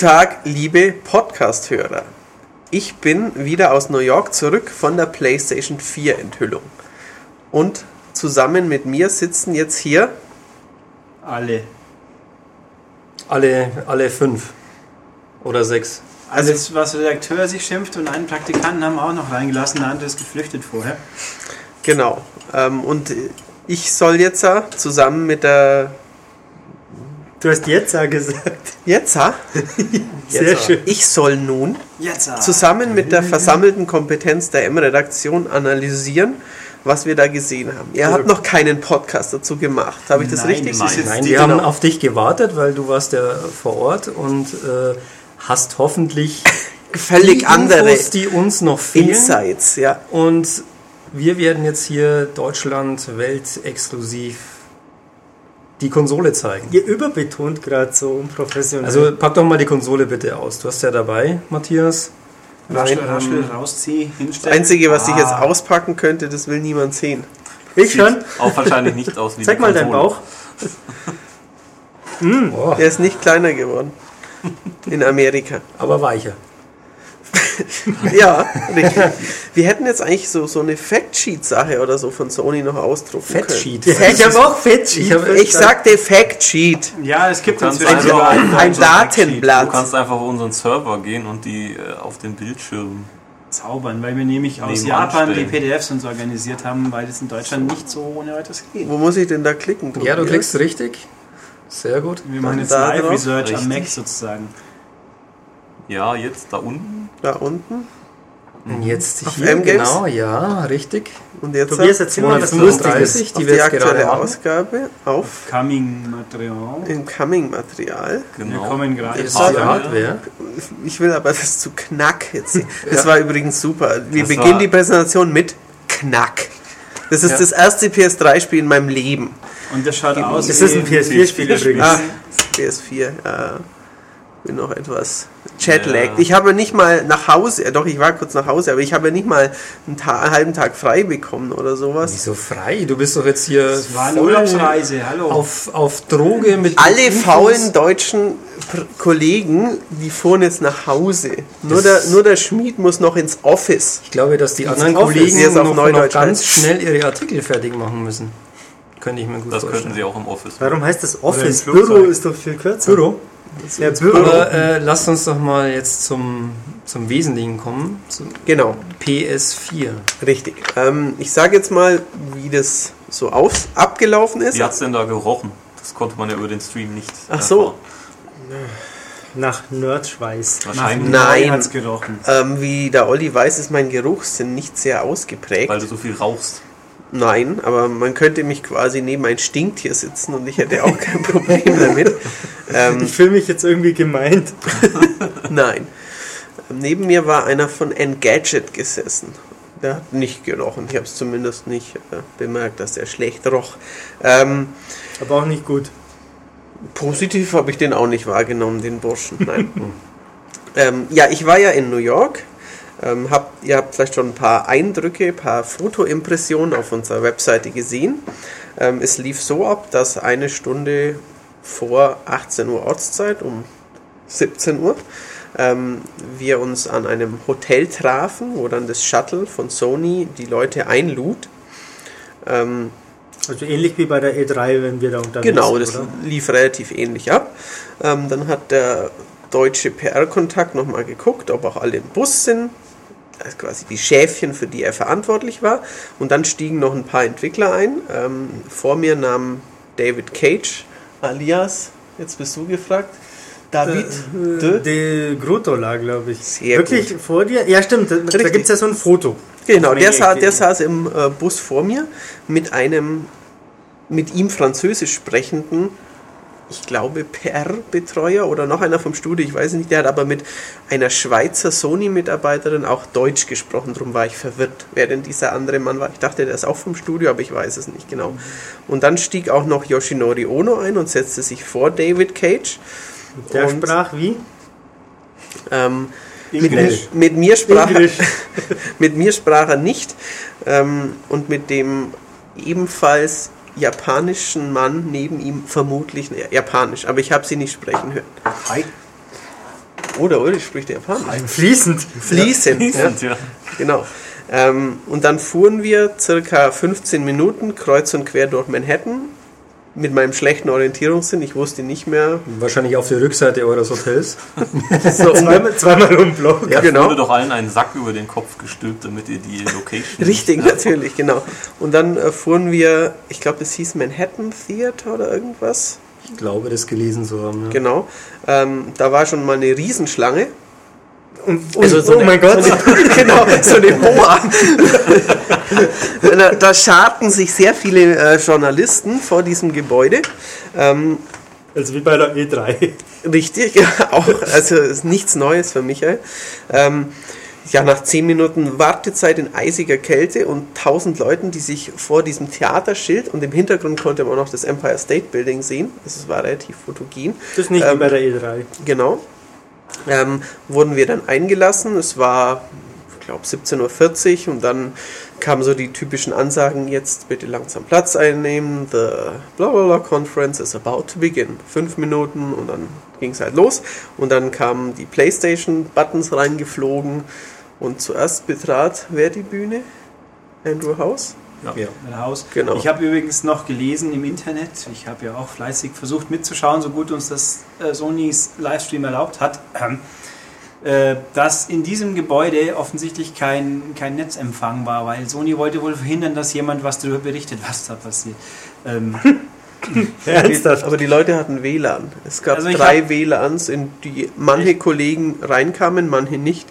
Tag, liebe Podcast-Hörer. Ich bin wieder aus New York zurück von der PlayStation 4 Enthüllung. Und zusammen mit mir sitzen jetzt hier Alle. Alle, alle fünf. Oder sechs. Also, das, was der Redakteur sich schimpft und einen Praktikanten haben wir auch noch reingelassen, der andere ist geflüchtet vorher. Genau. Ähm, und ich soll jetzt zusammen mit der Du hast jetzt ja gesagt. jetzt Sehr jetzt, schön. Ich soll nun Jetzt zusammen mit der versammelten Kompetenz der M-Redaktion analysieren, was wir da gesehen haben. Ihr habt noch keinen Podcast dazu gemacht. Habe ich das Nein, richtig? nein, Nein, die- wir haben genau. auf dich gewartet, weil du warst ja vor Ort und äh, hast hoffentlich völlig die andere Infos, die uns noch fehlen. Insights, ja. Und wir werden jetzt hier Deutschland weltexklusiv die Konsole zeigen. Ihr überbetont gerade so unprofessionell. Also pack doch mal die Konsole bitte aus. Du hast ja dabei, Matthias. Raschel, Nein, raschel, rauszieh, Das hinstellen. Einzige, was ich jetzt Ah. auspacken könnte, das will niemand sehen. ich schon. Auch wahrscheinlich nicht aus wie Zeig die mal deinen. Bauch. Oh, Der ist nicht kleiner geworden. In Amerika. aber weicher. Ja, richtig. Wir hätten jetzt eigentlich so, so eine Factsheet-Sache oder so von Sony noch ausdrucken Fettsheet. können. Ja, ich habe auch Fettsheet. Ich hab- Ich sagte Factsheet. Ja, es gibt inzwischen also ein- einen Ein so Fact-Sheet Datenblatt. Du kannst einfach auf unseren Server gehen und die äh, auf den Bildschirm. zaubern, weil wir nämlich aus Japan die. PDFs uns organisiert haben, weil es in Deutschland nicht so ohne weiteres geht. Wo muss ich denn da klicken? Ja, du klickst richtig. Sehr gut. Wir machen jetzt Da Live drauf. Research am. Mac sozusagen. Ja, jetzt da unten. Da unten. Und jetzt Auf hier, genau, ja, richtig. Und jetzt Tobias, erzähl mal, du 235, auf die die wir aktuelle. Ausgabe auf Coming-Material. Incoming-Material. Wir Genau. kommen gerade. Das Die war- Hardware. Ich will aber das zu Knack jetzt sehen. Das war übrigens super. Wir Das beginnen die Präsentation mit Knack. Das ist Ja. das erste PS3-Spiel in meinem Leben. Und das schaut aus Das ist ein wie- PS4-Spiel übrigens. Ah, PS4. Äh, bin noch etwas jetlagged. Ja. Ich habe nicht mal nach Hause, doch ich war kurz nach Hause, aber ich habe nicht mal einen, Ta einen halben Tag frei bekommen oder sowas. Wieso frei? Du bist doch jetzt hier Das war eine Urlaubsreise, hallo. auf, auf Droge mit Alle Infos. faulen deutschen Pr Kollegen, die fuhren jetzt nach Hause. Nur der, Das- nur der Schmied muss noch ins Office. Ich glaube, dass die anderen Kollegen jetzt auf noch, noch Neudeutsch ganz heißt. schnell ihre Artikel fertig machen müssen. Könnte ich mir gut Das vorstellen. könnten sie auch im Office. Warum heißt das Office? Büro ist doch viel kürzer. Büro. Ja, Büro. Aber äh, lasst uns doch mal jetzt zum, zum Wesentlichen kommen. Zum Genau, PS4. richtig. Ähm, ich sage jetzt mal, wie das so aus, abgelaufen ist. Wie hat's denn da gerochen? Das konnte man ja über den Stream nicht. Ach so. Nach Nerdschweiß. Wahrscheinlich, Nein. hat's gerochen. Ähm, wie der Olli weiß, ist mein Geruchssinn nicht sehr ausgeprägt. weil du so viel rauchst. Nein, aber man könnte mich quasi neben ein Stinktier sitzen und ich hätte auch kein Problem damit. Ähm, Ich fühle mich jetzt irgendwie gemeint. nein. Neben mir war einer von Engadget gesessen. Der hat nicht gerochen. Ich habe es zumindest nicht äh, bemerkt, dass er schlecht roch. Ähm, Aber auch nicht gut. Positiv habe ich den auch nicht wahrgenommen, den Burschen. Nein. ähm, ja, ich war ja in New York. Ähm, habt, ihr habt vielleicht schon ein paar Eindrücke, ein paar Fotoimpressionen auf unserer Webseite gesehen. Ähm, es lief so ab, dass eine Stunde vor 18 Uhr Ortszeit, um 17 Uhr, ähm, wir uns an einem Hotel trafen, wo dann das Shuttle von Sony die Leute einlud. Ähm, Also ähnlich wie bei der E3, wenn wir da unterwegs Genau, das oder? lief relativ ähnlich ab. Ähm, dann hat der deutsche PR-Kontakt nochmal geguckt, ob auch alle im Bus sind. Also quasi die Schäfchen, für die er verantwortlich war. Und dann stiegen noch ein paar Entwickler ein. Ähm, vor mir nahm David Cage, alias, jetzt bist du gefragt, David de De Grutola, glaube ich. Sehr Wirklich vor dir? Ja, stimmt. Da, da Richtig. gibt es ja so ein Foto. Genau, der, sa der saß im äh, Bus vor mir mit einem mit ihm französisch sprechenden, ich glaube, PR-Betreuer oder noch einer vom Studio, ich weiß nicht, der hat aber mit einer Schweizer Sony-Mitarbeiterin auch Deutsch gesprochen, darum war ich verwirrt, wer denn dieser andere Mann war. Ich dachte, der ist auch vom Studio, aber ich weiß es nicht genau. Und dann stieg auch noch Yoshinori Ono ein und setzte sich vor David Cage. Der Und- sprach wie? Ähm, mit, Englisch. mit, mir sprach Englisch. mit mir sprach er nicht ähm, und mit dem ebenfalls japanischen Mann neben ihm vermutlich ja, japanisch, aber ich habe sie nicht sprechen hören. Hi. Oder Ulrich spricht Japanisch. Fließend. Fließend. ja. Fließend, ja. Genau. Ähm, und dann fuhren wir circa 15 Minuten kreuz und quer durch Manhattan mit meinem schlechten Orientierungssinn. Ich wusste nicht mehr. Wahrscheinlich auf der Rückseite eures Hotels. So, Zweimal, zweimal um Block. ja, Wurde genau. doch allen einen Sack über den Kopf gestülpt, damit ihr die Location. Richtig, natürlich, genau. Und dann äh, fuhren wir, ich glaube, es hieß Manhattan Theater oder irgendwas. Ich glaube, das gelesen zu haben. Ja. Genau. Ähm, da war schon mal eine Riesenschlange. Und, und, Also so oh eine- mein Gott. So eine, genau, so eine Boa. Da, da scharten sich sehr viele äh, Journalisten vor diesem Gebäude. Ähm, Also wie bei der E3. richtig, ja, auch. Also ist nichts Neues für Michael. Ähm, ja, nach 10 Minuten Wartezeit in eisiger Kälte und 1000 Leuten, die sich vor diesem Theaterschild und im Hintergrund konnte man auch noch das Empire State Building sehen. Das war relativ fotogen. Das ist nicht wie Ähm, bei der E E3. Genau. Ähm, wurden wir dann eingelassen. Es war, glaube, 17.40 Uhr und dann kamen so die typischen Ansagen, jetzt bitte langsam Platz einnehmen. The bla bla bla conference is about to begin. Fünf Minuten und dann ging es halt los. Und dann kamen die Playstation-Buttons reingeflogen und zuerst betrat wer die Bühne? Andrew House? Ja. Mein Haus. Genau. Ich habe übrigens noch gelesen im Internet, ich habe ja auch fleißig versucht mitzuschauen, so gut uns das äh, Sonys Livestream erlaubt hat, äh, dass in diesem Gebäude offensichtlich kein, kein Netzempfang war, weil Sony wollte wohl verhindern, dass jemand was darüber berichtet, was da passiert. Ähm, Ernsthaft. Aber die Leute hatten WLAN. Es gab Also drei WLANs, in die manche Kollegen reinkamen, manche nicht.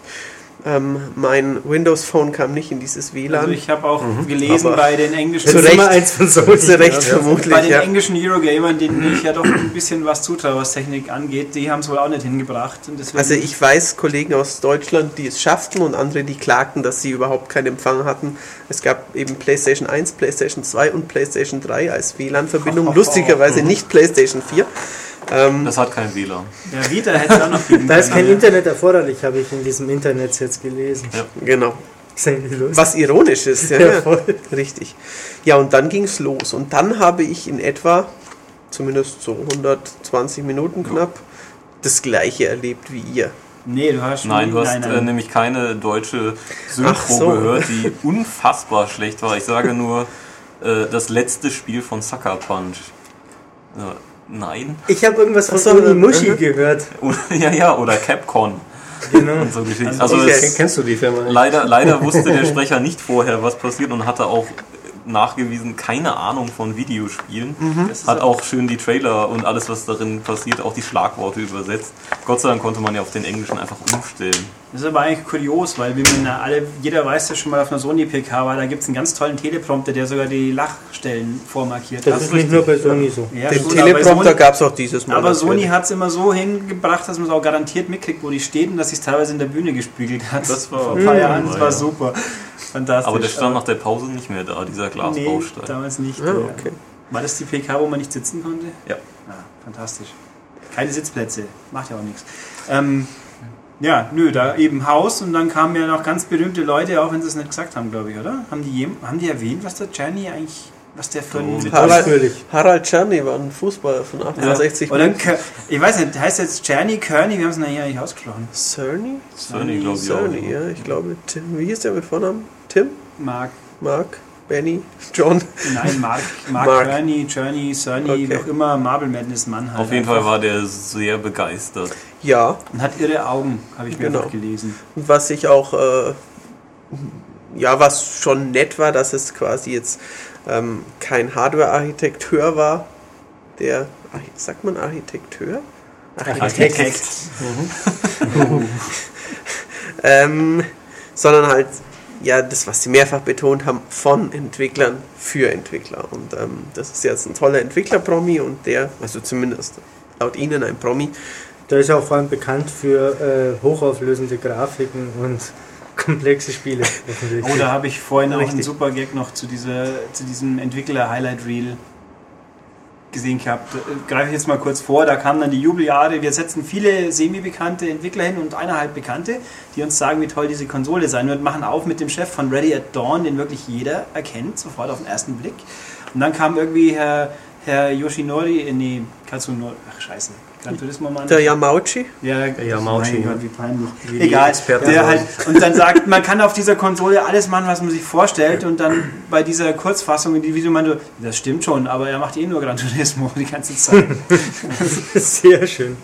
Ähm, mein Windows Phone kam nicht in dieses WLAN. also ich habe auch gelesen Aber- bei den englischen Zu Recht. eins von Sony. Zu Recht vermutlich, Bei den ja. englischen Eurogamern, denen ich ja doch ein bisschen was zutraue, was Technik angeht, die haben es wohl auch nicht hingebracht. Also ich weiß Kollegen aus Deutschland, die es schafften und andere, die klagten, dass sie überhaupt keinen Empfang hatten. Es gab eben PlayStation 1, PlayStation 2 und PlayStation 3 als WLAN-Verbindung. Lustigerweise nicht PlayStation 4. Ähm, Das hat kein WLAN. Der Vita hätte auch noch geben Da ist kein. Internet erforderlich, habe ich in diesem Internet jetzt gelesen. genau. Eigentlich lustig. Was ironisch ist, ja. Ja, ja. voll. Richtig. Ja, und dann ging es los. Und dann habe ich in etwa, zumindest so 120 Minuten knapp, das gleiche erlebt wie ihr. Nee, du hast schon Nein, du hast Äh, nämlich keine deutsche Synchro so. gehört, die unfassbar schlecht war. Ich sage nur, äh, das letzte Spiel von Sucker Punch. Nein? Ich habe irgendwas von Ach so, Unimushi mhm. gehört. Oder, ja, ja, oder Capcom Genau. und so Geschichten. Also Also, es, Kennst du die Firma? nicht? leider, leider wusste der Sprecher nicht vorher, was passiert und hatte auch nachgewiesen keine Ahnung von Videospielen. Das ist Hat auch schön die Trailer und alles, was darin passiert, auch die Schlagworte übersetzt. Gott sei Dank konnte man ja auf den Englischen einfach umstellen. Das ist aber eigentlich kurios, weil wie man ja alle, jeder weiß ja schon mal auf einer Sony PK war, da gibt es einen ganz tollen Teleprompter, der sogar die Lachstellen vormarkiert Das hat. ist nicht nur bei Sony so. Ja, Den schon, aber Teleprompter gab es auch dieses Mal. Aber Sony hat es immer so hingebracht, dass man es auch garantiert mitkriegt, wo die steht und dass sie es teilweise in der Bühne gespiegelt hat. Das war- vor ein paar Mhm. Jahren, das war ja. super. Fantastisch. Aber der stand nach der Pause nicht mehr da, dieser Nee, Glasbaustein. damals nicht. Ja, ja. okay. War das die PK, wo man nicht sitzen konnte? Ja. Ja, fantastisch. Keine Sitzplätze, macht ja auch nichts. Ähm, ja, nö, da eben Haus und dann kamen ja noch ganz berühmte Leute, auch wenn sie es nicht gesagt haben, glaube ich, oder? Haben die, haben die erwähnt, was der Czerny eigentlich, was der für ein... Harald. Harald Czerny war ein Fußballer von 68 Oder Kö- ich weiß nicht, heißt jetzt Czerny, Kearney, wir haben es nachher nicht ausgesprochen. Cerny? Sony, glaube ich, Cerny, ja, ich glaube. Tim, wie hieß der mit Vornamen? Tim? Mark, Mark? Benny? John? nein, Mark, Mark, Mark. Kearney, Czerny, Cerny, Okay. wie auch immer, Marble Madness Mann halt. Auf jeden Fall einfach. war der sehr begeistert. Ja. Und hat irre Augen, habe ich mir Genau. gelesen. Und was ich auch, äh, ja, was schon nett war, dass es quasi jetzt ähm, kein Hardware-Architekteur war, der, sagt man Architekteur? Architekt. Ähm, sondern halt, ja, das, was sie mehrfach betont haben, von Entwicklern für Entwickler. Und ähm, das ist jetzt ein toller Entwickler-Promi und der, also zumindest laut ihnen ein Promi, Der ist auch vor allem bekannt für äh, hochauflösende Grafiken und komplexe Spiele. Oh, da habe ich vorhin auch einen Richtig. super Gag noch zu, dieser, zu diesem Entwickler-Highlight-Reel gesehen gehabt. Greife ich jetzt mal kurz vor, da kamen dann die Jubeljahre. Wir setzen viele semi-bekannte Entwickler hin und einer halt bekannte, die uns sagen, wie toll diese Konsole sein wird. Machen auf mit dem Chef von Ready at Dawn, den wirklich jeder erkennt, sofort auf den ersten Blick. Und dann kam irgendwie Herr, Herr Yoshinori, äh, nee, Katsunori, ach scheiße, Gran Turismo Mann. Der Yamauchi. Ja, Yamauchi, mein ja. Gott, wie peinlich. Wie Egal, der halt, und dann sagt, man kann auf dieser Konsole alles machen, was man sich vorstellt und dann bei dieser Kurzfassung in die Video meinte, das stimmt schon, aber er macht eh nur Gran Turismo die ganze Zeit. Sehr schön.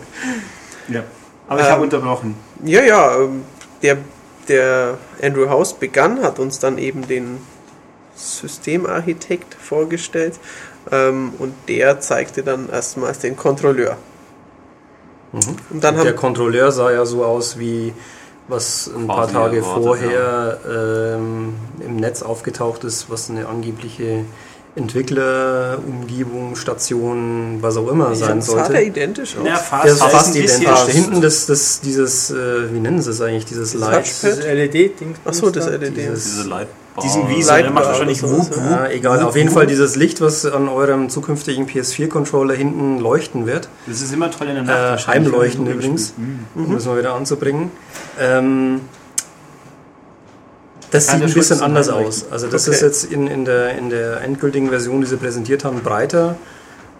ja. Aber ich Ähm, habe unterbrochen. Ja, ja, ähm, der, der Andrew House begann, hat uns dann eben den Systemarchitekt vorgestellt ähm, und der zeigte dann erstmals den Kontrolleur. Und dann der haben Kontrolleur sah ja so aus wie was ein paar Tage erwartet, vorher ähm, im Netz aufgetaucht ist, was eine angebliche Entwicklerumgebung, Station, was auch immer sein sah der sollte. identisch aus. Ja, fast, Der ist fast fast identisch. Da hinten das, das, dieses, äh, wie nennen sie es eigentlich, dieses Light. Touchpad? Das LED-Ding. Achso, das LED. Dieses- Diese Leitbar. Diesen Wiese, Lightbar der macht wahrscheinlich Wup. Wup. Ja, egal, auf jeden Fall dieses Licht, was an eurem zukünftigen PS4-Controller hinten leuchten wird. Das ist immer toll in der Nacht. Äh, Heimleuchten übrigens. Mhm. um das mal wieder anzubringen. Ähm, das Kann sieht ein bisschen anders aus. Also das Okay. ist jetzt in, in, der, in der endgültigen Version, die sie präsentiert haben, breiter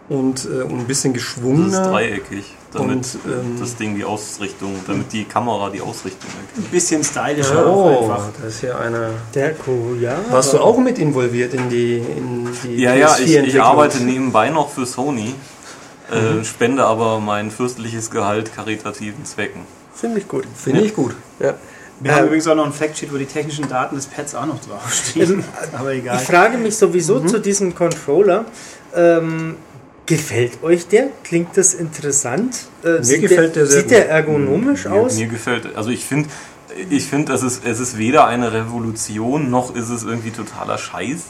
und äh, ein bisschen Das ist geschwungener. dreieckig, damit Und, ähm, das Ding die Ausrichtung, damit die Kamera die Ausrichtung Ein erkennt. bisschen stylischer auch Oh, einfach. da ist hier einer. Der cool, ja. Warst du auch mit involviert in die, in die Ja, ja, ich, ich PS4-Entwicklung? arbeite nebenbei noch für Sony, Mhm. äh, spende aber mein fürstliches Gehalt karitativen Zwecken. Finde ich gut. Finde ich gut. Ja. Wir haben Ähm, übrigens auch noch ein Factsheet, wo die technischen Daten des Pads auch noch draufstehen. Aber egal. Ich frage mich sowieso zu diesem Controller. Ähm, gefällt euch der? Klingt das interessant? Äh, sieht gefällt der sehr Sieht der ergonomisch Mir, aus? mir gefällt, also ich finde, ich finde, es ist, es ist weder eine Revolution noch ist es irgendwie totaler Scheiß.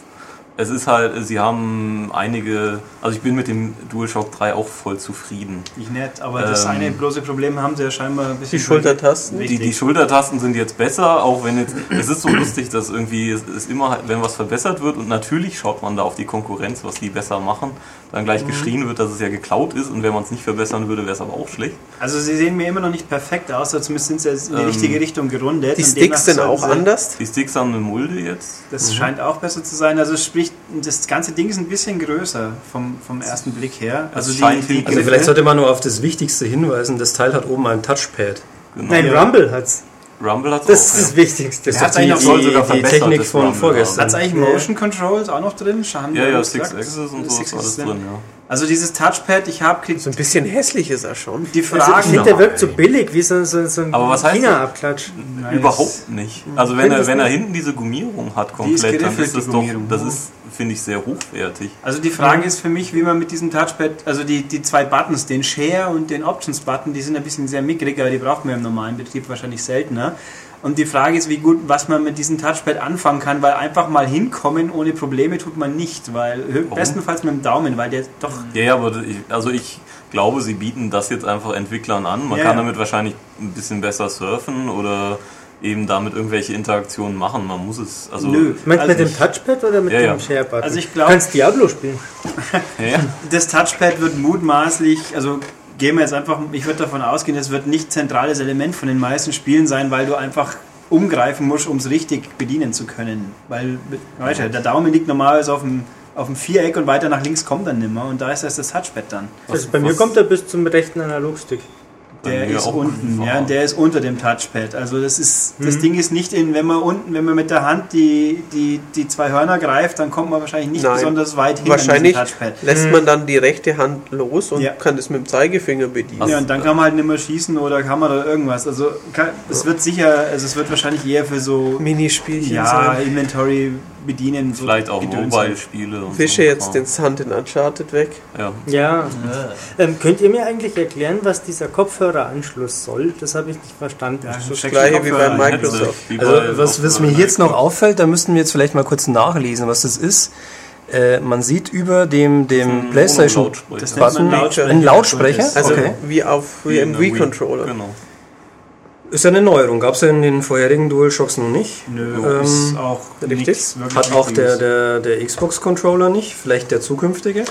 Es ist halt, sie haben einige, also ich bin mit dem DualShock 3 auch voll zufrieden. Nicht nett, aber das Ähm, eine bloße Problem haben sie ja scheinbar ein bisschen. Die Schultertasten. Die, die Schultertasten sind jetzt besser, auch wenn jetzt, es ist so lustig, dass irgendwie es ist immer, wenn was verbessert wird und natürlich schaut man da auf die Konkurrenz, was die besser machen, dann gleich Mhm. geschrien wird, dass es ja geklaut ist und wenn man es nicht verbessern würde, wäre es aber auch schlecht. Also sie sehen mir immer noch nicht perfekt aus, aber zumindest sind sie in die Ähm, richtige Richtung gerundet. Die Sticks sind auch anders. Die Sticks haben eine Mulde jetzt. Das scheint auch besser zu sein. Also sprich, das ganze Ding ist ein bisschen größer vom, vom ersten Blick her. Also die, scheint die Also vielleicht sollte man nur auf das Wichtigste hinweisen. Das Teil hat oben ein Touchpad. Genau. Nein, Ja. Rumble hat's. Rumble hat Das ist auch. das Wichtigste. Ja, hat's die, eigentlich noch- soll die, sogar die verbessert, Technik das von Rumble vorgestern. Hat es eigentlich Motion Controls auch noch drin? Haben Ja, ja, Six gesagt? Axis und so Six ist alles Axis drin, ja. Also dieses Touchpad, ich habe kriegt So ein bisschen hässlich ist er schon. die Also Fragen. ich finde, der wirkt so billig, wie so, so, so ein Aber was heißt Fingerabklatsch. Nein, Überhaupt nicht. Also wenn er, das wenn er hinten diese Gummierung hat Die ist komplett, dann ist das doch, das ist, finde ich, sehr hochwertig. Also die Frage ist für mich, wie man mit diesem Touchpad, also die, die zwei Buttons, den Share und den Options-Button, die sind ein bisschen sehr mickrig, aber die braucht man im normalen Betrieb wahrscheinlich seltener. Und die Frage ist, wie gut, was man mit diesem Touchpad anfangen kann, weil einfach mal hinkommen ohne Probleme tut man nicht, weil hö- bestenfalls mit dem Daumen, weil der doch Ja, ja, aber ich, also ich glaube, sie bieten das jetzt einfach Entwicklern an. Man Ja, kann ja. damit wahrscheinlich ein bisschen besser surfen oder eben damit irgendwelche Interaktionen machen. Man muss es, also nö. Meinst du Also mit dem Touchpad oder mit Ja, ja. dem Share-Button? Also ich glaub- Kannst Diablo spielen. ja, das Touchpad wird mutmaßlich, also gehen wir jetzt einfach, ich würde davon ausgehen, es wird nicht zentrales Element von den meisten Spielen sein, weil du einfach umgreifen musst, um es richtig bedienen zu können. Weil, weißt du, der Daumen liegt normalerweise auf dem, auf dem Viereck und weiter nach links kommt dann nimmer und da ist erst das Touchpad dann. Also bei mir was- kommt er bis zum rechten Analogstick. Der ist auch. unten, ja, der ist unter dem Touchpad. Also das ist, Mhm. das Ding ist nicht in, wenn man unten, wenn man mit der Hand die, die, die zwei Hörner greift, dann kommt man wahrscheinlich nicht Nein. besonders weit hin Wahrscheinlich an diesem Touchpad. lässt man dann die rechte Hand los und Ja. kann das mit dem Zeigefinger bedienen. Ja, und dann kann man halt nicht mehr schießen oder kann man da irgendwas. Also kann, es wird sicher, also es wird wahrscheinlich eher für so Minispielchen ja, sein. Inventory bedienen. So vielleicht auch. Mobile-Spiele. und Wische so. jetzt den Sand in Uncharted weg. Ja. Ja. Ähm, könnt ihr mir eigentlich erklären, was dieser Kopfhöreranschluss soll? Das habe ich nicht verstanden. Ja, Das steckst gleiche du wie bei. Microsoft. Also was, was mir jetzt noch auffällt, da müssten wir jetzt vielleicht mal kurz nachlesen, was das ist. Äh, man sieht über dem, dem ein PlayStation Monolautsprecher. Das nennt man Button Lautsprecher. einen Lautsprecher. Also okay. wie auf wie im der Wii Controller. Genau. Ist ja eine Neuerung. Gab es ja in den vorherigen DualShocks noch nicht. Nö, Ähm, ist auch richtig. Hat auch der, der, der Xbox-Controller nicht. Vielleicht der zukünftige.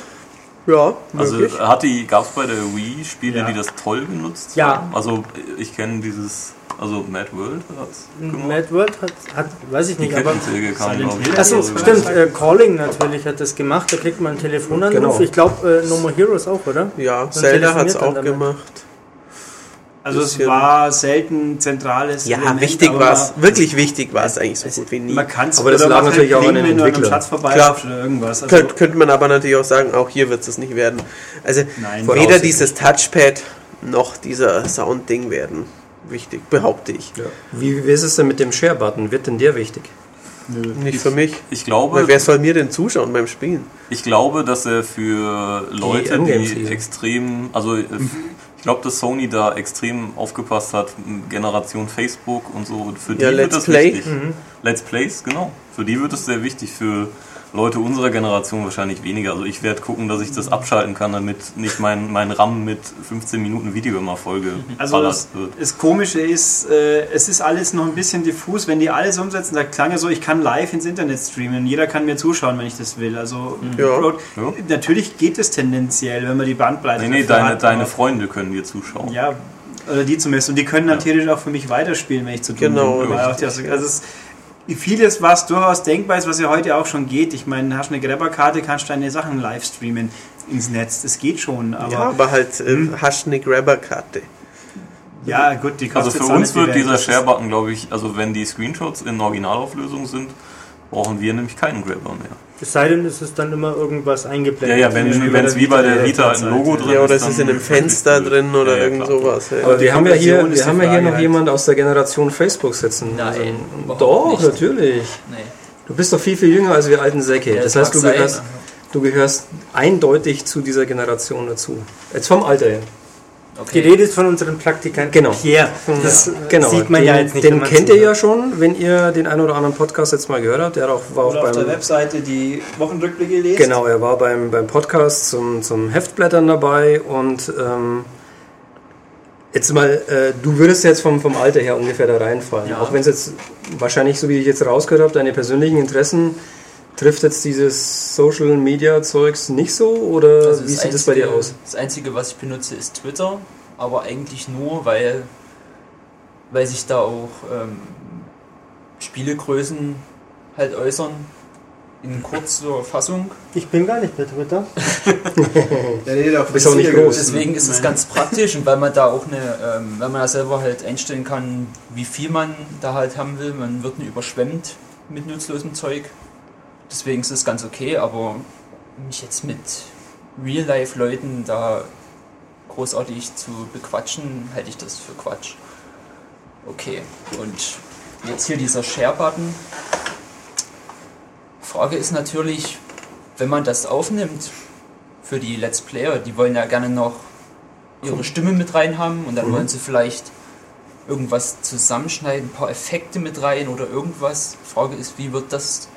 Ja, Also möglich. hat die, gab es bei der Wii Spiele, Ja. die das toll genutzt Ja. haben? Also ich kenne dieses Also Mad World hat's gemacht. Mad World hat, hat weiß ich Die nicht, aber. Kam. Achso, darüber. stimmt. Äh, Calling natürlich hat das gemacht. Da kriegt man einen Telefonanruf. Genau. Ich glaube, äh, No More Heroes auch, oder? Ja, Und Zelda hat es auch damit. gemacht. Also es war selten zentrales Ja, Element, wichtig war es. Wirklich wichtig war es eigentlich so gut wie nie. Man kann es Aber das lag natürlich auch an den Entwicklern. Schatz vorbei Klar. oder irgendwas. Also, Könnt, könnte man aber natürlich auch sagen, auch hier wird es nicht werden. Also Nein. weder dieses Touchpad noch dieser Sound-Ding werden wichtig, behaupte ich. Ja. Wie, wie ist es denn mit dem Share-Button? Wird denn der wichtig? Nicht für mich. Ich glaube, Weil wer soll mir denn zuschauen beim Spielen? Ich glaube, dass er für Leute, die lesen. extrem, also äh, glaube, dass Sony da extrem aufgepasst hat, Generation Facebook und so. Und Für die Ja, wird Let's das Play. wichtig. Let's Plays, genau. Für die wird es sehr wichtig. Für Leute unserer Generation wahrscheinlich weniger. Also ich werde gucken, dass ich das abschalten kann, damit nicht mein, mein RAM mit 15 Minuten Video immer Folge Also das, wird. das Komische ist, äh, es ist alles noch ein bisschen diffus. Wenn die alles umsetzen, da klang ja so, ich kann live ins Internet streamen. Jeder kann mir zuschauen, wenn ich das will. Also Ja. Road- Ja. natürlich geht es tendenziell, wenn man die Bandbreite Nee, nee, dafür deine, hat, deine Freunde können dir zuschauen. Ja, oder die zumindest. Und die können natürlich auch für mich weiterspielen, wenn ich zu tun Genau, bin. Also es ist vieles, was durchaus denkbar ist, was ja heute auch schon geht. Ich meine, hast eine Grabberkarte, kannst deine Sachen live streamen ins Netz. Das geht schon. Aber ja, ja, aber halt äh, hast eine Grabber-Karte. gut, die Also kostet für jetzt auch uns die wird Welt. dieser Share-Button, glaube ich, also wenn die Screenshots in Originalauflösung sind, brauchen wir nämlich keinen Grabber mehr. Es sei denn, es ist dann immer irgendwas Ja, eingeblendet. ja, wenn wie wenn es wie bei der Vita ein. Logo drin Ja, oder ist, es ist in einem Fenster drin oder Ja, ja, irgend klar. sowas. Ja. Aber wir haben ja hier, ist wir die haben ja hier noch halt. jemand aus der Generation Facebook sitzen. Nein, Also, doch, nicht. natürlich. Nee. Du bist doch viel, viel jünger als wir alten Säcke. Ja, das das heißt, du gehörst, du gehörst eindeutig zu dieser Generation dazu. Jetzt vom Alter her. Okay. Die Rede ist von unserem Praktikanten Genau. Pierre. Das Genau. sieht man den, ja jetzt nicht. Den kennt ihr ja schon, wenn ihr den einen oder anderen Podcast jetzt mal gehört habt. Der auch, war auch Oder auf der beim, Webseite die Wochenrückblicke lest. Genau, er war beim, beim Podcast zum, zum Heftblättern dabei und ähm, jetzt mal, äh, du würdest jetzt vom, vom Alter her ungefähr da reinfallen. Ja. Auch wenn es jetzt wahrscheinlich, so wie ich jetzt rausgehört habe, deine persönlichen Interessen trifft jetzt dieses Social Media Zeugs nicht so oder Also wie sieht das bei dir aus? Das Einzige, was ich benutze, ist Twitter, aber eigentlich nur, weil, weil sich da auch ähm, Spielegrößen halt äußern in kurzer Fassung. Ich bin gar nicht bei Twitter. Der redet auch nicht groß. Deswegen ist es ganz praktisch und weil man da auch eine, ähm, weil man da selber halt einstellen kann, wie viel man da halt haben will. Man wird nicht überschwemmt mit nutzlosem Zeug. Deswegen ist es ganz okay, aber mich jetzt mit Real-Life-Leuten da großartig zu bequatschen, halte ich das für Quatsch. Okay, und jetzt hier dieser Share-Button. Frage ist natürlich, wenn man das aufnimmt für die Let's Player, die wollen ja gerne noch ihre Stimme mit rein haben und dann wollen sie vielleicht irgendwas zusammenschneiden, ein paar Effekte mit rein oder irgendwas. Frage ist, wie wird das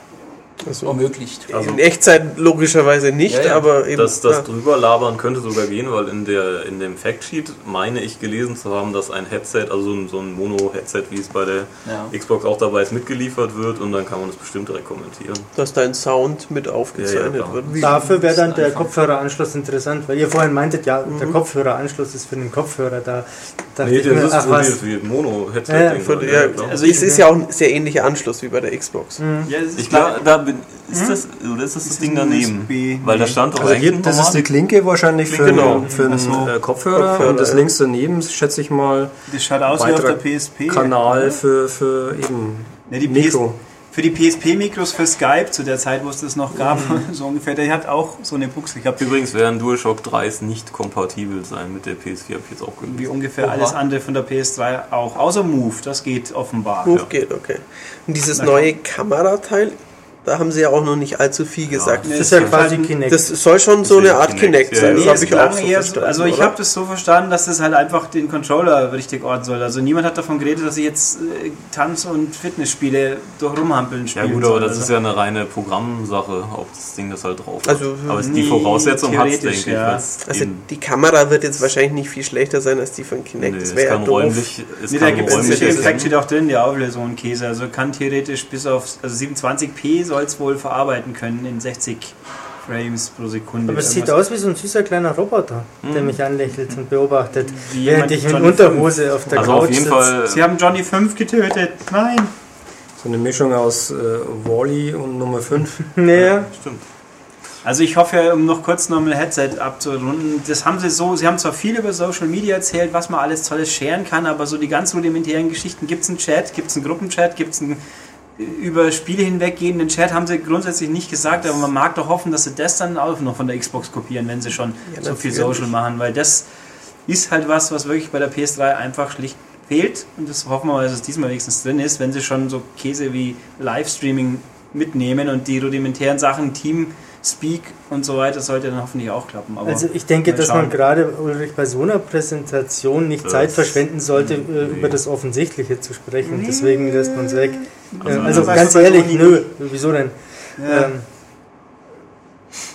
Also, ermöglicht? Also- in Echtzeit logischerweise nicht, Ja, ja. aber eben. Das, das ja. drüber labern könnte sogar gehen, weil in, der, in dem Factsheet meine ich gelesen zu haben, dass ein Headset, also so ein, so ein Mono-Headset, wie es bei der Ja. Xbox auch dabei ist, mitgeliefert wird und dann kann man das bestimmt direkt kommentieren. dass dein Sound mit aufgezeichnet Ja, ja, klar. wird. Wie- Dafür wäre dann der. Kopfhöreranschluss interessant, weil ihr vorhin meintet, ja, der Kopfhöreranschluss ist für den Kopfhörer da. Dachte Nee, ich das mir, ist ach so was. wie, Mono-Headset. Ja, ja, ja, also es ist ja auch ein sehr ähnlicher Anschluss wie bei der Xbox. Ja, es ist ich glaube, da bin, ist das, oder ist das das Ist Ding daneben? USB? Weil da stand doch Also hier, das ist normal- die Klinke wahrscheinlich für, Genau. für einen so. äh, Kopfhörer, Kopfhörer, und das ja. links daneben, schätze ich mal, das schaut aus wie auf der PSP. Kanal für, für eben Ja, die Mikro. Für die PSP-Mikros für Skype zu der Zeit, wo es das noch gab, Mhm. so ungefähr, der hat auch so eine Buchse gehabt. Übrigens werden DualShock 3s nicht kompatibel sein mit der PS4, habe ich jetzt auch Wie gelesen. ungefähr Oha. alles andere von der PS3 auch. Außer Move, das geht offenbar. Move geht, okay. Und dieses Na neue Kamerateil, da haben sie ja auch noch nicht allzu viel gesagt. Nee, Das ist ja gibt quasi halt- Kinect. Das soll schon so eine Art Kinect, Kinect ja, sein. ja. Das Nee, habe ich auch so eher also ich habe das so verstanden, dass das halt einfach den Controller richtig orten soll. Also niemand hat davon geredet, dass ich jetzt äh, Tanz- und Fitnessspiele durch Rumhampeln Ja spielen gut, aber das also. ist ja eine reine Programmsache, ob das Ding das halt drauf hat. Also, aber es- die Voraussetzung hat es, denke ich. ja. Also die Kamera wird jetzt wahrscheinlich nicht viel schlechter sein als die von Kinect. nee, das es wäre ja kann doof. räumlich, es Nee, da gibt es Effekt steht auch drin, die Auflösung und Käse. Also kann theoretisch bis auf also 27p soll es wohl verarbeiten können in 60 Frames pro Sekunde. Aber es sieht aus wie so ein süßer kleiner Roboter, der mich anlächelt und beobachtet, Wie während ich in Johnny Unterhose auf der Also Couch auf jeden sitze. Fall. Sie haben Johnny 5 getötet. Nein. So eine Mischung aus äh, Wally und Nummer 5. Naja, Stimmt. Also ich hoffe, ja, um noch kurz noch ein Headset abzurunden, das haben sie so, sie haben zwar viel über Social Media erzählt, was man alles Tolles scheren kann, aber so die ganz rudimentären Geschichten, gibt es einen Chat, gibt es einen Gruppenchat, gibt es einen über Spiele hinweggehenden Chat, haben sie grundsätzlich nicht gesagt, aber man mag doch hoffen, dass sie das dann auch noch von der Xbox kopieren, wenn sie schon Ja, so viel. Social machen, weil das ist halt was, was wirklich bei der PS3 einfach schlicht fehlt und das hoffen wir mal, dass es diesmal wenigstens drin ist, wenn sie schon so Käse wie Livestreaming mitnehmen und die rudimentären Sachen, Teamspeak und so weiter, sollte dann hoffentlich auch klappen. Aber also ich denke, dass man gerade Ulrich bei so einer Präsentation nicht Das- Zeit verschwenden sollte, äh, nee. über das Offensichtliche zu sprechen. Deswegen lässt man es weg. Also also ganz ehrlich, nö, wieso denn? Ja. Ähm,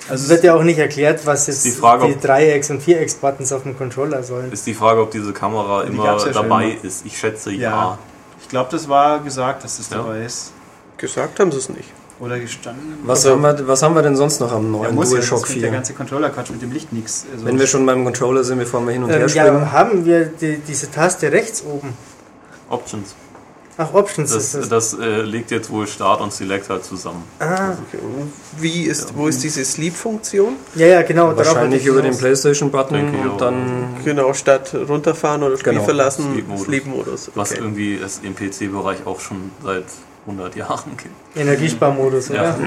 Also es wird ja auch nicht erklärt, was jetzt Die Frage, die Dreiecks- und Vierecks-Buttons auf dem Controller sollen. Ist die Frage, ob diese Kamera Die immer ja schon dabei immer. ist. Ich schätze Ja. ja. ich glaube, das war gesagt, dass das Ja. dabei ist. Gesagt haben sie es nicht. Oder gestanden. Was, Also- haben wir, was haben wir denn sonst noch am Ja, neuen ja, DualShock sonst bringt der 4? ganze Controller-Quatsch mit dem Licht nichts. Also Wenn wir schon beim Controller sind, bevor wir hin und her Ähm, springen. ja, haben wir die, diese Taste rechts oben? Options. Ach, Options Das, ist das. das äh, legt jetzt wohl Start und Select halt zusammen. Ah, Okay. und Wie ist, wo ist diese Sleep-Funktion? ja, ja, genau. Wahrscheinlich ich über den. Playstation-Button und dann Genau, statt runterfahren oder Spiel Genau, verlassen, Sleep-Modus. Sleep-Modus. Was Okay. irgendwie es im PC-Bereich auch schon seit 100 Jahren gibt. Energiesparmodus, oder? Ja.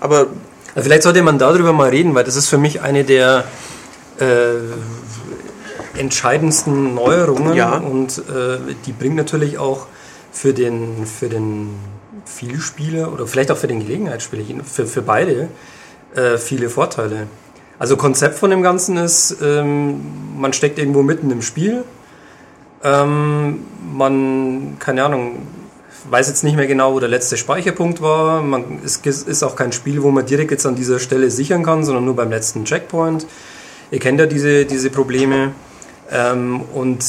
Aber Also vielleicht sollte man darüber mal reden, weil das ist für mich eine der äh, entscheidendsten Neuerungen Ja. und äh, die bringt natürlich auch für den, für den Vielspieler oder vielleicht auch für den Gelegenheitsspieler, für, für beide, äh, viele Vorteile. Also Konzept von dem Ganzen ist, ähm, man steckt irgendwo mitten im Spiel, ähm, man, keine Ahnung, weiß jetzt nicht mehr genau, wo der letzte Speicherpunkt war. Man, es ist auch kein Spiel, wo man direkt jetzt an dieser Stelle sichern kann, sondern nur beim letzten Checkpoint. Ihr kennt ja diese, diese Probleme. Ähm, und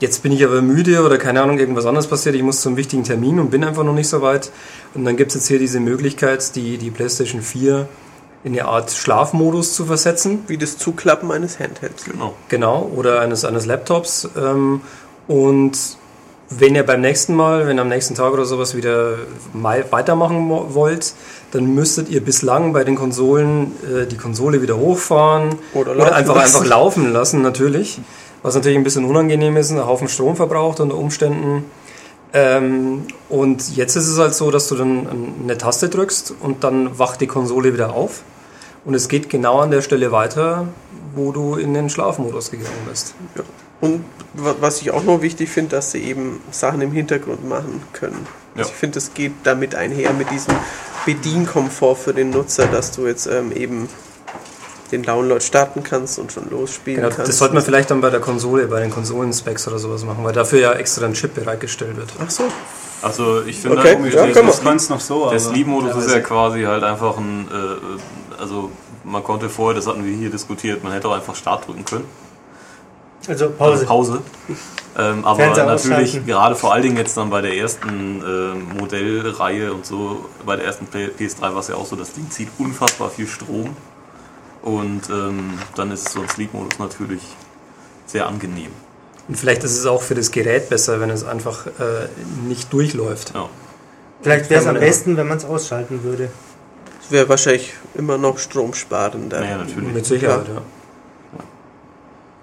jetzt bin ich aber müde oder keine Ahnung, irgendwas anderes passiert. Ich muss zum wichtigen Termin und bin einfach noch nicht so weit. Und dann gibt es jetzt hier diese Möglichkeit, die, die PlayStation 4 in eine Art Schlafmodus zu versetzen. wie das Zuklappen eines Handhelds. Genau. Genau, oder eines, eines Laptops. Ähm, und wenn ihr beim nächsten Mal, wenn ihr am nächsten Tag oder sowas wieder weitermachen wo- wollt, dann müsstet ihr bislang bei den Konsolen äh, die Konsole wieder hochfahren Oder oder, einfach, lassen. einfach laufen lassen, natürlich. Was natürlich ein bisschen unangenehm ist, einen Haufen Strom verbraucht unter Umständen. Ähm, und jetzt ist es halt so, dass du dann eine Taste drückst und dann wacht die Konsole wieder auf. Und es geht genau an der Stelle weiter, wo du in den Schlafmodus gegangen bist. Und wa- was ich auch noch wichtig finde, dass sie eben Sachen im Hintergrund machen können. Ja. Also ich finde, das geht damit einher mit diesem Bedienkomfort für den Nutzer, dass du jetzt ähm, eben den Download starten kannst und schon losspielen Genau, kannst. das sollte man vielleicht dann bei der Konsole, bei den Konsolen-Specs oder sowas machen, weil dafür ja extra ein Chip bereitgestellt wird. Ach so, Also ich finde Okay, halt, ja. Das kann es noch so, der Sleep-Modus ist ja quasi halt einfach ein, äh, also man konnte vorher, das hatten wir hier diskutiert, man hätte auch einfach Start drücken können. Also Also Pause. Pause. Ähm, aber Fernseher natürlich, gerade vor allen Dingen jetzt dann bei der ersten äh, Modellreihe und so, bei der ersten P- PS3 war es ja auch so, das Ding zieht unfassbar viel Strom. Und ähm, dann ist so ein Sleep-Modus natürlich sehr angenehm. Und vielleicht ist es auch für das Gerät besser, wenn es einfach äh, nicht durchläuft. Ja. Vielleicht wäre es am ja. besten, wenn man es ausschalten würde. das wäre wahrscheinlich immer noch stromsparender. Naja, natürlich. Mit Sicherheit, ja.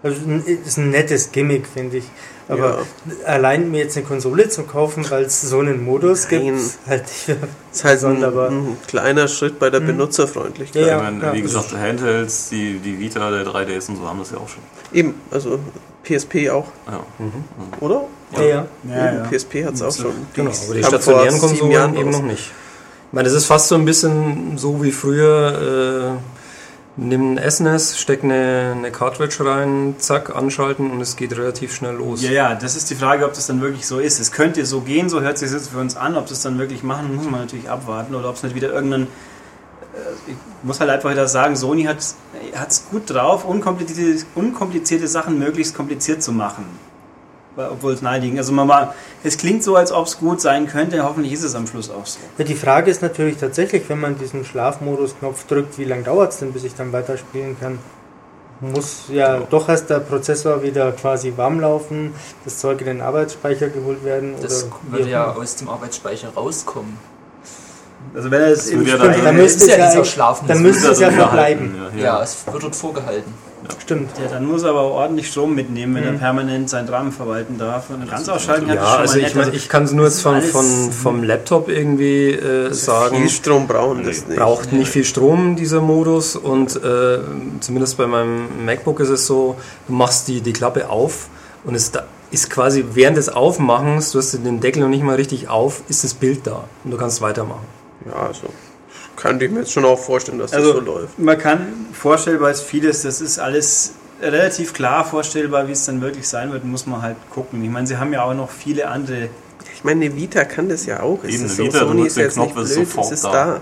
Also ist ein nettes Gimmick, finde ich. Aber allein mir jetzt eine Konsole zu kaufen, weil es so einen Modus Nein. gibt, für Das ist halt ein, sonderbar. ein kleiner Schritt bei der Benutzerfreundlichkeit. Ja, ja. ich meine, wie ja. gesagt, Handhelds, die, die Vita, der 3DS und so haben das ja auch schon. Eben, also PSP auch, Ja. oder? Ja, ja. Ja, ja. PSP hat es auch schon. Genau, aber die stationären Konsolen eben noch nicht. Ich meine, das ist fast so ein bisschen so wie früher. Nimm ein SNES, steck eine, eine Cartridge rein, zack, anschalten und es geht relativ schnell los. Ja, ja, das ist die Frage, ob das dann wirklich so ist. Es könnte so gehen, so hört sich das jetzt für uns an. Ob das dann wirklich machen, muss man natürlich abwarten. Oder ob es nicht wieder irgendein. äh, Ich muss halt einfach wieder sagen, Sony hat es gut drauf, unkomplizierte, unkomplizierte Sachen möglichst kompliziert zu machen. Obwohl es naheliegend Also man mal, es klingt so, als ob es gut sein könnte, hoffentlich ist es am Schluss auch so. Ja, die Frage ist natürlich tatsächlich, wenn man diesen Schlafmodus-Knopf drückt, wie lange dauert es denn, bis ich dann weiterspielen kann? Muss ja doch erst der Prozessor wieder quasi warm laufen, das Zeug in den Arbeitsspeicher geholt werden Das oder würde ja aus dem Arbeitsspeicher rauskommen. Also wenn er es im ja dann- Dann müsste ist ja es ja, Schlafen. dann müsste es ja verbleiben. gehalten, Ja, es wird dort vorgehalten. Stimmt. Ja, dann muss er aber auch ordentlich Strom mitnehmen, wenn er Mhm. permanent seinen RAM verwalten darf. Und ganz ausschalten Ja, hat Ja, also ich, meine, ich kann es nur jetzt von, alles- von, vom Laptop irgendwie äh, sagen. Viel Strom brauchen das nicht. braucht nicht viel Strom, dieser Modus. Und äh, zumindest bei meinem MacBook ist es so, du machst die, die Klappe auf und es da ist quasi während des Aufmachens, du hast den Deckel noch nicht mal richtig auf, ist das Bild da und du kannst weitermachen. Ja, also könnte ich mir jetzt schon auch vorstellen, dass das Also so läuft. man kann vorstellbar ist vieles, das ist alles relativ klar vorstellbar, wie es dann wirklich sein wird, muss man halt gucken. Ich meine, sie haben ja auch noch viele andere. Ich meine, eine Vita kann das ja auch. Eben, ist Vita, du Sony ist jetzt nicht Knopf, ist blöd, sofort es ist da. da.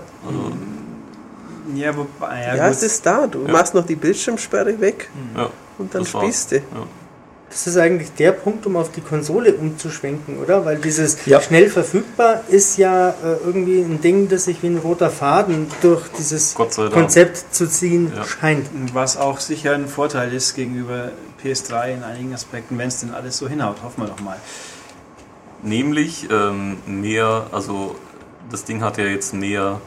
Ja, wobei, ja, Ja, gut. es ist da. Du Ja. machst noch die Bildschirmsperre weg Ja, und dann das spielst du. Das ist eigentlich der Punkt, um auf die Konsole umzuschwenken, oder? Weil dieses Ja. schnell verfügbar ist ja äh, irgendwie ein Ding, das sich wie ein roter Faden durch dieses. Konzept zu ziehen Ja. scheint. Was auch sicher ein Vorteil ist gegenüber PS3 in einigen Aspekten, wenn es denn alles so hinhaut. Hoffen wir doch mal. Nämlich ähm, mehr, also das Ding hat ja jetzt mehr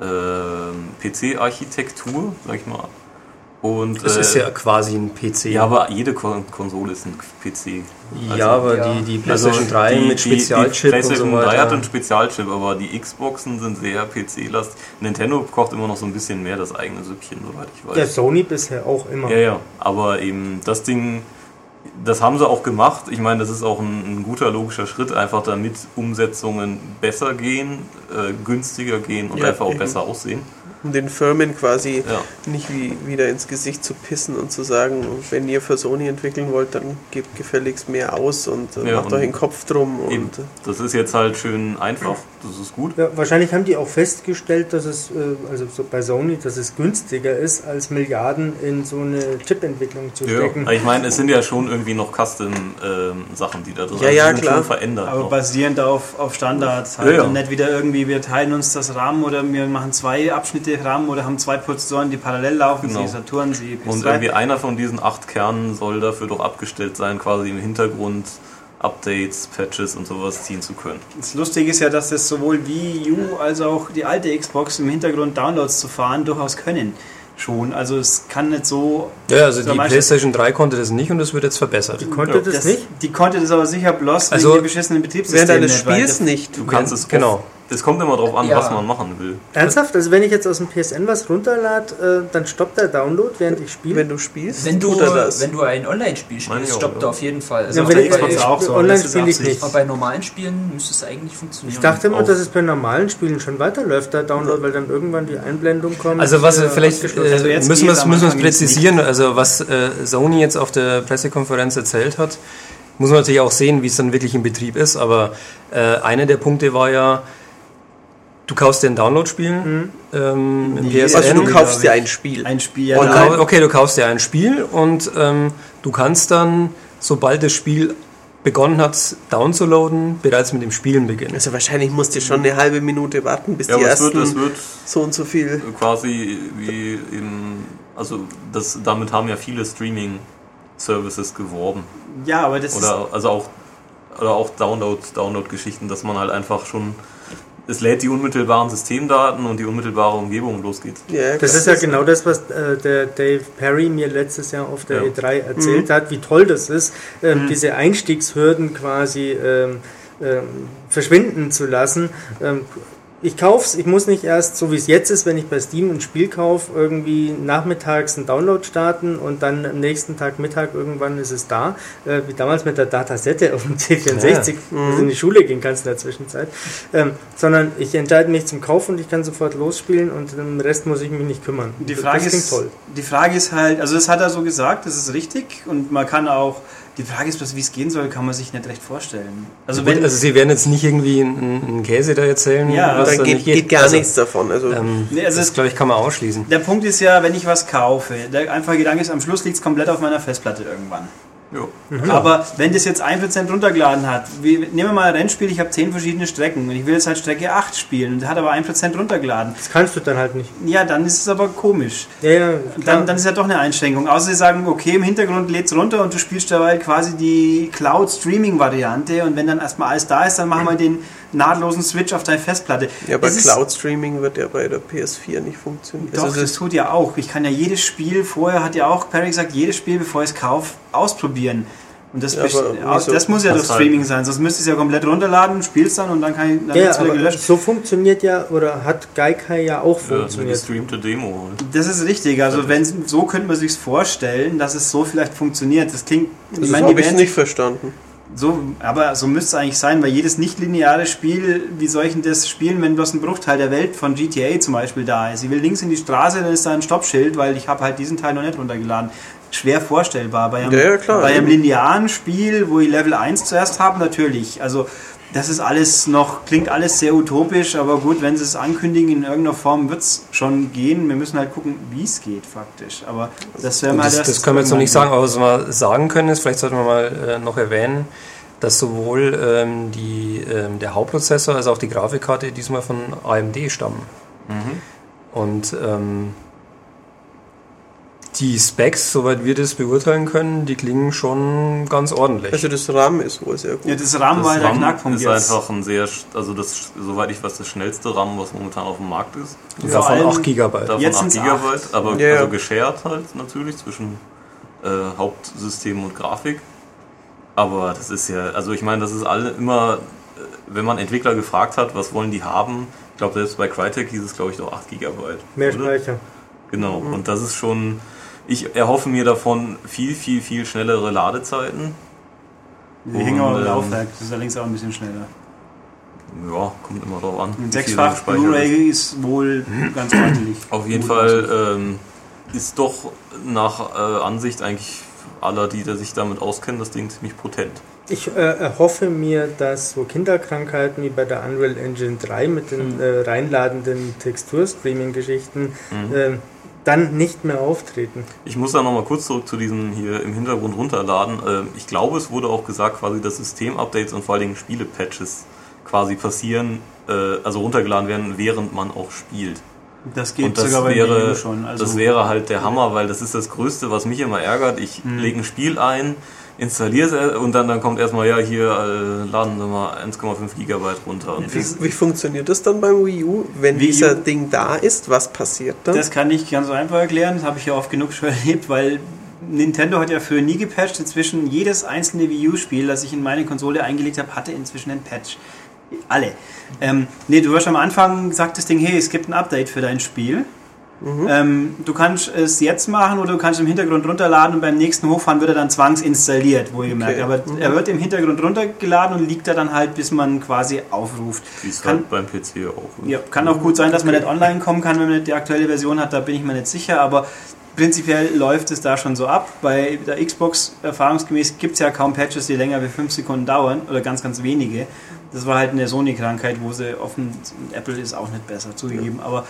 ähm, PC-Architektur, sag ich mal. Und, Es äh, ist ja quasi ein PC. ja, aber jede Kon Konsole ist ein PC. ja, aber ja. die, die PlayStation 3 Also die- mit Spezialchip Die, die PlayStation und so 3 hat einen Spezialchip, aber die Xboxen sind sehr PC-lastig. Nintendo kocht immer noch so ein bisschen mehr das eigene Süppchen, soweit ich weiß. Der Sony bisher auch immer. Ja, ja, aber eben das Ding, das haben sie auch gemacht. Ich meine, das ist auch ein, ein guter logischer Schritt, einfach damit Umsetzungen besser gehen, äh, günstiger gehen und Ja, einfach auch eben. besser aussehen. Um den Firmen quasi Ja. nicht wie, wieder ins Gesicht zu pissen und zu sagen, wenn ihr für Sony entwickeln wollt, dann gebt gefälligst mehr aus und äh, Ja, macht und euch den Kopf drum. Eben, Und, äh, das ist jetzt halt schön einfach, das ist gut. Ja, wahrscheinlich haben die auch festgestellt, dass es, äh, also so bei Sony, dass es günstiger ist, als Milliarden in so eine Chip-Entwicklung zu Ja, stecken. ich meine, es sind ja schon irgendwie noch Custom-Sachen, die da drin Ja, sind. ja, Die sind klar. schon verändert. Aber noch. basierend auf, auf Standards halt. Ja, ja. Und nicht wieder irgendwie, wir teilen uns das RAM oder wir machen zwei Abschnitte RAM oder haben zwei Prozessoren, die parallel laufen, Genau. sie Saturn, sie Und PS3. irgendwie einer von diesen acht Kernen soll dafür doch abgestellt sein, quasi im Hintergrund Updates, Patches und sowas ziehen zu können. Das Lustige ist ja, dass das sowohl Wii U als auch die alte Xbox im Hintergrund Downloads zu fahren durchaus können. Schon. Also es kann nicht so. Ja, also die PlayStation 3 konnte das nicht und das wird jetzt verbessert. Konnte das, Das, nicht? Die konnte das aber sicher bloß Also, wegen dem beschissenen während Betriebssystem eines nicht, weil Spiels nicht. Du kannst es Genau. Es kommt immer darauf an, Ja. was man machen will. Ernsthaft? Also wenn ich jetzt aus dem PSN was runterlade, äh, dann stoppt der Download, während ich spiele? Wenn du spielst, Wenn du, er das. wenn du ein Online-Spiel spielst, stoppt er auf jeden Fall. Also Ja, wenn Xbox auch so, online das spiele ich nicht. aber bei normalen Spielen müsste es eigentlich funktionieren. Ich dachte immer, dass es bei normalen Spielen schon weiterläuft, der Download, weil dann irgendwann die Einblendung kommt. Also was äh, vielleicht äh, Also jetzt müssen wir es müssen präzisieren. Also was äh, Sony jetzt auf der Pressekonferenz erzählt hat, muss man natürlich auch sehen, wie es dann wirklich im Betrieb ist. Aber äh, einer der Punkte war ja, du kaufst dir ein Download-Spiel ähm, im Nee, PSN. also du kaufst dir ein Spiel. Ein Spiel. Du Online. kau- okay, du kaufst dir ein Spiel und ähm, du kannst dann, sobald das Spiel begonnen hat, downzuladen, bereits mit dem Spielen beginnen. Also wahrscheinlich musst du schon eine halbe Minute warten, bis Ja, die ersten wird, es wird so und so viel. quasi wie im, also das, damit haben ja viele Streaming-Services geworben. Ja, aber das Oder also auch oder auch Download, Download-Geschichten, dass man halt einfach schon es lädt die unmittelbaren Systemdaten und die unmittelbare Umgebung losgeht. Ja, Das ist ja genau das, was äh, der Dave Perry mir letztes Jahr auf der Ja. E3 erzählt hat, wie toll das ist, ähm, diese Einstiegshürden quasi ähm, ähm, verschwinden zu lassen. Ich kauf's, ich muss nicht erst, so wie es jetzt ist, wenn ich bei Steam ein Spiel kaufe, irgendwie nachmittags einen Download starten und dann am nächsten Tag Mittag irgendwann ist es da, äh, wie damals mit der Datasette auf dem C64, wo du in die Schule gehen kannst in der Zwischenzeit. Ähm, sondern ich entscheide mich zum Kauf und ich kann sofort losspielen und den Rest muss ich mich nicht kümmern. Die Frage, ist, toll. die Frage ist halt, also das hat er so gesagt, das ist richtig und man kann auch, die Frage ist wie es gehen soll, kann man sich nicht recht vorstellen. Also Gut, wenn, also sie werden jetzt nicht irgendwie einen, einen Käse da erzählen, Ja, was da geht, nicht geht gar Also, nichts davon. Also Ähm, Nee, also das glaube ich kann man ausschließen. der Punkt ist ja, wenn ich was kaufe, der einfache Gedanke ist, am Schluss liegt es komplett auf meiner Festplatte irgendwann. Ja. Aber wenn das jetzt 1% runtergeladen hat, wie, nehmen wir mal ein Rennspiel, ich habe 10 verschiedene Strecken und ich will jetzt halt Strecke 8 spielen und der hat aber 1% runtergeladen. Das kannst du dann halt nicht. Ja, dann ist es aber komisch. Ja, ja. Dann, dann ist ja doch eine Einschränkung. Außer sie sagen, okay, im Hintergrund lädt's runter und du spielst dabei quasi die Cloud-Streaming-Variante und wenn dann erstmal alles da ist, dann machen wir den nahtlosen Switch auf deine Festplatte. Ja, aber Es ist- Cloud Streaming wird ja bei der PS4 nicht funktionieren. Doch, Also das das, tut ja auch. Ich kann ja jedes Spiel, vorher hat ja auch Perry gesagt, jedes Spiel, bevor ich es kaufe, ausprobieren. Und das, Ja, wieso? das muss ja Das durch halt- Streaming sein, sonst müsste ich es ja komplett runterladen, spielst dann und dann kann ich dann ja, wieder gelöscht. so funktioniert ja, oder hat Gaikai ja auch Ja, eine funktioniert. gestreamte Demo halt. Das ist richtig. Also wenn so könnte man sich vorstellen, dass es so vielleicht funktioniert. Das klingt. das ich meine, die habe ich nicht verstanden. So, aber so müsste es eigentlich sein, weil jedes nicht-lineare Spiel, wie soll ich denn das spielen, wenn bloß ein Bruchteil der Welt von GTA zum Beispiel da ist? Ich will links in die Straße, dann ist da ein Stoppschild, weil ich habe halt diesen Teil noch nicht runtergeladen. Schwer vorstellbar. Bei einem, Ja, klar, bei einem linearen Spiel, wo ich Level 1 zuerst habe, natürlich. Also das ist alles noch, klingt alles sehr utopisch, aber gut, wenn sie es ankündigen, in irgendeiner Form wird es schon gehen. Wir müssen halt gucken, wie es geht faktisch. Aber das wir halt Das, das können wir jetzt noch nicht sagen, aber was wir sagen können ist, vielleicht sollten wir mal äh, noch erwähnen, dass sowohl ähm, die, ähm, der Hauptprozessor als auch die Grafikkarte diesmal von AMD stammen. Und ähm, die Specs, soweit wir das beurteilen können, die klingen schon ganz ordentlich. Also das RAM ist wohl sehr gut. Ja, das RAM war Das der RAM Knackpunkt ist jetzt. einfach ein sehr, also das, soweit ich weiß, das schnellste RAM, was momentan auf dem Markt ist. vor Davon allem- 8 GB. Davon Jetzt 8 sind's GB, aber Ja, ja. also geshared halt natürlich zwischen äh, Hauptsystem und Grafik. Aber das ist ja, also ich meine, das ist alle immer, äh, wenn man Entwickler gefragt hat, was wollen die haben, ich glaube selbst bei Crytek hieß es glaube ich doch 8 GB. Mehr oder? Speicher. Genau, und das ist schon, ich erhoffe mir davon viel, viel, viel schnellere Ladezeiten. Die hängen aber Und, im ähm, Laufwerk, das ist allerdings auch ein bisschen schneller. Ja, kommt immer drauf an. Ein sechsfach. Blu-ray ist wohl ganz ordentlich. Auf jeden Fall ähm, ist doch nach äh, Ansicht eigentlich aller, die da sich damit auskennen, das Ding ziemlich potent. Ich äh, erhoffe mir, dass so Kinderkrankheiten wie bei der Unreal Engine 3 mit den äh, reinladenden Texturstreaming-Geschichten äh, dann nicht mehr auftreten. Ich muss da nochmal kurz zurück zu diesem hier im Hintergrund runterladen. Ähm, ich glaube, es wurde auch gesagt, quasi, dass Systemupdates und vor allen Dingen Spiele-Patches quasi passieren, äh, also runtergeladen werden, während man auch spielt. Das geht das sogar bei wäre, Video schon. Also das wäre halt der Hammer, weil das ist das Größte, was mich immer ärgert. Ich Mhm. lege ein Spiel ein, installiere es und dann, dann kommt erstmal, ja, hier äh, laden Sie mal 1,5 Gigabyte runter. Und Wie, wie funktioniert das dann beim Wii U? Wenn Wii U- dieser Ding da ist, was passiert dann? Das kann ich ganz so einfach erklären, das habe ich ja oft genug schon erlebt, weil Nintendo hat ja früher nie gepatcht. Inzwischen jedes einzelne Wii U-Spiel, das ich in meine Konsole eingelegt habe, hatte inzwischen einen Patch. Alle. Ähm, nee, du hast am Anfang gesagt das Ding, hey, es gibt ein Update für dein Spiel. Ähm, du kannst es jetzt machen oder du kannst im Hintergrund runterladen und beim nächsten Hochfahren wird er dann zwangsinstalliert, wohlgemerkt. Okay. Aber er wird im Hintergrund runtergeladen und liegt da dann halt, bis man quasi aufruft. wie es Kann- halt beim PC auch. Ja, kann auch gut sein, dass man nicht online kommen kann, wenn man nicht die aktuelle Version hat, da bin ich mir nicht sicher, aber prinzipiell läuft es da schon so ab. Bei der Xbox erfahrungsgemäß gibt es ja kaum Patches, die länger wie 5 Sekunden dauern oder ganz, ganz wenige. Das war halt eine Sony-Krankheit, wo sie offen, Apple ist auch nicht besser zugegeben, aber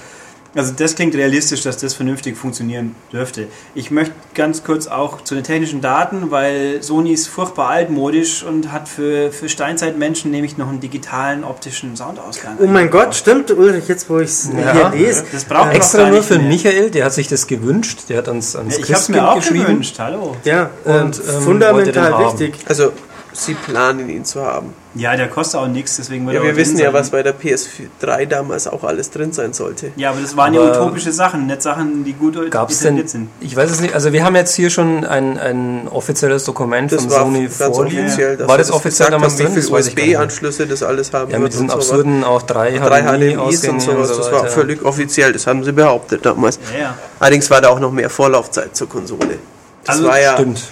also das klingt realistisch, dass das vernünftig funktionieren dürfte. Ich möchte ganz kurz auch zu den technischen Daten, weil Sony ist furchtbar altmodisch und hat für, für Steinzeitmenschen nämlich noch einen digitalen optischen Soundausgang. Oh mein Gott, stimmt, Ulrich, jetzt wo ich es Ja. hier lese. Das braucht man doch Extra gar nur nicht für mehr. Michael, der hat sich das gewünscht, der hat uns ans Ja, ich habe es mir Christkind auch geschrieben. gewünscht, hallo. Ja, Und, und ähm, fundamental wichtig. Also, sie planen ihn zu haben. Ja, der kostet auch nichts, deswegen wird Ja, er wir wissen ja, was bei der PS3 damals auch alles drin sein sollte. Ja, aber das waren ja Aber- utopische Sachen, nicht Sachen, die gut Gab es denn, sind. ich weiß es nicht, also wir haben jetzt hier schon ein, ein offizielles Dokument Das von war Sony ganz vorliegen. offiziell. War sie das offiziell damals haben, drin? Wie Das viele. USB-Anschlüsse das alles haben Ja, mit diesen absurden auch drei, drei HDMIs HDMI-Ausgänge und sowas. so das war völlig offiziell. Das haben sie behauptet damals. Ja, ja. Allerdings war da auch noch mehr Vorlaufzeit zur Konsole. Das Also, war, ja, Stimmt.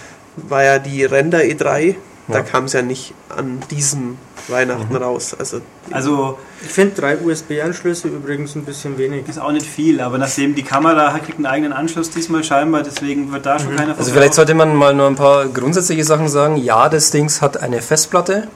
war ja die Render E3. Da Ja. kam es ja nicht an diesem Weihnachten raus. Also Also Ich finde drei USB-Anschlüsse übrigens ein bisschen wenig. ist auch nicht viel, aber nachdem die Kamera hat, kriegt einen eigenen Anschluss diesmal scheinbar, deswegen wird da schon keiner Also vielleicht sollte man mal nur ein paar grundsätzliche Sachen sagen. Ja, das Ding hat eine Festplatte.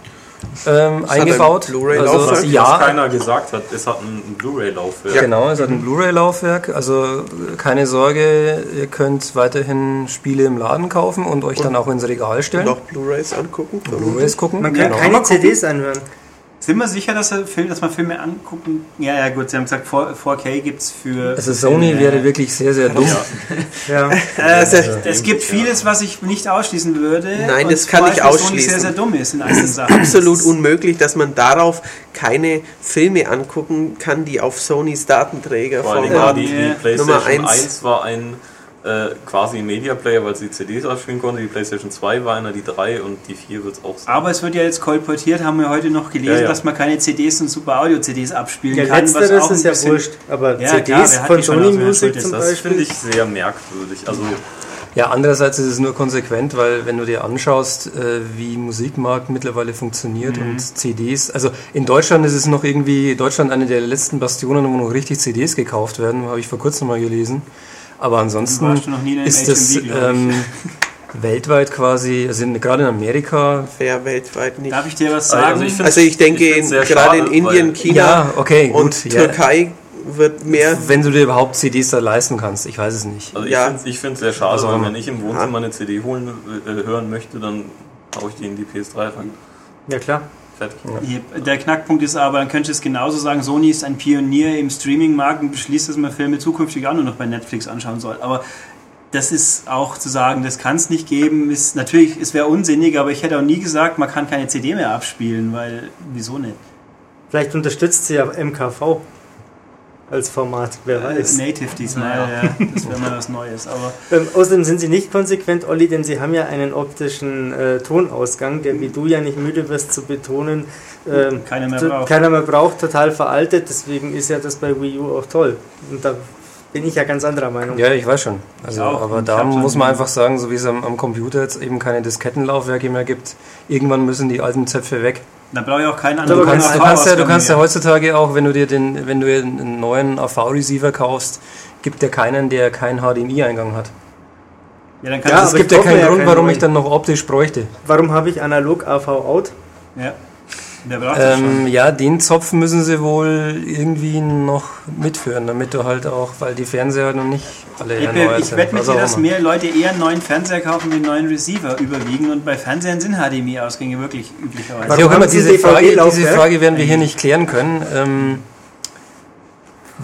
Ähm, eingebaut. ein Blu-ray-Laufwerk, also, Was ja, keiner gesagt hat, es hat ein Blu-ray-Laufwerk. Genau, es hat ein Blu-ray-Laufwerk. Also keine Sorge, ihr könnt weiterhin Spiele im Laden kaufen und euch dann auch ins Regal Und stellen. auch Blu-rays angucken. Blu-rays gucken. Man kann genau. keine CDs anhören. Sind wir sicher, dass, er Film, dass man Filme angucken? Ja, ja, gut, Sie haben gesagt, 4- 4K gibt es für. Also Sony für, wäre wirklich sehr, sehr dumm. Ja. Äh, es, es gibt vieles, was ich nicht ausschließen würde. Nein, das kann ich Beispiel Sony ausschließen. sehr, sehr dumm ist in einzelnen Sachen. Absolut unmöglich, dass man darauf keine Filme angucken kann, die auf Sonys Datenträger Vor allem vorhanden. die, die Ja. PlayStation Nummer 1. eins. war ein äh, quasi ein Media Player, weil sie CDs abspielen konnte. Die PlayStation 2 war einer, die 3 und die 4 wird es auch sein. Aber es wird ja jetzt kolportiert, haben wir heute noch gelesen, Ja, ja. dass man keine CDs und Super Audio-CDs abspielen Ja, kann. was letzteres auch ein ist ja bisschen- wurscht. Aber Ja, CDs klar, von Sony Music zum Das Beispiel. finde ich sehr merkwürdig. Also Ja, andererseits ist es nur konsequent, weil wenn du dir anschaust, äh, wie Musikmarkt mittlerweile funktioniert Mhm. und CDs, also in Deutschland ist es noch irgendwie, Deutschland eine der letzten Bastionen, wo noch richtig CDs gekauft werden, habe ich vor kurzem mal gelesen. Aber ansonsten in ist ich. ähm, weltweit quasi, also in, gerade in Amerika, Fair weltweit nicht. Darf ich dir was Also sagen? ich find- Also ich denke, Ich sehr gerade schade, in Indien, China ja, okay, und gut, ja, Türkei wird mehr. wenn du dir überhaupt CDs da leisten kannst, ich weiß es nicht. Also Ja. ich finde es sehr schade, immer. wenn ich im Wohnzimmer eine CD holen, äh, hören möchte, dann haue ich die in die PS3 rein. Ja, klar. Fertig. Hier, Der Knackpunkt ist aber, dann könnte ich es genauso sagen, Sony ist ein Pionier im Streaming-Markt und beschließt, dass man Filme zukünftig auch nur noch bei Netflix anschauen soll. Aber das ist auch zu sagen, das kann es nicht geben, ist natürlich, es wäre unsinnig, aber ich hätte auch nie gesagt, man kann keine CD mehr abspielen, weil, wieso nicht? Vielleicht unterstützt sie ja MKV als Format, wer weiß. Native diesmal, ja. das wäre mal was Neues. Aber Ähm, außerdem sind sie nicht konsequent, Olli, denn sie haben ja einen optischen äh, Tonausgang, der wie du ja nicht müde wirst zu betonen, ähm, keiner mehr braucht. keiner mehr braucht, total veraltet. Deswegen ist ja das bei Wii U auch toll. Und da bin ich ja ganz anderer Meinung. Ja, ich weiß schon. Also, auch. aber da muss man ein- einfach sagen, so wie es am, am Computer jetzt eben keine Diskettenlaufwerke mehr gibt, irgendwann müssen die alten Zöpfe weg. Da brauche ich auch keinen Du Du anderen. kannst, du AV kannst, ja, du kannst ja heutzutage auch, wenn du dir den, wenn du einen neuen AV-Receiver kaufst, gibt der keinen, der keinen HDMI-Eingang hat. Ja, dann Ja, kannst es gibt ja keinen mir ja Grund, keinen warum neuen. ich dann noch optisch bräuchte. Warum habe ich analog AV out? du, ja. Ähm, ja, den Zopf müssen sie wohl irgendwie noch mitführen, damit du halt auch, weil die Fernseher halt noch nicht alle Ich, erneuert ich sind. wette mit dir, dass mehr Leute eher einen neuen Fernseher kaufen, wie einen neuen Receiver überwiegen und bei Fernsehern sind HDMI-Ausgänge wirklich üblicherweise. Warum auch immer, diese Frage, diese Frage werden wir hier nicht klären können. Ähm,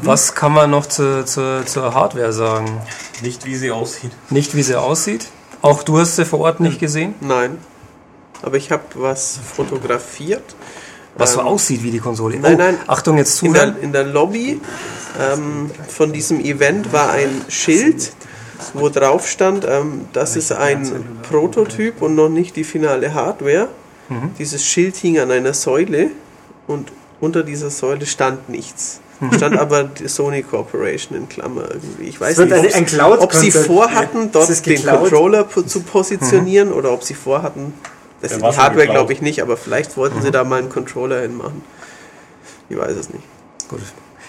was kann man noch zu, zu, zur Hardware sagen? Nicht wie sie aussieht. Nicht, wie sie aussieht. Auch du hast sie vor Ort nicht gesehen. Nein. Aber ich habe was fotografiert. Was so Ähm, aussieht wie die Konsole. nein, oh, nein. Achtung, jetzt In zuhören. der, in der Lobby ähm, von diesem Event war ein Schild, wo drauf stand, ähm, das ist ein Prototyp und noch nicht die finale Hardware. Mhm. Dieses Schild hing an einer Säule und unter dieser Säule stand nichts. Mhm. Stand aber die Sony Corporation in Klammer irgendwie. Ich weiß nicht, ein Cloud ob sie vorhatten, dort den. Controller po- zu positionieren oder ob sie vorhatten, das ist die Hardware glaube ich nicht, aber vielleicht wollten sie da mal einen Controller hinmachen. Ich weiß es nicht. Gut.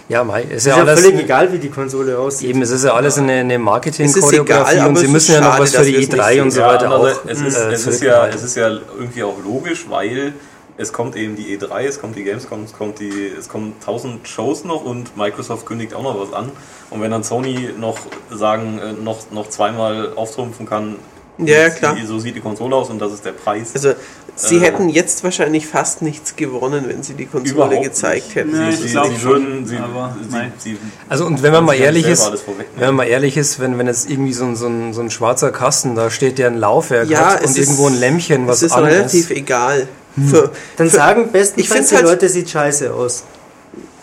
Ja, Mai, ist Ist ja ja alles. völlig egal, wie die Konsole aussieht. Eben, es ist ja alles eine, eine Marketing-Choreografie ist egal, und sie müssen ja noch was für die wir es nicht E3 sehen. und so Ja, weiter aber auch. es, ist, äh, es, ist ja, es ist ja irgendwie auch logisch, weil es kommt eben die E3, es kommt die Gamescom, es kommt die, es kommen tausend Shows noch und Microsoft kündigt auch noch was an. Und wenn dann Sony noch sagen, äh, noch, noch zweimal auftrumpfen kann, Ja, ja, jetzt klar. Die, so sieht die Konsole aus und das ist der Preis. Also, sie Äh, hätten jetzt wahrscheinlich fast nichts gewonnen, wenn sie die Konsole gezeigt hätten. Sie, ich sie, sie würden, Also und wenn man mal ehrlich ist, wenn man mal ehrlich ist, wenn, wenn jetzt irgendwie so ein, so, ein, so ein schwarzer Kasten da steht, der ein Laufwerk Ja, hat und ist- irgendwo ein Lämpchen, was Es ist an relativ ist, egal. Für, Dann für, sagen Ich bestenfalls die halt- Leute, sieht scheiße aus.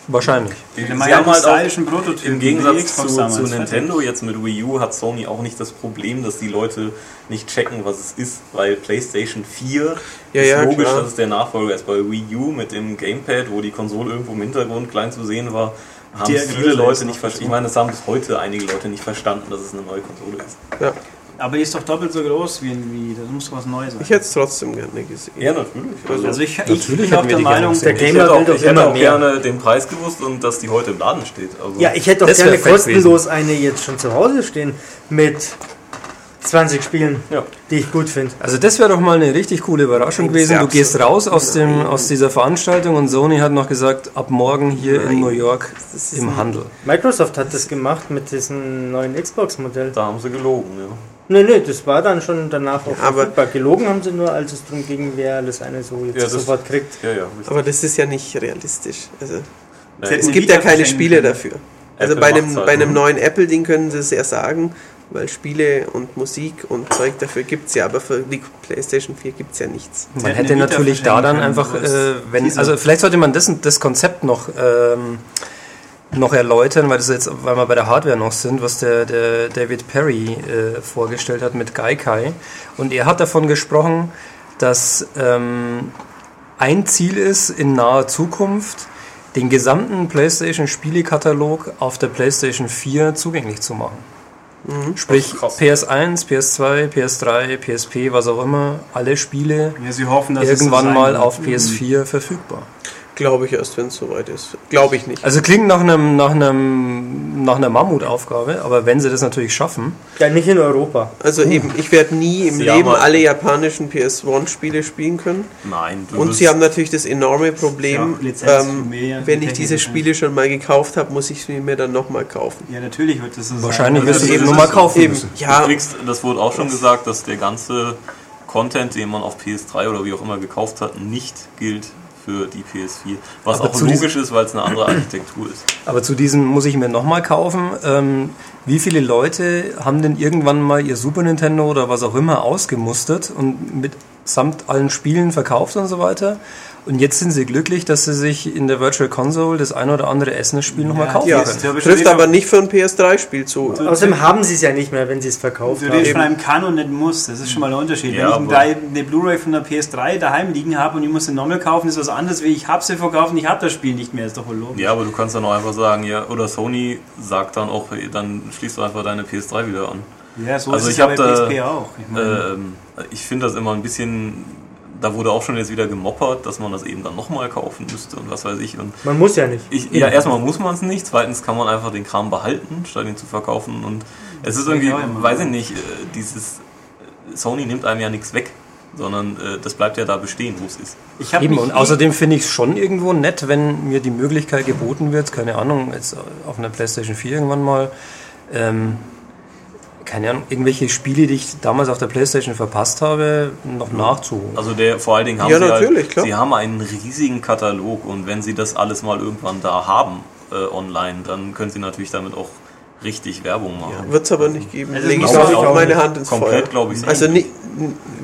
Wahrscheinlich. Die, sie haben halt auch Prototypen, im Gegensatz zu, zu. Nintendo jetzt mit Wii U hat Sony auch nicht das Problem, dass die Leute nicht checken, was es ist, weil PlayStation 4 Ja, ist ja, logisch, klar. dass es der Nachfolger ist. Bei Wii U mit dem Gamepad, wo die Konsole irgendwo im Hintergrund klein zu sehen war, haben Der viele Leute nicht verstanden. Ich meine, das haben bis heute einige Leute nicht verstanden, dass es eine neue Konsole ist. ja, Aber die ist doch doppelt so groß wie ein Wii. Das muss doch was Neues sein. ich hätte es trotzdem gerne gesehen. Ja, natürlich. Also, Also ich, ich Natürlich bin hätten auch der die Meinung, Der ich Gamer hätte will doch ich hätte auch mehr. gerne den Preis gewusst und dass die heute im Laden steht. Also, Ja, ich hätte doch gerne kostenlos eine jetzt schon zu Hause stehen mit 20 Spielen, Ja. die ich gut finde. Also das wäre doch mal eine richtig coole Überraschung gewesen. Du gehst raus aus, dem, aus dieser Veranstaltung und Sony hat noch gesagt, ab morgen hier in Nein. New York im Handel. Microsoft hat das gemacht mit diesem neuen Xbox-Modell. Da haben sie gelogen, ja. Nee, nee, das war dann schon danach auch aber- verfügbar. Gelogen haben sie nur, als es darum ging, wer alles eine so jetzt Ja, das- sofort kriegt. Ja, ja. Aber das ist ja nicht realistisch. Also, Nein, es gibt ja keine Spiele dafür. Also Apple bei einem, halt, bei einem ne? neuen Apple-Ding können sie es ja sagen, weil Spiele und Musik und Zeug dafür gibt es ja, aber für die PlayStation 4 gibt es ja nichts. Man hätte natürlich da dann einfach, äh, wenn, also vielleicht sollte man das, das Konzept noch, ähm, noch erläutern, weil das jetzt, weil wir bei der Hardware noch sind, was der, der David Perry äh, vorgestellt hat mit Gaikai. Und er hat davon gesprochen, dass ähm, ein Ziel ist, in naher Zukunft den gesamten PlayStation-Spielekatalog auf der PlayStation 4 zugänglich zu machen. Sprich Krass. PS1, PS2, PS3, PSP, was auch immer, alle Spiele Ja, sie hoffen, irgendwann mal auf PS4 verfügbar. Glaube ich erst, wenn es soweit ist. Glaube ich nicht. Also klingt nach einem nach einem nach einer Mammutaufgabe, aber wenn sie das natürlich schaffen, Ja, nicht in Europa. Also eben, ich werde nie im Sie Leben haben halt- alle japanischen PS1-Spiele spielen können. Nein, du Und sie haben natürlich das enorme Problem, Ja, ähm, mehr wenn ich diese. Spiele schon mal gekauft habe, muss ich sie mir dann nochmal kaufen. Ja, natürlich wird das so wahrscheinlich sein. wirst du das eben ist nur mal so. kaufen Eben, müssen. Du ja, kriegst, das wurde auch schon gesagt, dass der ganze Content, den man auf PS3 oder wie auch immer gekauft hat, nicht gilt für die PS4. Was Aber auch logisch ist, weil es eine andere Architektur ist. Aber zu diesem muss ich mir nochmal kaufen. Ähm, wie viele Leute haben denn irgendwann mal ihr Super Nintendo oder was auch immer ausgemustert und mit samt allen Spielen verkauft und so weiter? Und jetzt sind sie glücklich, dass sie sich in der Virtual Console das ein oder andere nochmal Ja, kaufen ja. das können. trifft aber nicht für ein PS3-Spiel zu. Außerdem haben sie es ja nicht mehr, wenn sie es verkauft Du redest von einem kann und nicht muss. Das ist schon mal ein Unterschied. Ja, Wenn ich eine, Blu-ray von der PS3 daheim liegen habe und ich muss sie nochmal kaufen, ist was anderes, wie ich habe sie verkauft und ich habe das Spiel nicht mehr. Ist doch wohl logisch. Ja, aber du kannst dann auch einfach sagen, ja, oder Sony sagt dann auch, dann schließt du einfach deine PS3 wieder an. Ja, so Also ist ich es ja bei da- PSP auch. Ich Ähm, ich finde das immer ein bisschen, da wurde auch schon jetzt wieder gemoppert, dass man das eben dann nochmal kaufen müsste und was weiß ich. Und Man muss ja nicht. ich, ja, erstmal muss man es nicht, zweitens kann man einfach den Kram behalten, statt ihn zu verkaufen. Und es ist irgendwie, weiß ich nicht, äh, dieses äh, Sony nimmt einem ja nichts weg, sondern äh, das bleibt ja da bestehen, wo es ist. ich habe Eben, und außerdem finde ich es schon irgendwo nett, wenn mir die Möglichkeit geboten wird, keine Ahnung, jetzt auf einer PlayStation 4 irgendwann mal, ähm, keine Ahnung, irgendwelche Spiele, die ich damals auf der PlayStation verpasst habe, noch nachzuholen. Also der vor allen Dingen haben Ja, sie natürlich, halt, klar. sie haben einen riesigen Katalog und wenn sie das alles mal irgendwann da haben äh, online, dann können sie natürlich damit auch richtig Werbung machen. Wird es aber nicht geben. Also Lege ich auch auch meine nicht. Hand ins Komplett Feuer. glaube ich nicht. Also ni-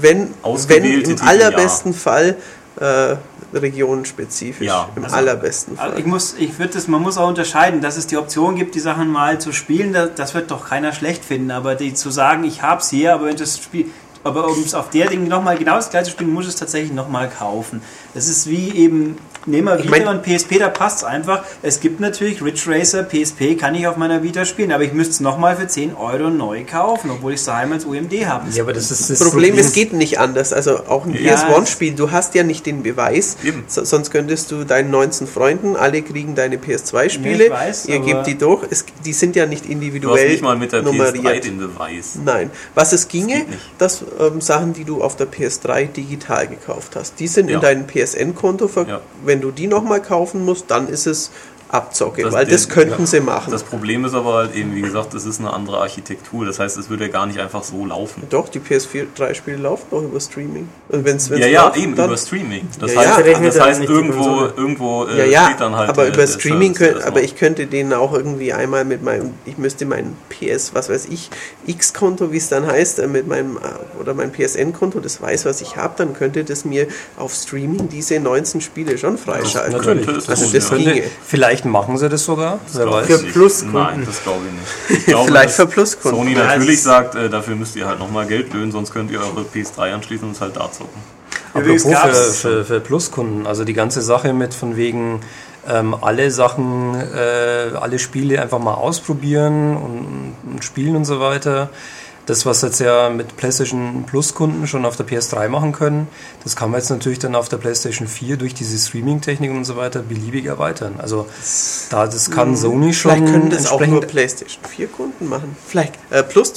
wenn, wenn im allerbesten Fall äh, regionenspezifisch. Ja. Im Also- allerbesten Also Fall. ich muss, ich würde das, man muss auch unterscheiden, dass es die Option gibt, die Sachen mal zu spielen, das, das wird doch keiner schlecht finden, aber die zu sagen, ich hab's hier, aber wenn das Spiel, aber um es auf der Ding nochmal genau das gleiche zu spielen, muss ich es tatsächlich nochmal kaufen. Das ist wie eben, nehmen wir Ich Vita mein- und PSP, da passt es einfach. Es gibt natürlich Ridge Racer, PSP kann ich auf meiner Vita spielen, aber ich müsste es nochmal für 10 Euro neu kaufen, obwohl ich es daheim als UMD habe. Ja, aber das ist das Problem, es geht nicht anders. Also auch ein Ja, PS1-Spiel, du hast ja nicht den Beweis. So, sonst könntest du deinen 19 Freunden, alle kriegen deine PS2-Spiele, Ja, ich weiß, ihr gebt die durch. Es, die sind ja nicht Du hast individuell nicht mal mit der PS3 nummeriert. den Beweis. Nein. Was es ginge, nicht. dass ähm, Sachen, die du auf der PS3 digital gekauft hast, die sind Ja. in deinem PSN-Konto. ver- Ja. Wenn du die nochmal kaufen musst, dann ist es Abzocke, Das- weil das könnten ja. sie machen. Das Problem ist aber halt eben, wie gesagt, es ist eine andere Architektur. Das heißt, es würde ja gar nicht einfach so laufen. Doch, die PS4-3-Spiele laufen doch über Streaming. Und wenn's, wenn's ja, ja, läuft, eben über Streaming. Das Ja, heißt, ja. Das heißt irgendwo, irgendwo äh, Ja, ja, steht dann halt. aber äh, über Streaming das aber ich könnte den auch irgendwie einmal mit meinem, ich müsste mein PS, was weiß ich, X-Konto, wie es dann heißt, äh, mit meinem, äh, oder mein PSN-Konto, das weiß, was ich habe, dann könnte das mir auf Streaming diese 19 Spiele schon freischalten. natürlich. Könnte es Also das ja. ginge. Könnte, vielleicht machen sie das sogar, wer Glaub weiß. Für. Pluskunden. Nein, das glaube ich nicht. Ich glaube, Vielleicht für Pluskunden. Sony natürlich sagt, äh, dafür müsst ihr halt nochmal Geld löhnen, sonst könnt ihr eure PS3 anschließen und es halt da zocken. Apropos für, für, für Pluskunden, also die ganze Sache mit von wegen ähm, alle Sachen, äh, alle Spiele einfach mal ausprobieren und, und spielen und so weiter. Das, was jetzt ja mit PlayStation Plus Kunden schon auf der PS3 machen können, das kann man jetzt natürlich dann auf der PlayStation 4 durch diese Streaming-Technik und so weiter beliebig erweitern. Also da das kann Sony schon Vielleicht können das auch nur entsprechend- PlayStation 4 Kunden machen. Vielleicht äh, Plus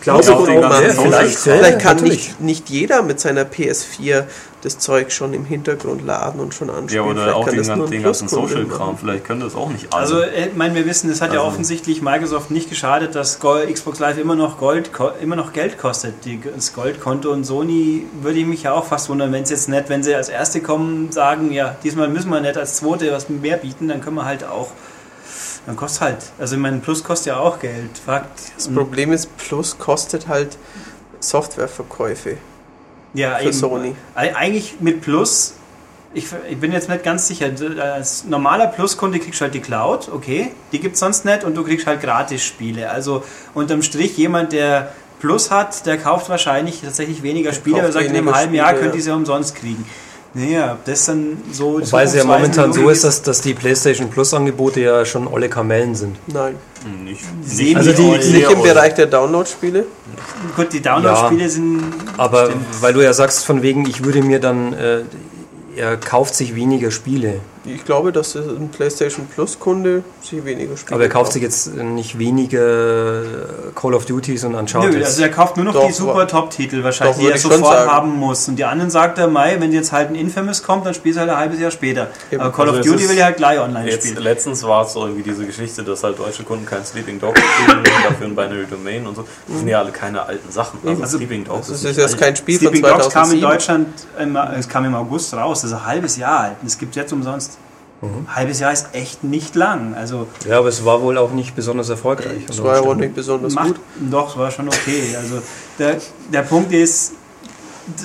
Glaube ganzen ja, vielleicht. Vielleicht kann natürlich. nicht, nicht jeder mit seiner PS4 das Zeug schon im Hintergrund laden und schon Ja, anspielen. oder Vielleicht auch kann den, das nur ein den ganzen Social-Kram. Vielleicht können das auch nicht alle. Also, äh, ich meine, wir wissen, es hat ja Also- offensichtlich Microsoft nicht geschadet, dass Xbox Live immer noch, Gold, immer noch Geld kostet, das Goldkonto. Und Sony würde ich mich ja auch fast wundern, wenn es jetzt nicht, wenn sie als Erste kommen, sagen, ja, diesmal müssen wir nicht als Zweite was mehr bieten, dann können wir halt auch, dann kostet halt. Also, ich meine, Plus kostet ja auch Geld. Fakt. Das Problem ist, Plus kostet halt Softwareverkäufe ja, für Sony. Eig- Eigentlich mit Plus, ich, ich bin jetzt nicht ganz sicher, als normaler Plus-Kunde kriegst du halt die Cloud, okay, die gibt es sonst nicht und du kriegst halt Gratis-Spiele. Also unterm Strich jemand, der Plus hat, der kauft wahrscheinlich tatsächlich weniger Spiele, kauft weil er sagt, in einem halben Jahr Spiele, könnt ihr sie umsonst kriegen. Naja, ob das dann so Wobei es ja momentan so ist, dass, dass die PlayStation Plus Angebote ja schon alle Kamellen sind. Nein. Hm, nicht, Semi- Also die- die- Nicht im Bereich der Download-Spiele. Gut, die Download-Spiele sind... Aber stimmt. weil du ja sagst, von wegen, ich würde mir dann, äh, er kauft sich weniger Spiele. Ich glaube, dass ein PlayStation Plus-Kunde sich weniger Spiele Aber er kauft sich jetzt nicht weniger Call of Duties und Uncharted. Nö, also er kauft nur noch Doch, die super Top-Titel wahrscheinlich, doch, die er sofort sagen. haben muss. Und die anderen sagt er, Mai, wenn jetzt halt ein Infamous kommt, dann spielst du halt ein halbes Jahr später. Eben. Aber Call Also of Duty ist will ja halt gleich online Jetzt, spielen. letztens war es so irgendwie diese Geschichte, dass halt deutsche Kunden kein Sleeping Dog kriegen, dafür ein Binary Domain und so. Das sind ja alle keine alten Sachen. Also, Also, Sleeping Dogs Das ist nicht jetzt kein Spiel von Sleeping Dogs kam in 2007. Deutschland, im, es kam im August raus, das ist ein halbes Jahr alt. Und es gibt jetzt umsonst. Mhm. Ein halbes Jahr ist echt nicht lang. Also ja, aber es war wohl auch nicht besonders erfolgreich. Das war ja auch nicht besonders macht, gut. doch, es war schon okay. Also der, der Punkt ist,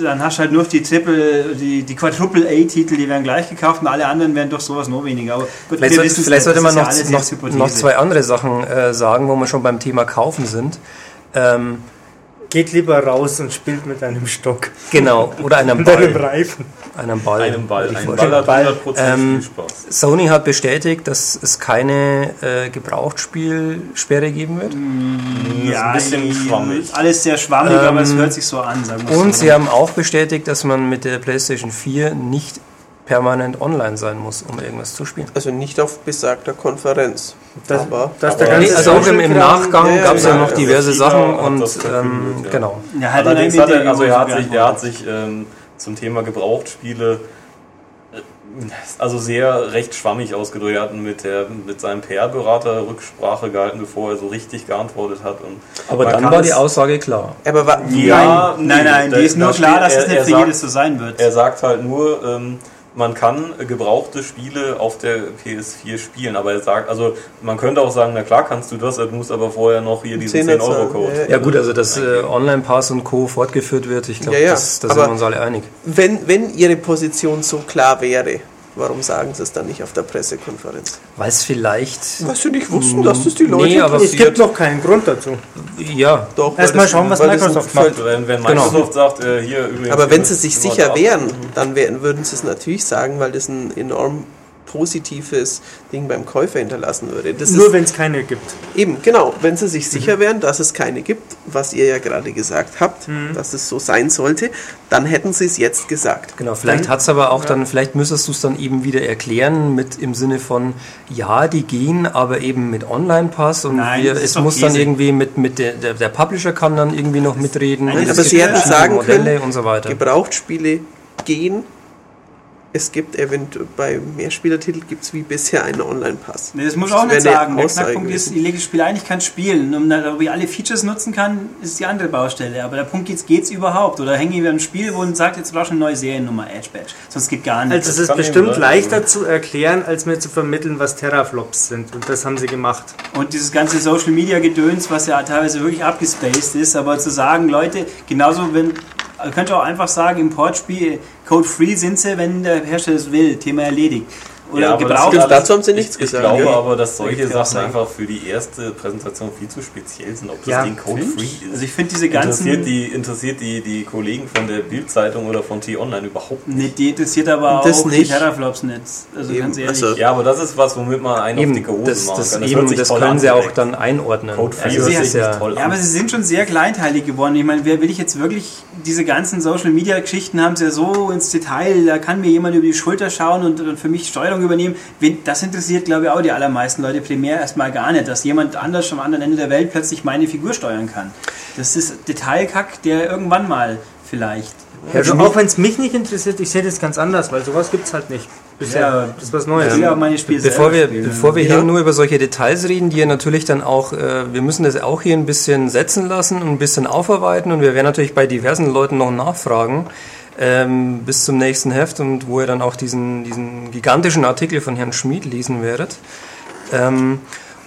dann hast du halt nur die Triple, die, die Quadruple A-Titel, die werden gleich gekauft und alle anderen werden durch sowas nur weniger. Aber gut, Vielleicht, sollte, vielleicht sollte das man ist ja noch, noch, noch zwei andere Sachen äh, sagen, wo wir schon beim Thema Kaufen sind. Ähm, Geht lieber raus und spielt mit einem Stock genau, oder einem und einem Ball. Reifen. Einem Ball. Einem Ball. Ein. Ball hat 100% Ähm, viel Spaß. Sony hat bestätigt, dass es keine äh, Gebrauchtspielsperre geben wird. Das ist ein bisschen schwammig. Alles sehr schwammig, Ähm, aber es hört sich so an, sagen wir Und so. sie haben auch bestätigt, dass man mit der PlayStation 4 nicht permanent online sein muss, um irgendwas zu spielen. Also nicht auf besagter Konferenz. Das, aber der aber- ganze Nee, also auch im, im Nachgang ja, ja, gab es ja ja, noch ja. diverse Sachen und das ähm, ja. genau. Ja, halt Allerdings hat er, also er hat sich, er hat sich ähm, zum Thema Gebrauchtspiele äh, also sehr recht schwammig ausgedrückt. Er hat mit, der, mit seinem PR-Berater Rücksprache gehalten, bevor er so richtig geantwortet hat. Und Aber dann war die Aussage klar. Aber wa Ja, nein, nein, nein, da- die ist nur klar, dass es nicht für jedes so sein wird. Er sagt halt nur, ähm, man kann gebrauchte Spiele auf der PS4 spielen, aber er sagt, also man könnte auch sagen, na klar kannst du das, du musst aber vorher noch hier diesen Zehner 10-Euro-Code. zahlen, Ja gut, also dass äh, Online-Pass und Co. fortgeführt wird, ich glaube, Ja, ja, das, da sind wir uns alle einig. wenn, wenn Ihre Position so klar wäre, warum sagen Sie es dann nicht auf der Pressekonferenz? Weil es vielleicht... Was Sie nicht wussten, dass das die Nee, Leute aber- Es gibt noch keinen Grund dazu. Ja, Doch, Erstmal schauen, was Microsoft macht. Wenn, wenn Genau. Microsoft sagt, äh, hier übrigens. Aber wenn sie sich sicher wären, dann wär, würden sie es natürlich sagen, weil das ein enorm positives Ding beim Käufer hinterlassen würde. Das Nur wenn es keine gibt. eben, genau, wenn sie sich sicher wären, dass es keine gibt, was ihr ja gerade gesagt habt, dass es so sein sollte, dann hätten sie es jetzt gesagt. Genau, vielleicht Dann- hat es aber auch dann, vielleicht müsstest du es dann eben wieder erklären mit im Sinne von, ja, die gehen, aber eben mit Online-Pass und Nein, wir, es muss dann Käse. irgendwie mit, mit der, der, der Publisher kann dann irgendwie noch mitreden. Nein, aber es sie hätten sagen Modelle können, und so weiter. Gebrauchtspiele gehen. Es gibt eventuell bei Mehrspielertiteln gibt es wie bisher einen Online-Pass. Nee, das muss ich auch nicht sagen. Der Knackpunkt ist, ich Spiel eigentlich kann spielen. Und dann, ob ich alle Features nutzen kann, ist die andere Baustelle. Aber der Punkt ist, geht's überhaupt? Oder hänge ich über ein Spiel, wo man sagt, jetzt brauchst du eine neue Seriennummer, Edge Badge. Sonst geht gar nichts. Also es Das ist bestimmt leichter zu erklären, als mir zu vermitteln, was Teraflops sind. Und das haben sie gemacht. Und dieses ganze Social Media Gedöns, was ja teilweise wirklich abgespaced ist, aber zu sagen, Leute, genauso wenn, ihr könnt auch einfach sagen, im Portspiel Code Free sind sie, wenn der Hersteller es will, Thema erledigt. Oder das gebraucht. Stimmt, dazu haben sie nichts ich, ich gesagt, glaube ja. aber, dass solche Ich Sachen einfach für die erste Präsentation viel zu speziell sind. Ob das Ja, Ding code-free ist. Also ich finde diese ganzen... interessiert die, interessiert die, die Kollegen von der Bild-Zeitung oder von T-Online überhaupt nicht. Nee, die interessiert aber Das auch die nicht. Terraflops nicht. Also Eben, ganz ehrlich. also- Ja, aber das ist was, womit man einen auf Eben, dicke Hose das, machen das, kann. eben, hört sich das toll können an sie auch dann einordnen. Code-free Also hört das sich ja, toll Ja, aber sie sind schon sehr kleinteilig geworden. Ich meine, wer will ich jetzt wirklich, diese ganzen Social Media Geschichten haben sie ja so ins Detail, da kann mir jemand über die Schulter schauen und, und für mich Steuerung übernehmen. Wen, das interessiert, glaube ich, auch die allermeisten Leute primär erstmal gar nicht, dass jemand anders am anderen Ende der Welt plötzlich meine Figur steuern kann. Das ist Detailkack, der irgendwann mal vielleicht. Also auch wenn es mich nicht interessiert, ich sehe das ganz anders, weil sowas gibt es halt nicht. Bisher. Ja. das ist was Neues. Auch meine Spiele Bevor wir, spielen. bevor wir Ja. hier nur über solche Details reden, die ja natürlich dann auch, äh, wir müssen das auch hier ein bisschen setzen lassen und ein bisschen aufarbeiten und wir werden natürlich bei diversen Leuten noch nachfragen ähm, bis zum nächsten Heft und wo ihr dann auch diesen, diesen gigantischen Artikel von Herrn Schmid lesen werdet. Ähm,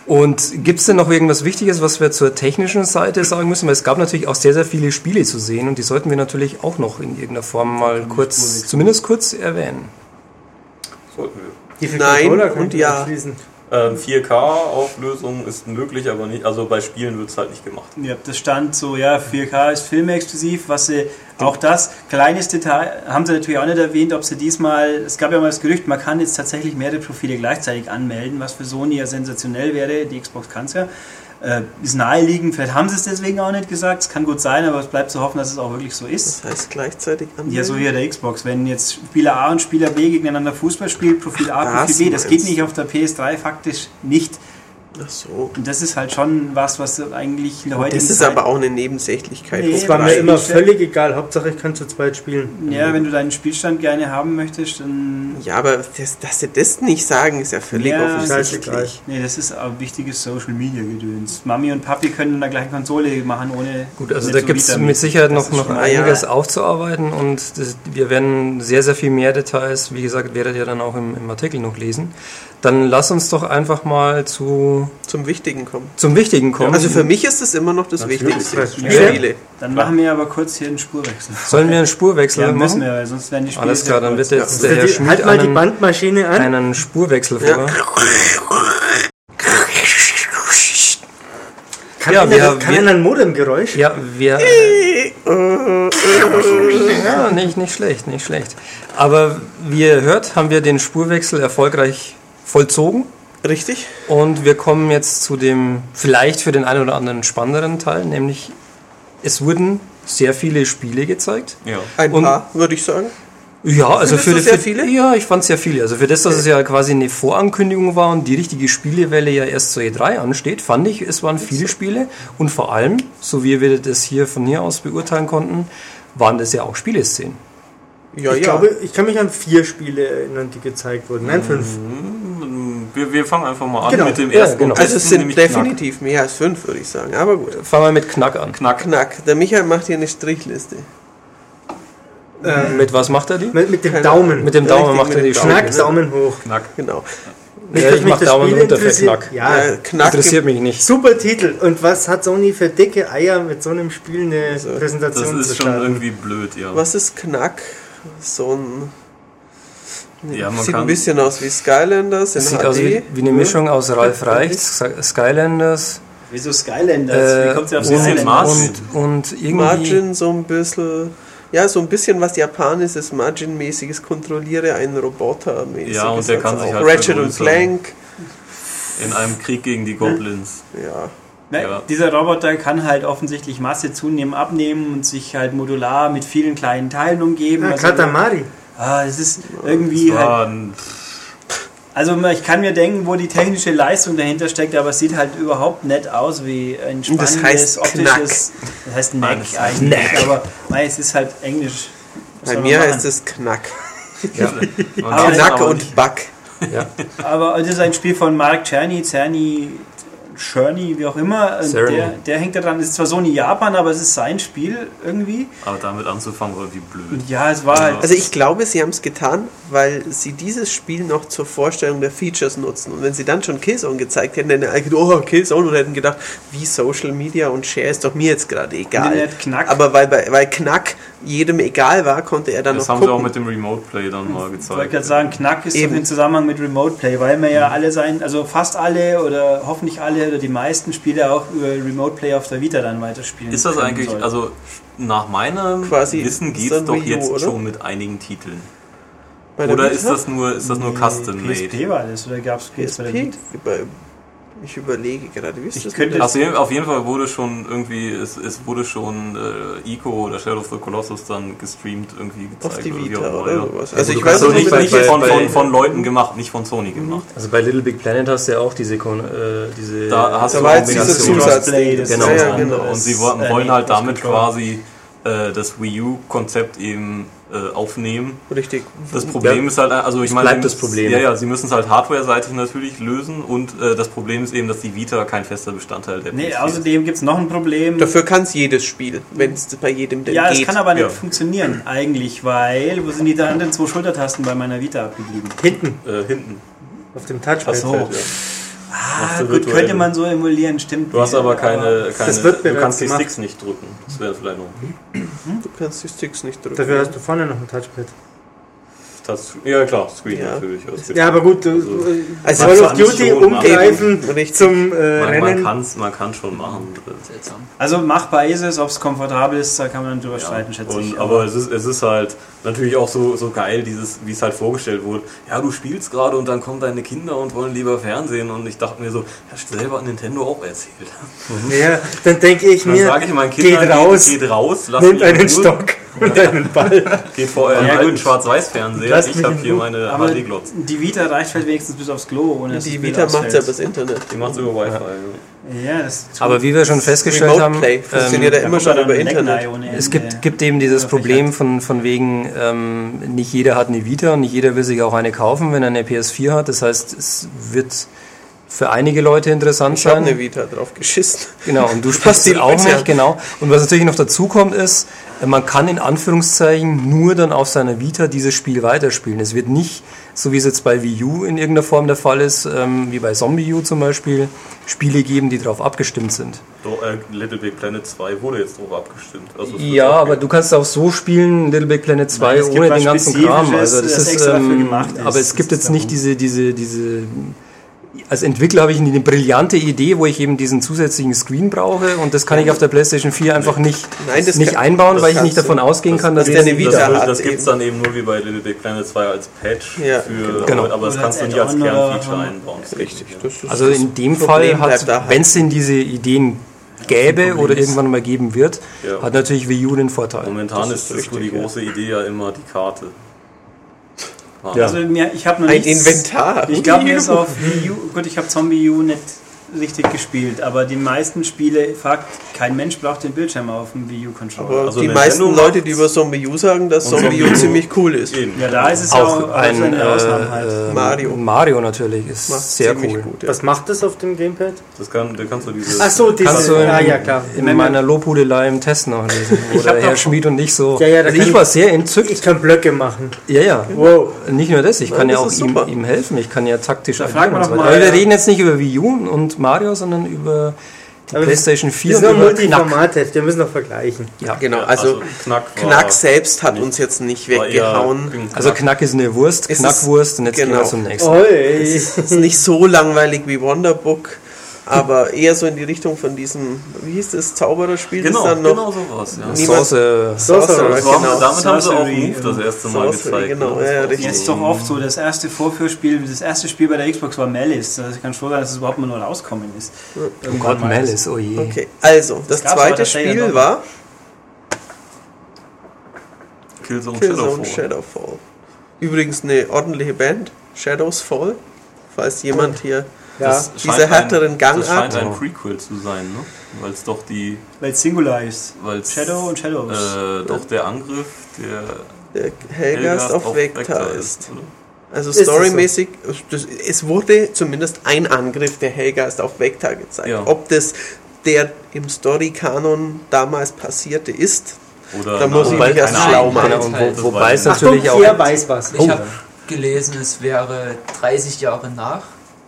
und gibt es denn noch irgendwas Wichtiges, was wir zur technischen Seite sagen müssen? Weil es gab natürlich auch sehr, sehr viele Spiele zu sehen und die sollten wir natürlich auch noch in irgendeiner Form mal kurz, zumindest kurz erwähnen. Sollten wir. Nein und ja. abschließen. Ähm, 4K-Auflösung ist möglich, aber nicht, also bei Spielen wird es halt nicht gemacht. Ja, das stand so, ja, 4K ist filmexklusiv, was sie, auch das, kleines Detail, haben sie natürlich auch nicht erwähnt, ob sie diesmal, es gab ja mal das Gerücht, man kann jetzt tatsächlich mehrere Profile gleichzeitig anmelden, was für Sony ja sensationell wäre, die Xbox kann es ja. Äh, ist naheliegend, vielleicht haben sie es deswegen auch nicht gesagt, es kann gut sein, aber es bleibt zu hoffen, dass es auch wirklich so ist. Das heißt gleichzeitig anmelden. Ja, so wie der Xbox. Wenn jetzt Spieler A und Spieler B gegeneinander Fußball spielt, Profil A, Das Profil B, das geht nicht auf der PS3 faktisch nicht. Ach so. Und das ist halt schon was, was eigentlich in der heutigen Das ist Zeit- aber auch eine Nebensächlichkeit. Nee, Das war mir immer völlig egal. Hauptsache ich kann zu zweit spielen. Ja, wenn du deinen Spielstand gerne haben möchtest, dann. Ja, aber das, dass sie das nicht sagen, ist ja völlig Ja, offensichtlich. Nee, das ist auch wichtiges Social Media Gedöns. Mami und Papi können in der gleichen Konsole machen, ohne. Gut, also nicht da so gibt es mit Sicherheit noch, noch einiges ja. aufzuarbeiten und das, wir werden sehr, sehr viel mehr Details, wie gesagt, werdet ihr dann auch im, im Artikel noch lesen. Dann lass uns doch einfach mal zu, Zum Wichtigen kommen. zum Wichtigen kommen. Also für mich ist das immer noch das Natürlich. Wichtigste. Spiele? Spiele. Dann machen wir aber kurz hier einen Spurwechsel. Sollen wir einen Spurwechsel Ja, müssen machen? wir, weil sonst werden die Spiele. Alles klar, dann wird jetzt kurz. der Herr Schmidt halt mal die einen, Bandmaschine an. einen Spurwechsel vor. Ja. Kann, Ja, einer, wir- kann wir- einer ein Modemgeräusch? Ja, wir. ja, nicht, nicht schlecht, nicht schlecht. Aber wie ihr hört, haben wir den Spurwechsel erfolgreich vollzogen. Richtig? Und wir kommen jetzt zu dem vielleicht für den einen oder anderen spannenderen Teil, nämlich es wurden sehr viele Spiele gezeigt. Ja. Ein Und- paar, würde ich sagen. Ja, also Findest für, für sehr viele? Ja, ich fand sehr viele. Also für das, dass es ja quasi eine Vorankündigung war und die richtige Spielewelle ja erst zur E3 ansteht, fand ich, es waren viele Spiele und vor allem, so wie wir das hier von hier aus beurteilen konnten, waren das ja auch Spieleszenen. Ja, ich ja. glaube, ich kann mich an vier Spiele erinnern, die gezeigt wurden. Nein, fünf. Wir, wir fangen einfach mal an Genau. mit dem Ja, ersten. genau. und also es sind nämlich Knack. definitiv mehr als fünf, würde ich sagen. Aber gut. Fangen wir mit Knack an. Knack. Knack. Der Michael macht hier eine Strichliste. Ähm, Mit was macht er die? mit, mit dem Keine- Daumen. Mit dem Richtig, Daumen macht mit er die. Knack, Schnack. Daumen hoch. Knack. Genau. Ja, ich mach das Daumen Spiel runter für. Knack. Ja, Ja, Knack Interessiert mich nicht. super Titel. Und was hat Sony für dicke Eier mit so einem Spiel eine Also, Das Präsentation ist zu schon starten? irgendwie blöd, ja. Was ist Knack? So ein. Ja, man Sieht kann- ein bisschen aus wie Skylanders in sieht HD. aus wie, wie eine Mischung aus Ralf Reich, Skylanders Wieso Skylanders? äh, Wie kommt sie auf und, Skylanders? Margin. und, und irgendwie... Margin so ein bisschen. Ja, so ein bisschen was Japanisches, Margin-mäßiges, kontrolliere einen Roboter mäßiges. Ja, und der kann sich halt Ratchet und. Clank. In einem Krieg gegen die Goblins. Ja. Ne, Ja. Dieser Roboter kann halt offensichtlich Masse zunehmen, abnehmen und sich halt modular mit vielen kleinen Teilen umgeben. Ja, Also- Katamari. Ah, es ist irgendwie Das halt. Also ich kann mir denken, wo die technische Leistung dahinter steckt, aber es sieht halt überhaupt nett aus wie ein Und das spannendes heißt optisches. Das heißt Neck das eigentlich, aber mei, es ist halt Englisch. Was Bei mir heißt es Knack. Ja, Knack und Buck. ja. Aber das ist ein Spiel von Mark Czerny, Czerny, Czerny, wie auch immer. Cerny. Der, der hängt da dran. Es ist zwar Sony Japan, aber es ist sein Spiel irgendwie. Aber damit anzufangen war wie blöd. Und ja, es war halt. Also ich glaube, sie haben es getan, weil sie dieses Spiel noch zur Vorstellung der Features nutzen. Und wenn sie dann schon Killzone gezeigt hätten, dann hätten oh, Killzone und hätten gedacht, wie Social Media und Share ist doch mir jetzt gerade egal. Aber weil, weil Knack jedem egal war, konnte er dann Das noch haben sie auch gucken. mit dem Remote Play dann mal Ich wollte gezeigt. gerade sagen, Knack ist Eben. doch im Zusammenhang mit Remote Play, weil man ja alle sein, also fast alle oder hoffentlich alle oder die meisten Spiele auch über Remote Play auf der Vita dann weiterspielen. Ist das eigentlich, sollen. also nach meinem Quasi Wissen geht es doch jetzt oder? schon mit einigen Titeln. Bei der Oder Vita? ist das nur, ist das nur custom made? PSP war das oder gab es bei der PSP? Ich überlege gerade, wie ist Ich das? könnte- mit Auf jeden, auf jeden Fall wurde schon irgendwie, es, es wurde schon äh, Ico oder Shadow of the Colossus dann gestreamt irgendwie der- auf gezeigt. die oder wie Vita auch immer, oder ja. sowas? Also du ich weiß Also auch nicht, nicht, bei- nicht bei- von, bei- von, von Leuten gemacht, nicht von Sony gemacht. Also bei Little Big Planet hast du ja auch diese, Kon äh, diese Da hast Da du war auch jetzt dieser Kombination. Zusatz. Crossplay, das Genau. ist Ja, was genau. Und sie wollten, Äh, wollen halt damit quasi äh, das Wii U-Konzept eben äh, aufnehmen. Richtig. Das Problem Ja. ist halt, also ich Es meine, bleibt sie das müssen- Problem. Ja, ja, sie müssen es halt hardware-seitig natürlich lösen und äh, das Problem ist eben, dass die Vita kein fester Bestandteil der Nee, PS4 ist. außerdem gibt es noch ein Problem. Dafür kann es jedes Spiel, wenn es bei jedem denn ja, es geht. kann aber nicht Ja. funktionieren eigentlich, weil wo sind die anderen zwei Schultertasten bei meiner Vita abgeblieben? Hinten, Äh, hinten. auf dem Touchpad. Ach so. Ja. Ah, gut, virtuell. könnte man so emulieren, stimmt. Du hast aber keine, keine Das wird du kannst die gemacht. Sticks nicht drücken. Das wäre vielleicht noch. Du kannst die Sticks nicht drücken. Dafür hast du vorne noch ein Touchpad. Ja klar, Screen Ja. natürlich. Ja, aber gut, du, Also- Also Call of man Duty machen. umgreifen zum äh, man, man Rennen. kann es man kann's schon machen. Also machbar ist es, ob es komfortabel ist, da kann man drüber Ja. streiten, schätze Und, ich. aber es ist, es ist halt natürlich auch so, so geil, dieses, wie es halt vorgestellt wurde. Ja, du spielst gerade und dann kommen deine Kinder und wollen lieber Fernsehen. Und ich dachte mir so, hast du selber Nintendo auch erzählt. Ja, dann denke ich Dann mir, sage ich meinen Kindern, geht raus, geht, geht raus, mich in einen Ruhe, Stock und einen Ball. Geht vor euren Ja, alten. Schwarz-Weiß-Fernseher. Ich habe hier meine aber HD-Glotzen. die Vita reicht vielleicht wenigstens bis aufs Klo, ohne Die Vita macht ausfällt. ja übers Internet. Die macht über Wi-Fi. ja. Ja, das Aber wie wir schon festgestellt Remote haben, Play funktioniert ähm, ja immer schon über Internet. es gibt, gibt eben dieses Problem von, von wegen, ähm, nicht jeder hat eine Vita und nicht jeder will sich auch eine kaufen, wenn er eine PS4 hat. Das heißt, es wird für einige Leute interessant Ich habe sein. eine Vita drauf geschissen. Genau, und du spielst die sie auch nicht, genau. Und was natürlich noch dazu kommt, ist, man kann in Anführungszeichen nur dann auf seiner Vita dieses Spiel weiterspielen. Es wird nicht, so wie es jetzt bei Wii U in irgendeiner Form der Fall ist, ähm, wie bei Zombie U zum Beispiel, Spiele geben, die darauf abgestimmt sind. Do, äh, Little Big Planet 2 wurde jetzt drauf abgestimmt. Also Ja, aber du kannst auch so spielen, Little Big Planet 2, Nein, ohne den ganzen Kram. Also das das ist, extra dafür ähm, gemacht ist. aber es gibt jetzt nicht diese, diese, diese, als Entwickler habe ich eine brillante Idee, wo ich eben diesen zusätzlichen Screen brauche und das kann ich auf der PlayStation 4 einfach nicht, Nein, das nicht kann- einbauen, das weil ich nicht davon du. ausgehen kann, dass das- der das- eine Vita das, das eben. gibt es dann eben nur wie bei Little Big Planet 2 als Patch Ja, für, genau. aber das kannst du nicht als Kernfeature einbauen. Richtig. Das ist Also das in dem Fall halt. wenn es denn diese Ideen gäbe oder irgendwann mal geben wird, Ja. hat natürlich Wii U den Vorteil. Momentan Das ist, ist das so die richtig, ja. große Idee ja immer die Karte. Ja. Also mir, ich habe noch Ein nichts- Inventar. Ich glaube, mir ist auf Wii U, gut, ich habe Zombie U nicht richtig gespielt, aber die meisten Spiele, Fakt, kein Mensch braucht den Bildschirm auf dem Wii U-Controller. Also die Nintendo meisten macht's. Leute, die über Zombie U sagen, dass Zombie U Zombie U. ziemlich cool ist. Eben. Ja, da ist es ja Auch auch ein eine äh, Ausnahme halt. äh, Mario. Mario natürlich ist Macht sehr cool. gut. Ja. Was macht das auf dem Gamepad? Das kann, da kannst du diese. Ach so, diese, Kannst du ja, in, ja, klar. in meiner Lobhudelei im Test nachlesen, wo der Herr Schmid und ich so. Ja, ja, also ich war sehr entzückt. Ich kann Blöcke machen. Ja, ja. Wow. Nicht nur das, ich Nein, kann ja das auch ist ihm, ihm helfen. Ich kann ja taktisch Da agieren fragen wir und so doch weiter. mal, Aber wir ja. reden jetzt nicht über Wii U und Mario, sondern über die Aber PlayStation Das 4 ist nur. Multiformat-Heft, wir müssen noch vergleichen. Ja. Genau, Ja, also, Knack, Knack selbst hat uns jetzt nicht weggehauen. Knack. Also Knack ist eine Wurst, Knackwurst und jetzt gehen wir genau. zum nächsten. Oi. Es ist nicht so langweilig wie Wonderbook, aber eher so in die Richtung von diesem, wie hieß das, Zaubererspiel? Genau, das dann noch genau sowas. Ja. Niemand- Sorcerer, Das war, genau. damit haben sie auch Move das erste Mal gezeigt. genau, ne? ja, Das richtig. Jetzt ist doch oft so, das erste Vorführspiel, das erste Spiel bei der Xbox war Malice. Also ich kann schon sagen, dass es überhaupt mal nur rauskommen ist. oh Gott, Malice, oh je. Okay, also, das, aber zweite Spiel war Killzone, Killzone Shadowfall. Shadowfall. Übrigens eine ordentliche Band, Shadows Fall, falls jemand hier Ja. Das diese härteren ein, Das scheint ein Prequel zu sein, ne? Weil es doch die. Weil es Singular ist. Weil's, Shadow und Shadows. Äh, doch der Angriff der der Helgast auf Vector ist. Also Ist es storymäßig, das, es wurde zumindest ein Angriff der Helgast auf Vector gezeigt. Ja. Ob das der im Story-Kanon damals passierte ist, Oder Da muss ich mich erst schlau machen. Und Halt. wo, wobei es Achtung, natürlich auch. er weiß was. Ich habe gelesen, es wäre 30 Jahre nach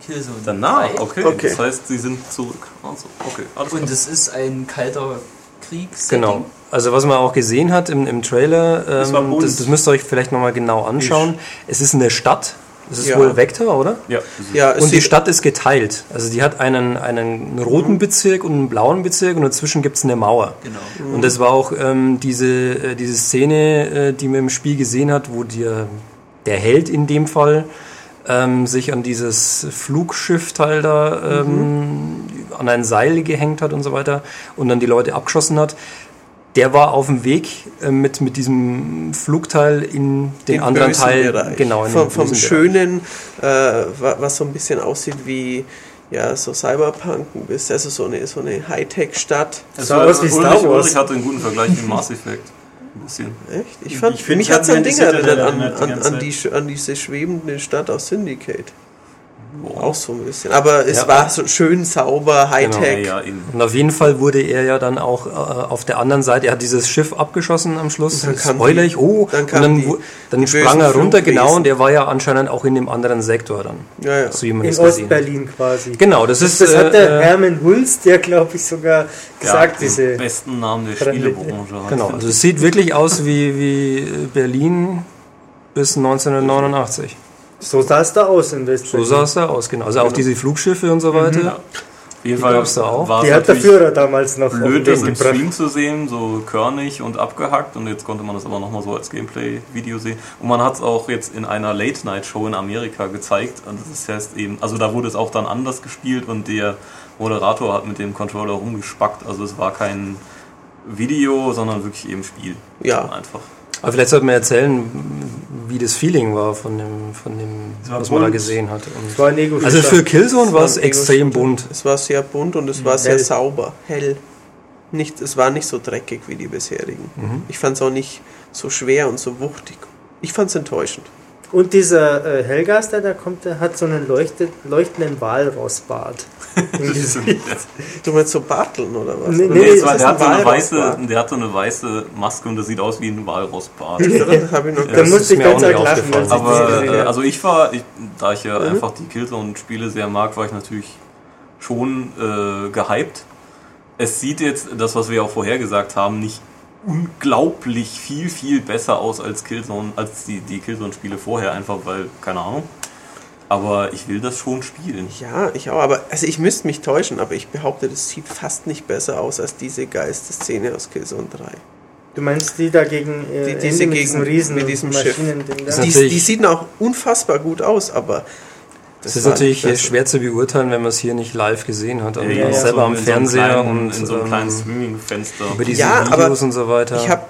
Killzone Danach, 3. okay. Okay. Das heißt, sie sind zurück. Also, okay, alles Und es ist ein kalter Krieg. Genau. Also was man auch gesehen hat im, im Trailer, ähm, das, das müsst ihr euch vielleicht nochmal genau anschauen. Es ist eine Stadt. Es ist Ja. wohl Vector, oder? Ja, Ja, Und die Stadt ist geteilt. Also die hat einen, einen roten Bezirk und einen blauen Bezirk und dazwischen gibt es eine Mauer. Genau. Und das war auch ähm, diese, äh, diese Szene, äh, die man im Spiel gesehen hat, wo der, der Held in dem Fall ähm, sich an dieses Flugschiffteil da ähm, an ein Seil gehängt hat und so weiter und dann die Leute abgeschossen hat. Der war auf dem Weg äh, mit, mit diesem Flugteil in den, anderen bösen Teil, Bereich. genau, in vom, den vom schönen, äh, wa- was so ein bisschen aussieht wie ja so Cyberpunk ein bisschen, also so eine so eine Hightech-Stadt. War- aus wie Star Ulrich, Wars. Ulrich hatte einen guten Vergleich mit Mass Effect. Ein bisschen. Echt? Ich fand, Ich mich es hat es an Dinge erinnert, an, die an, an, die, an diese schwebende Stadt aus Syndicate. Boah. Auch so ein bisschen. Aber es Ja. war so schön sauber, Ja, Hightech. ja, eben. Und auf jeden Fall wurde er ja dann auch äh, auf der anderen Seite, er hat dieses Schiff abgeschossen am Schluss, dann spoiler die- ich, oh, dann und kam dann, die- dann die sprang er runter, Flugwesen. genau, und er war ja anscheinend auch in dem anderen Sektor dann, Ja, ja. so wie man In das. Ostberlin quasi. Genau, das ist, Das hat der äh, Hermann Hulst, der glaube ich sogar gesagt, ja, diese. besten Namen der Spielebranche hat. genau, also es sieht wirklich aus wie, wie Berlin bis 1989. So sah es da aus in So Westberlin. sah es da aus, genau. Also auch diese Flugschiffe und so weiter. Ja. Auf jeden Die Fall gab's da auch. war es Die hat der Führer damals noch auf den blöd, das im gebracht. Stream zu sehen, so körnig und abgehackt und jetzt konnte man das aber nochmal so als Gameplay-Video sehen. Und man hat es auch jetzt in einer Late-Night-Show in Amerika gezeigt. Und das heißt eben, also da wurde es auch dann anders gespielt und der Moderator hat mit dem Controller rumgespackt. Also es war kein Video, sondern wirklich eben Spiel. Ja. Einfach. Aber vielleicht sollten wir erzählen, wie das Feeling war von dem, von dem war was man da gesehen hat. Und Es war ein ego also für Killzone war es extrem bunt. Es war sehr bunt und es war sehr Hell. sauber, hell. Nicht, es war nicht so dreckig wie die bisherigen. Mhm. Ich fand es auch nicht so schwer und so wuchtig. Ich fand es enttäuschend. Und dieser äh, Helgas, der da kommt, der hat so einen leuchtet, leuchtenden Walrossbart. Du meinst so Barteln oder was? Nee? Nee, nee, war, der, hat so eine weiße, der hat so eine weiße Maske und das sieht aus wie ein Walrossbart. Das habe ich noch Da gar das musste ich mir ganz auch nicht arg lachen. als ich aufgefallen. das Aber gesehen äh, also ich war, ich, da ich ja Mhm. einfach die Killzone-Spiele sehr mag, war ich natürlich schon äh, gehypt. Es sieht jetzt, das was wir auch vorher gesagt haben, nicht unglaublich viel, viel besser aus als Killzone, als die, die Killzone-Spiele vorher, einfach weil, keine Ahnung. Aber ich will das schon spielen. Ja, ich auch, aber also ich müsste mich täuschen, aber ich behaupte, das sieht fast nicht besser aus als diese geilste Szene aus Killzone 3. Du meinst die dagegen äh, Die- diese gegen- diesem Riesen mit diesem Schiff. Die, die sieht auch unfassbar gut aus, aber Das ist natürlich besser. schwer zu beurteilen, wenn man es hier nicht live gesehen hat. Und ja, auch ja. selber am in so einem Fernseher kleinen, und in so einem kleinen ähm, Streaming-Fenster. über diese Ja, aber Videos und so weiter. Ich habe,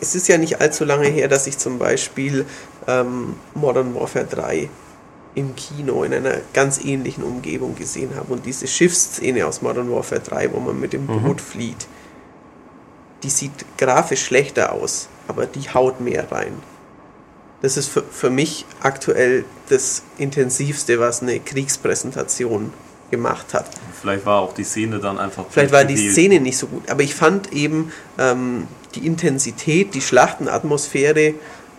es ist ja nicht allzu lange her, dass ich zum Beispiel ähm, Modern Warfare 3 im Kino in einer ganz ähnlichen Umgebung gesehen habe und diese Schiffsszene aus Modern Warfare 3, wo man mit dem Mhm. Boot flieht, die sieht grafisch schlechter aus, aber die haut mehr rein. Das ist für, für mich aktuell das intensivste, was eine Kriegspräsentation gemacht hat. Vielleicht war auch die Szene dann einfach. Vielleicht war die gewählt. Szene nicht so gut, aber ich fand eben ähm, die Intensität, die Schlachtenatmosphäre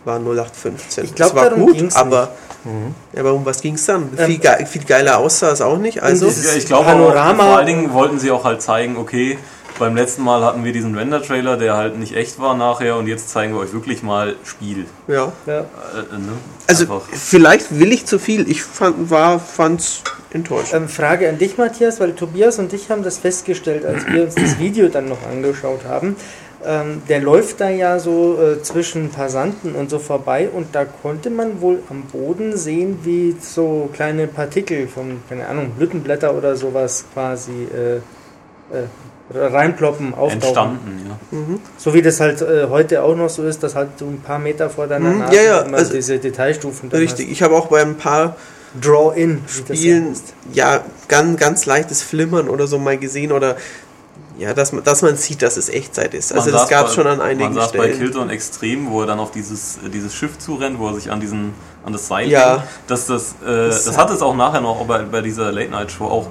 war 0815. Ich glaub, es war darum gut, ging's aber, ja, aber um was ging es dann? Ähm, viel, ge viel geiler aussah es auch nicht. Also, Ja, ich glaube, Panorama- auch, vor allen Dingen wollten sie auch halt zeigen, okay, beim letzten Mal hatten wir diesen Render-Trailer, der halt nicht echt war nachher und jetzt zeigen wir euch wirklich mal Spiel. ja. Ja. Äh, ne? also Einfach. vielleicht will ich zu viel. Ich fand war fand's enttäuschend. Ähm, Frage an dich, Matthias, weil Tobias und ich haben das festgestellt, als wir uns das Video dann noch angeschaut haben. Ähm, der läuft da ja so äh, zwischen Passanten und so vorbei und da konnte man wohl am Boden sehen, wie so kleine Partikel von, keine Ahnung, Blütenblätter oder sowas quasi äh, äh, reinploppen, auftauchen. entstanden, ja. So wie das halt äh, heute auch noch so ist, dass halt du ein paar Meter vor deiner Mhm, Nase ja, ja, immer also- diese Detailstufen dann Richtig. Ich habe auch bei ein paar hast. Draw-in. wie das Spielen heißt. ja ganz, ganz leichtes Flimmern oder so mal gesehen oder ja, dass man, dass man sieht, dass es Echtzeit ist. Also Man das gab es schon an einigen Man saß bei Stellen. Killzone Extrem, wo er dann auf dieses, äh, dieses Schiff zurennt, wo er sich an diesen an das Seil Ja. hängt. Dass das, äh, das hat es auch nachher noch bei, bei dieser Late-Night-Show auch.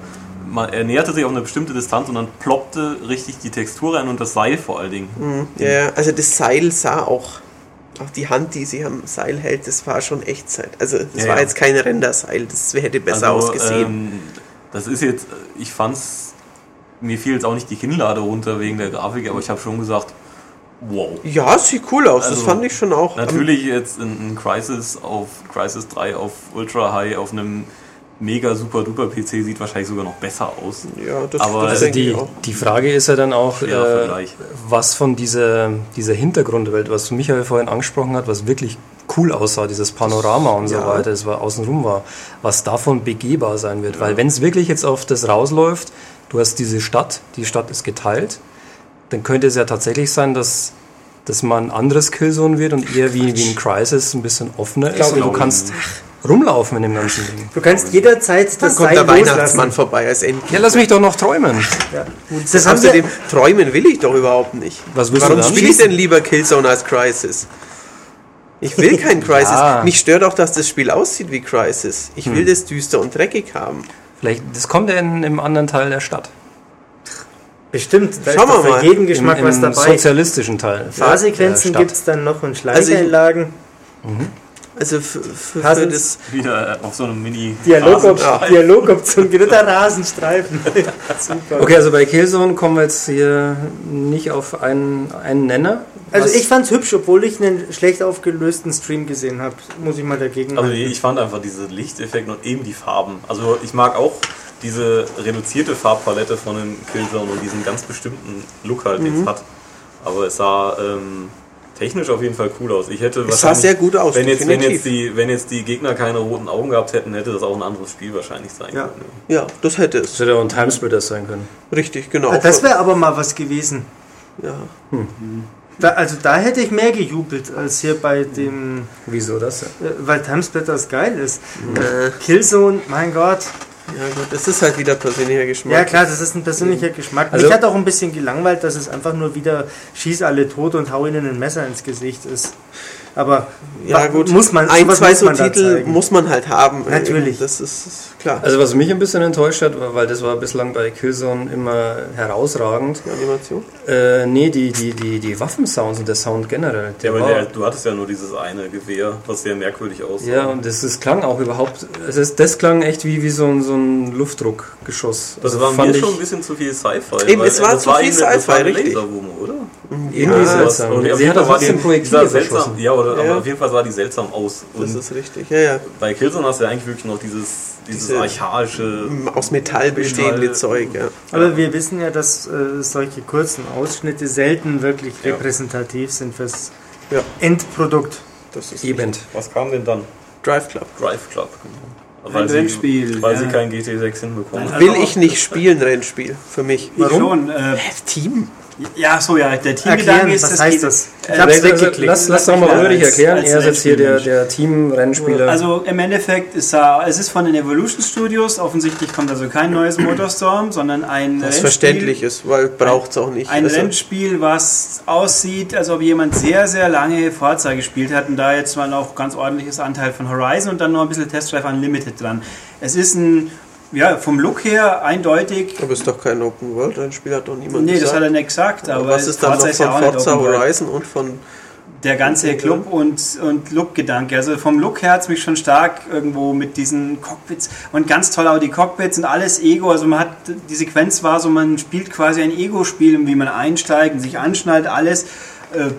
Man, er näherte sich auf eine bestimmte Distanz und dann ploppte richtig die Textur rein und das Seil vor allen Dingen. Mhm. Ja, also das Seil sah auch, auch die Hand, die sie am Seil hält, das war schon Echtzeit. Also das Ja, war ja. jetzt kein Renderseil, das hätte besser Also, ausgesehen. Ähm, das ist jetzt, ich fand's, mir fiel jetzt auch nicht die Kinnlade runter wegen der Grafik, aber ich habe schon gesagt, wow. Ja, sieht cool aus. das Also, fand ich schon auch. Natürlich jetzt ein, ein Crisis auf Crisis 3 auf Ultra High auf einem mega super duper PC sieht wahrscheinlich sogar noch besser aus. Ja, das, Aber das Also die, die Frage ist ja dann auch, Ja, äh, was von dieser, dieser Hintergrundwelt, was Michael vorhin angesprochen hat, was wirklich cool aussah, dieses Panorama und so Ja. weiter, das war außenrum war, was davon begehbar sein wird. Weil wenn es wirklich jetzt auf das rausläuft, du hast diese Stadt, die Stadt ist geteilt, dann könnte es ja tatsächlich sein, dass dass man ein anderes Killzone wird und eher wie, wie ein Crisis ein bisschen offener ist Glaube und du kannst rumlaufen in dem ganzen Ding. Du kannst jederzeit Dann das kommt Seil der loslassen. Weihnachtsmann vorbei als Endlich. Ja, lass mich doch noch träumen. Ja. Das Außerdem, träumen will ich doch überhaupt nicht. Was willst Warum dann? spiele ich denn lieber Killzone als Crisis? Ich will kein Crisis. Ja. Mich stört auch, dass das Spiel aussieht wie Crisis. Ich will das düster und dreckig haben. Vielleicht, das kommt ja in, im anderen Teil der Stadt. bestimmt, da Schauen ist für mal. jeden Geschmack Im, was im dabei. sozialistischen Teil. Fahrsequenzen gibt es dann noch und Also ich- Schleicheinlagen. Also für, für, für das. Wieder auf so einem Mini Rasenstreifen. Dialogoption, dritter Rasenstreifen. Super. Okay, also bei Killzone kommen wir jetzt hier nicht auf einen, einen Nenner. Also Was- ich fand's hübsch, obwohl ich einen schlecht aufgelösten Stream gesehen habe. Muss ich mal dagegen Also halten. ich fand einfach diese Lichteffekte und eben die Farben. Also ich mag auch diese reduzierte Farbpalette von dem Killzone und diesen ganz bestimmten Look halt, den es hat. Aber es sah ähm, technisch auf jeden Fall cool aus. Ich hätte Es sah sehr gut aus, Wenn jetzt, wenn, jetzt die, wenn jetzt die Gegner keine roten Augen gehabt hätten, hätte das auch ein anderes Spiel wahrscheinlich sein Ja. können. Ja, das hätte Das es. hätte auch ein Timesplitter sein können. Richtig, genau. Das wäre aber mal was gewesen. ja. Da, also da hätte ich mehr gejubelt als hier bei dem, Wieso das? äh, weil Timesplitters geil ist. Äh, Killzone, mein Gott. Ja gut, das ist halt wieder persönlicher Geschmack. Ja klar, das ist ein persönlicher Geschmack. Also- Mich hat auch ein bisschen gelangweilt, dass es einfach nur wieder schieß alle tot und hau ihnen ein Messer ins Gesicht ist. Aber Ja gut, muss man ein, zwei muss so Titel zeigen. muss man halt haben. Natürlich. Das ist, ist klar. Also was mich ein bisschen enttäuscht hat, weil das war bislang bei Killzone immer herausragend. Die Animation. Äh, nee, die, die, die, die Waffensounds und der Sound generell. Ja, Der aber war, der, du hattest ja nur dieses eine Gewehr, was sehr merkwürdig aussah. ja, und das, das klang auch überhaupt, es ist, das klang echt wie, wie so ein, so ein Luftdruckgeschoss. Das Also war fand mir ich schon ein bisschen zu viel Sci-Fi. Eben, weil es war das zu viel eben- das Sci-Fi, war richtig. Laserwurm, oder? irgendwie Ja, seltsam. Sie hat auch war die- Projektile dieser seltsam, verschossen. Ja, oder, Ja. aber auf jeden Fall sah die seltsam aus. Das Und ist richtig. Ja, ja. bei Killzone hast du ja eigentlich wirklich noch dieses, dieses Diese- archaische. Aus Metall bestehende Metall. Zeug, ja. Aber wir wissen ja, dass äh, solche kurzen Ausschnitte selten wirklich Ja. repräsentativ sind fürs Ja. Endprodukt. Das ist Eben. Was kam denn dann? Drive Club. Drive Club, genau. Ein Rennspiel, Weil ja. sie kein GT6 hinbekommen. Nein, Will ich nicht spielen, Rennspiel. Für mich. Ich schon. Äh, Team. Ja, so ja, der Teamgedanke Erklären, ist, was das heißt geht- das? Ich Äh, hab's Also, weggeklickt. lass, lass doch mal Ulrich erklären. als er ist jetzt hier der, der Team-Rennspieler. Also im Endeffekt ist er, es ist von den Evolution Studios. Offensichtlich kommt also kein neues Motorstorm, sondern ein Was Rennspiel- verständlich ist, weil braucht es auch nicht. Ein Also, Rennspiel, was aussieht, als ob jemand sehr, sehr lange Forza gespielt hat und da jetzt mal auch ganz ordentliches Anteil von Horizon und dann noch ein bisschen Test Drive Unlimited dran. Es ist ein, ja, vom Look her eindeutig. Aber ist doch kein Open World Rennspiel, hat doch niemand Nee, das gesagt. hat er nicht gesagt, aber, aber was ist dann noch von Forza. Horizon und von Der ganze Club und, und Look-Gedanke. Also vom Look her hat es mich schon stark irgendwo mit diesen Cockpits und ganz toll auch die Cockpits und alles Ego. Also man hat, die Sequenz war so, man spielt quasi ein Ego-Spiel, wie man einsteigt und sich anschnallt, alles. Äh,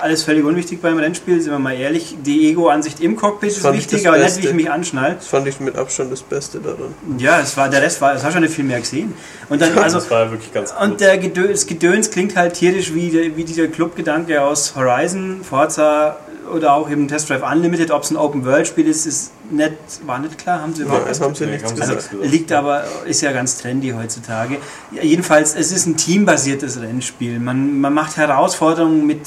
alles völlig unwichtig beim Rennspiel, sind wir mal ehrlich. Die Ego-Ansicht im Cockpit Das ist wichtig, aber nicht, wie ich mich anschnall. Das fand ich mit Abstand das Beste daran. Ja, es war, der Rest war, das hast du schon nicht viel mehr gesehen. Und dann, also, das war ja wirklich ganz und der Gedöns, das Gedöns klingt halt tierisch wie, der, wie dieser Clubgedanke aus Horizon, Forza oder auch eben Test Drive Unlimited. Ob es ein Open-World-Spiel ist, ist nicht, war nicht klar, haben sie Ja, überhaupt das haben sie nichts gesagt. gesagt. Liegt aber, ist ja ganz trendy heutzutage. Ja, jedenfalls, es ist ein teambasiertes Rennspiel. Man, man macht Herausforderungen mit,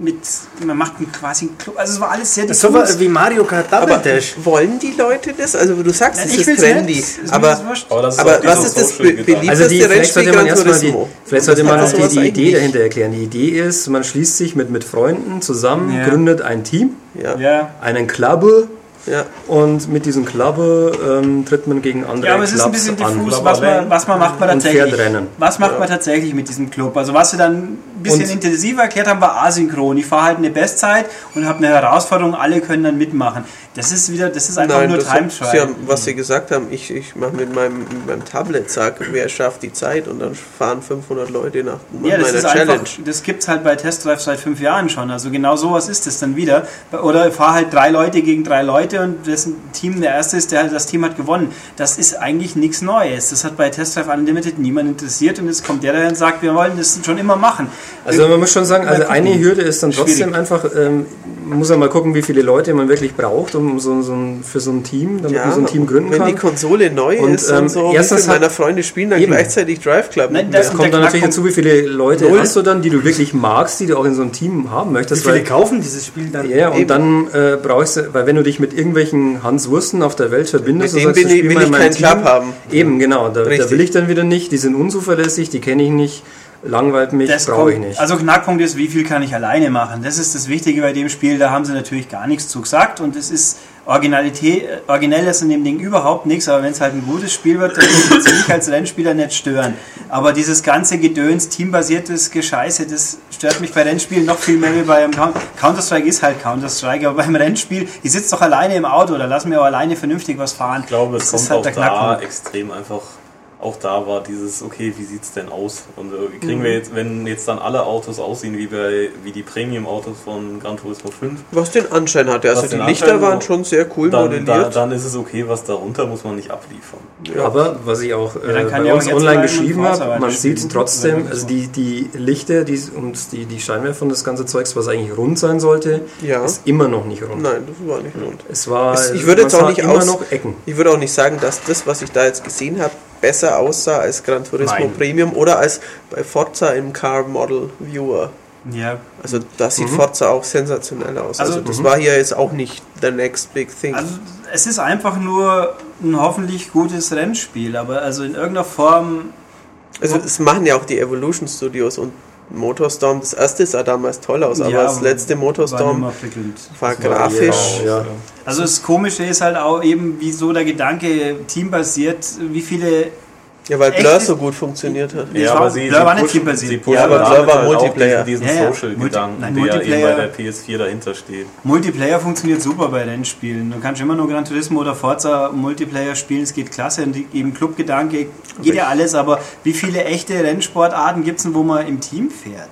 mit, man macht quasi einen Club. Also es war alles sehr Das so diffus. wie Mario Kart Double Aber Dash. wollen die Leute das? Also du sagst, es ich ist trendy, nicht. Aber, das. Aber, das ist aber was ist das be beliebteste Also die, vielleicht sollte man erstmal die, vielleicht sollte man Das noch die, die Idee dahinter erklären. Die Idee ist, man schließt sich mit, mit Freunden zusammen, Ja. gründet ein Team, Ja. Ja, einen Club Ja. Und mit diesem Clubber ähm, tritt man gegen andere Ja, aber es ist ein Clubs bisschen an. diffus, was man, was man macht man tatsächlich. Was macht man tatsächlich mit diesem Club? Also was wir dann ein bisschen Und- intensiver erklärt haben, war asynchron. Ich fahre halt eine Bestzeit und habe eine Herausforderung, alle können dann mitmachen. Das ist wieder, das ist einfach Nein, nur Time Sie Trial. haben, was Sie gesagt haben, ich, ich mache mit meinem, mit meinem Tablet, sag, wer schafft die Zeit und dann fahren 500 Leute nach Ja, das meiner ist Challenge. einfach, das gibt's halt bei Test Drive seit fünf Jahren schon. Also genau sowas ist es dann wieder. Oder fahr halt drei Leute gegen drei Leute und dessen Team der erste ist, der das Team hat gewonnen. Das ist eigentlich nichts Neues. Das hat bei Test Drive Unlimited niemand interessiert und jetzt kommt der daher und sagt, wir wollen das schon immer machen. Also man muss schon sagen, also eine Hürde ist dann trotzdem Schwierig. einfach, ähm, man muss ja mal gucken, wie viele Leute man wirklich braucht, um so, so ein, für so ein Team, damit man so ein Team gründen wenn kann. die Konsole neu Und, ist ähm, und so, wie erstens viele hat- meiner Freunde spielen dann Eben. gleichzeitig Drive Club. Nein, das-. Es kommt dann natürlich dazu, wie viele Leute Null. hast du dann, die du wirklich magst, die du auch in so einem Team haben Wie möchtest. viele weil- kaufen dieses Spiel dann? Ja, und Eben. dann äh, brauchst du, weil wenn du dich mit irgendwelchen Hans Wursten auf der Welt verbindest, Mit denen sagst, will ich- will ich keinen Club haben. Eben, genau, da, da will ich dann wieder nicht, die sind unzuverlässig, die kenne ich nicht, langweilt mich, Das brauche ich nicht. Also Knackpunkt ist, wie viel kann ich alleine machen? Das ist das Wichtige bei dem Spiel. Da haben sie natürlich gar nichts zu gesagt und es ist Originalität, originell ist in dem Ding überhaupt nichts, aber wenn es halt ein gutes Spiel wird, dann wird es mich als Rennspieler nicht stören. Aber dieses ganze Gedöns, teambasiertes Gescheiße, das stört mich bei Rennspielen noch viel mehr wie beim Coun- Counter-Strike ist halt Counter-Strike, aber beim Rennspiel, ich sitze doch alleine im Auto oder lass mir auch alleine vernünftig was fahren. Ich glaube, es Das kommt ist halt auch der da extrem einfach. Auch da war dieses, okay, wie sieht's denn aus? Und äh, kriegen Mhm. wir jetzt, wenn jetzt dann alle Autos aussehen wie bei wie die Premium-Autos von Gran Turismo 5, Was den Anschein hatte. Also die Lichter Anschein- waren schon sehr cool dann, da, modelliert. dann ist es okay, was darunter muss man nicht abliefern. Aber was ich auch äh, kann bei ja uns online geschrieben habe, man sieht trotzdem, also die, die Lichter die, und die, die Scheinwerfer und das ganze Zeugs, was eigentlich rund sein sollte, Ja. ist immer noch nicht rund. Nein, das war nicht rund. Es war, Es- ich würde jetzt auch nicht immer aus- noch Ecken. Ich würde auch nicht sagen, dass das, was ich da jetzt gesehen habe, besser aussah als Gran Turismo Nein. Premium oder als bei Forza im Car Model Viewer. Ja, Also da sieht Forza auch sensationell aus. Also, Also- das war hier jetzt auch nicht the next big thing. Also es ist einfach nur ein hoffentlich gutes Rennspiel, aber also in irgendeiner Form Also es machen ja auch die Evolution Studios und Motorstorm. Das erste sah damals toll aus, aber Ja, das letzte war Motorstorm prickelnd. war grafisch. Ja, ja. Also das Komische ist halt auch eben, wie so der Gedanke teambasiert, wie viele Ja, weil Blur Echt? so gut funktioniert hat. Ja, aber Blur war nicht pushen, sie pushen Ja, aber damit Blur war halt auch Multiplayer. diesen, Ja, ja. diesen Social-Gedanken, der eben Multiplayer- bei der PS4 dahinter steht. Multiplayer funktioniert super bei Rennspielen. Du kannst immer nur Gran Turismo oder Forza Multiplayer spielen, es geht klasse und eben Clubgedanke geht ja alles, aber wie viele echte Rennsportarten gibt es denn, wo man im Team fährt?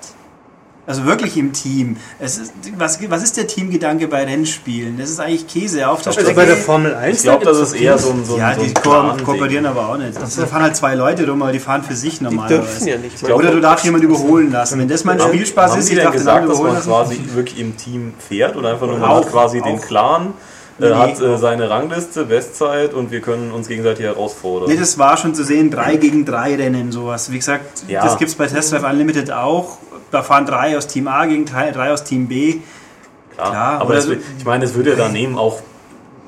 Also wirklich im Team. Es ist, was, was ist der Teamgedanke bei Rennspielen? Das ist eigentlich Käse auf der Strecke. bei der Formel 1. Ich glaube, da das ist eher so ein, so ein, ja, so die ein ko kooperieren aber auch nicht. Also, da fahren halt zwei Leute rum, aber die fahren für sich Die normalerweise. dürfen ja nicht. glaub, Oder du darfst jemanden überholen lassen. Wenn das mein Haben- Spielspaß haben ist, die ich darf den gesagt, dass überholen man lassen. quasi wirklich im Team fährt oder einfach nur man Auch, hat quasi den auch. Clan, äh, Nee, hat äh, seine Rangliste, Bestzeit und wir können uns gegenseitig herausfordern. Nee, das war schon zu sehen, 3 gegen 3 Rennen, sowas. Wie gesagt, Ja. das gibt es bei Test Drive Unlimited auch. Da fahren drei aus Team A gegen drei, drei aus Team B. Klar, Klar, aber das, ich meine, es würde ja daneben auch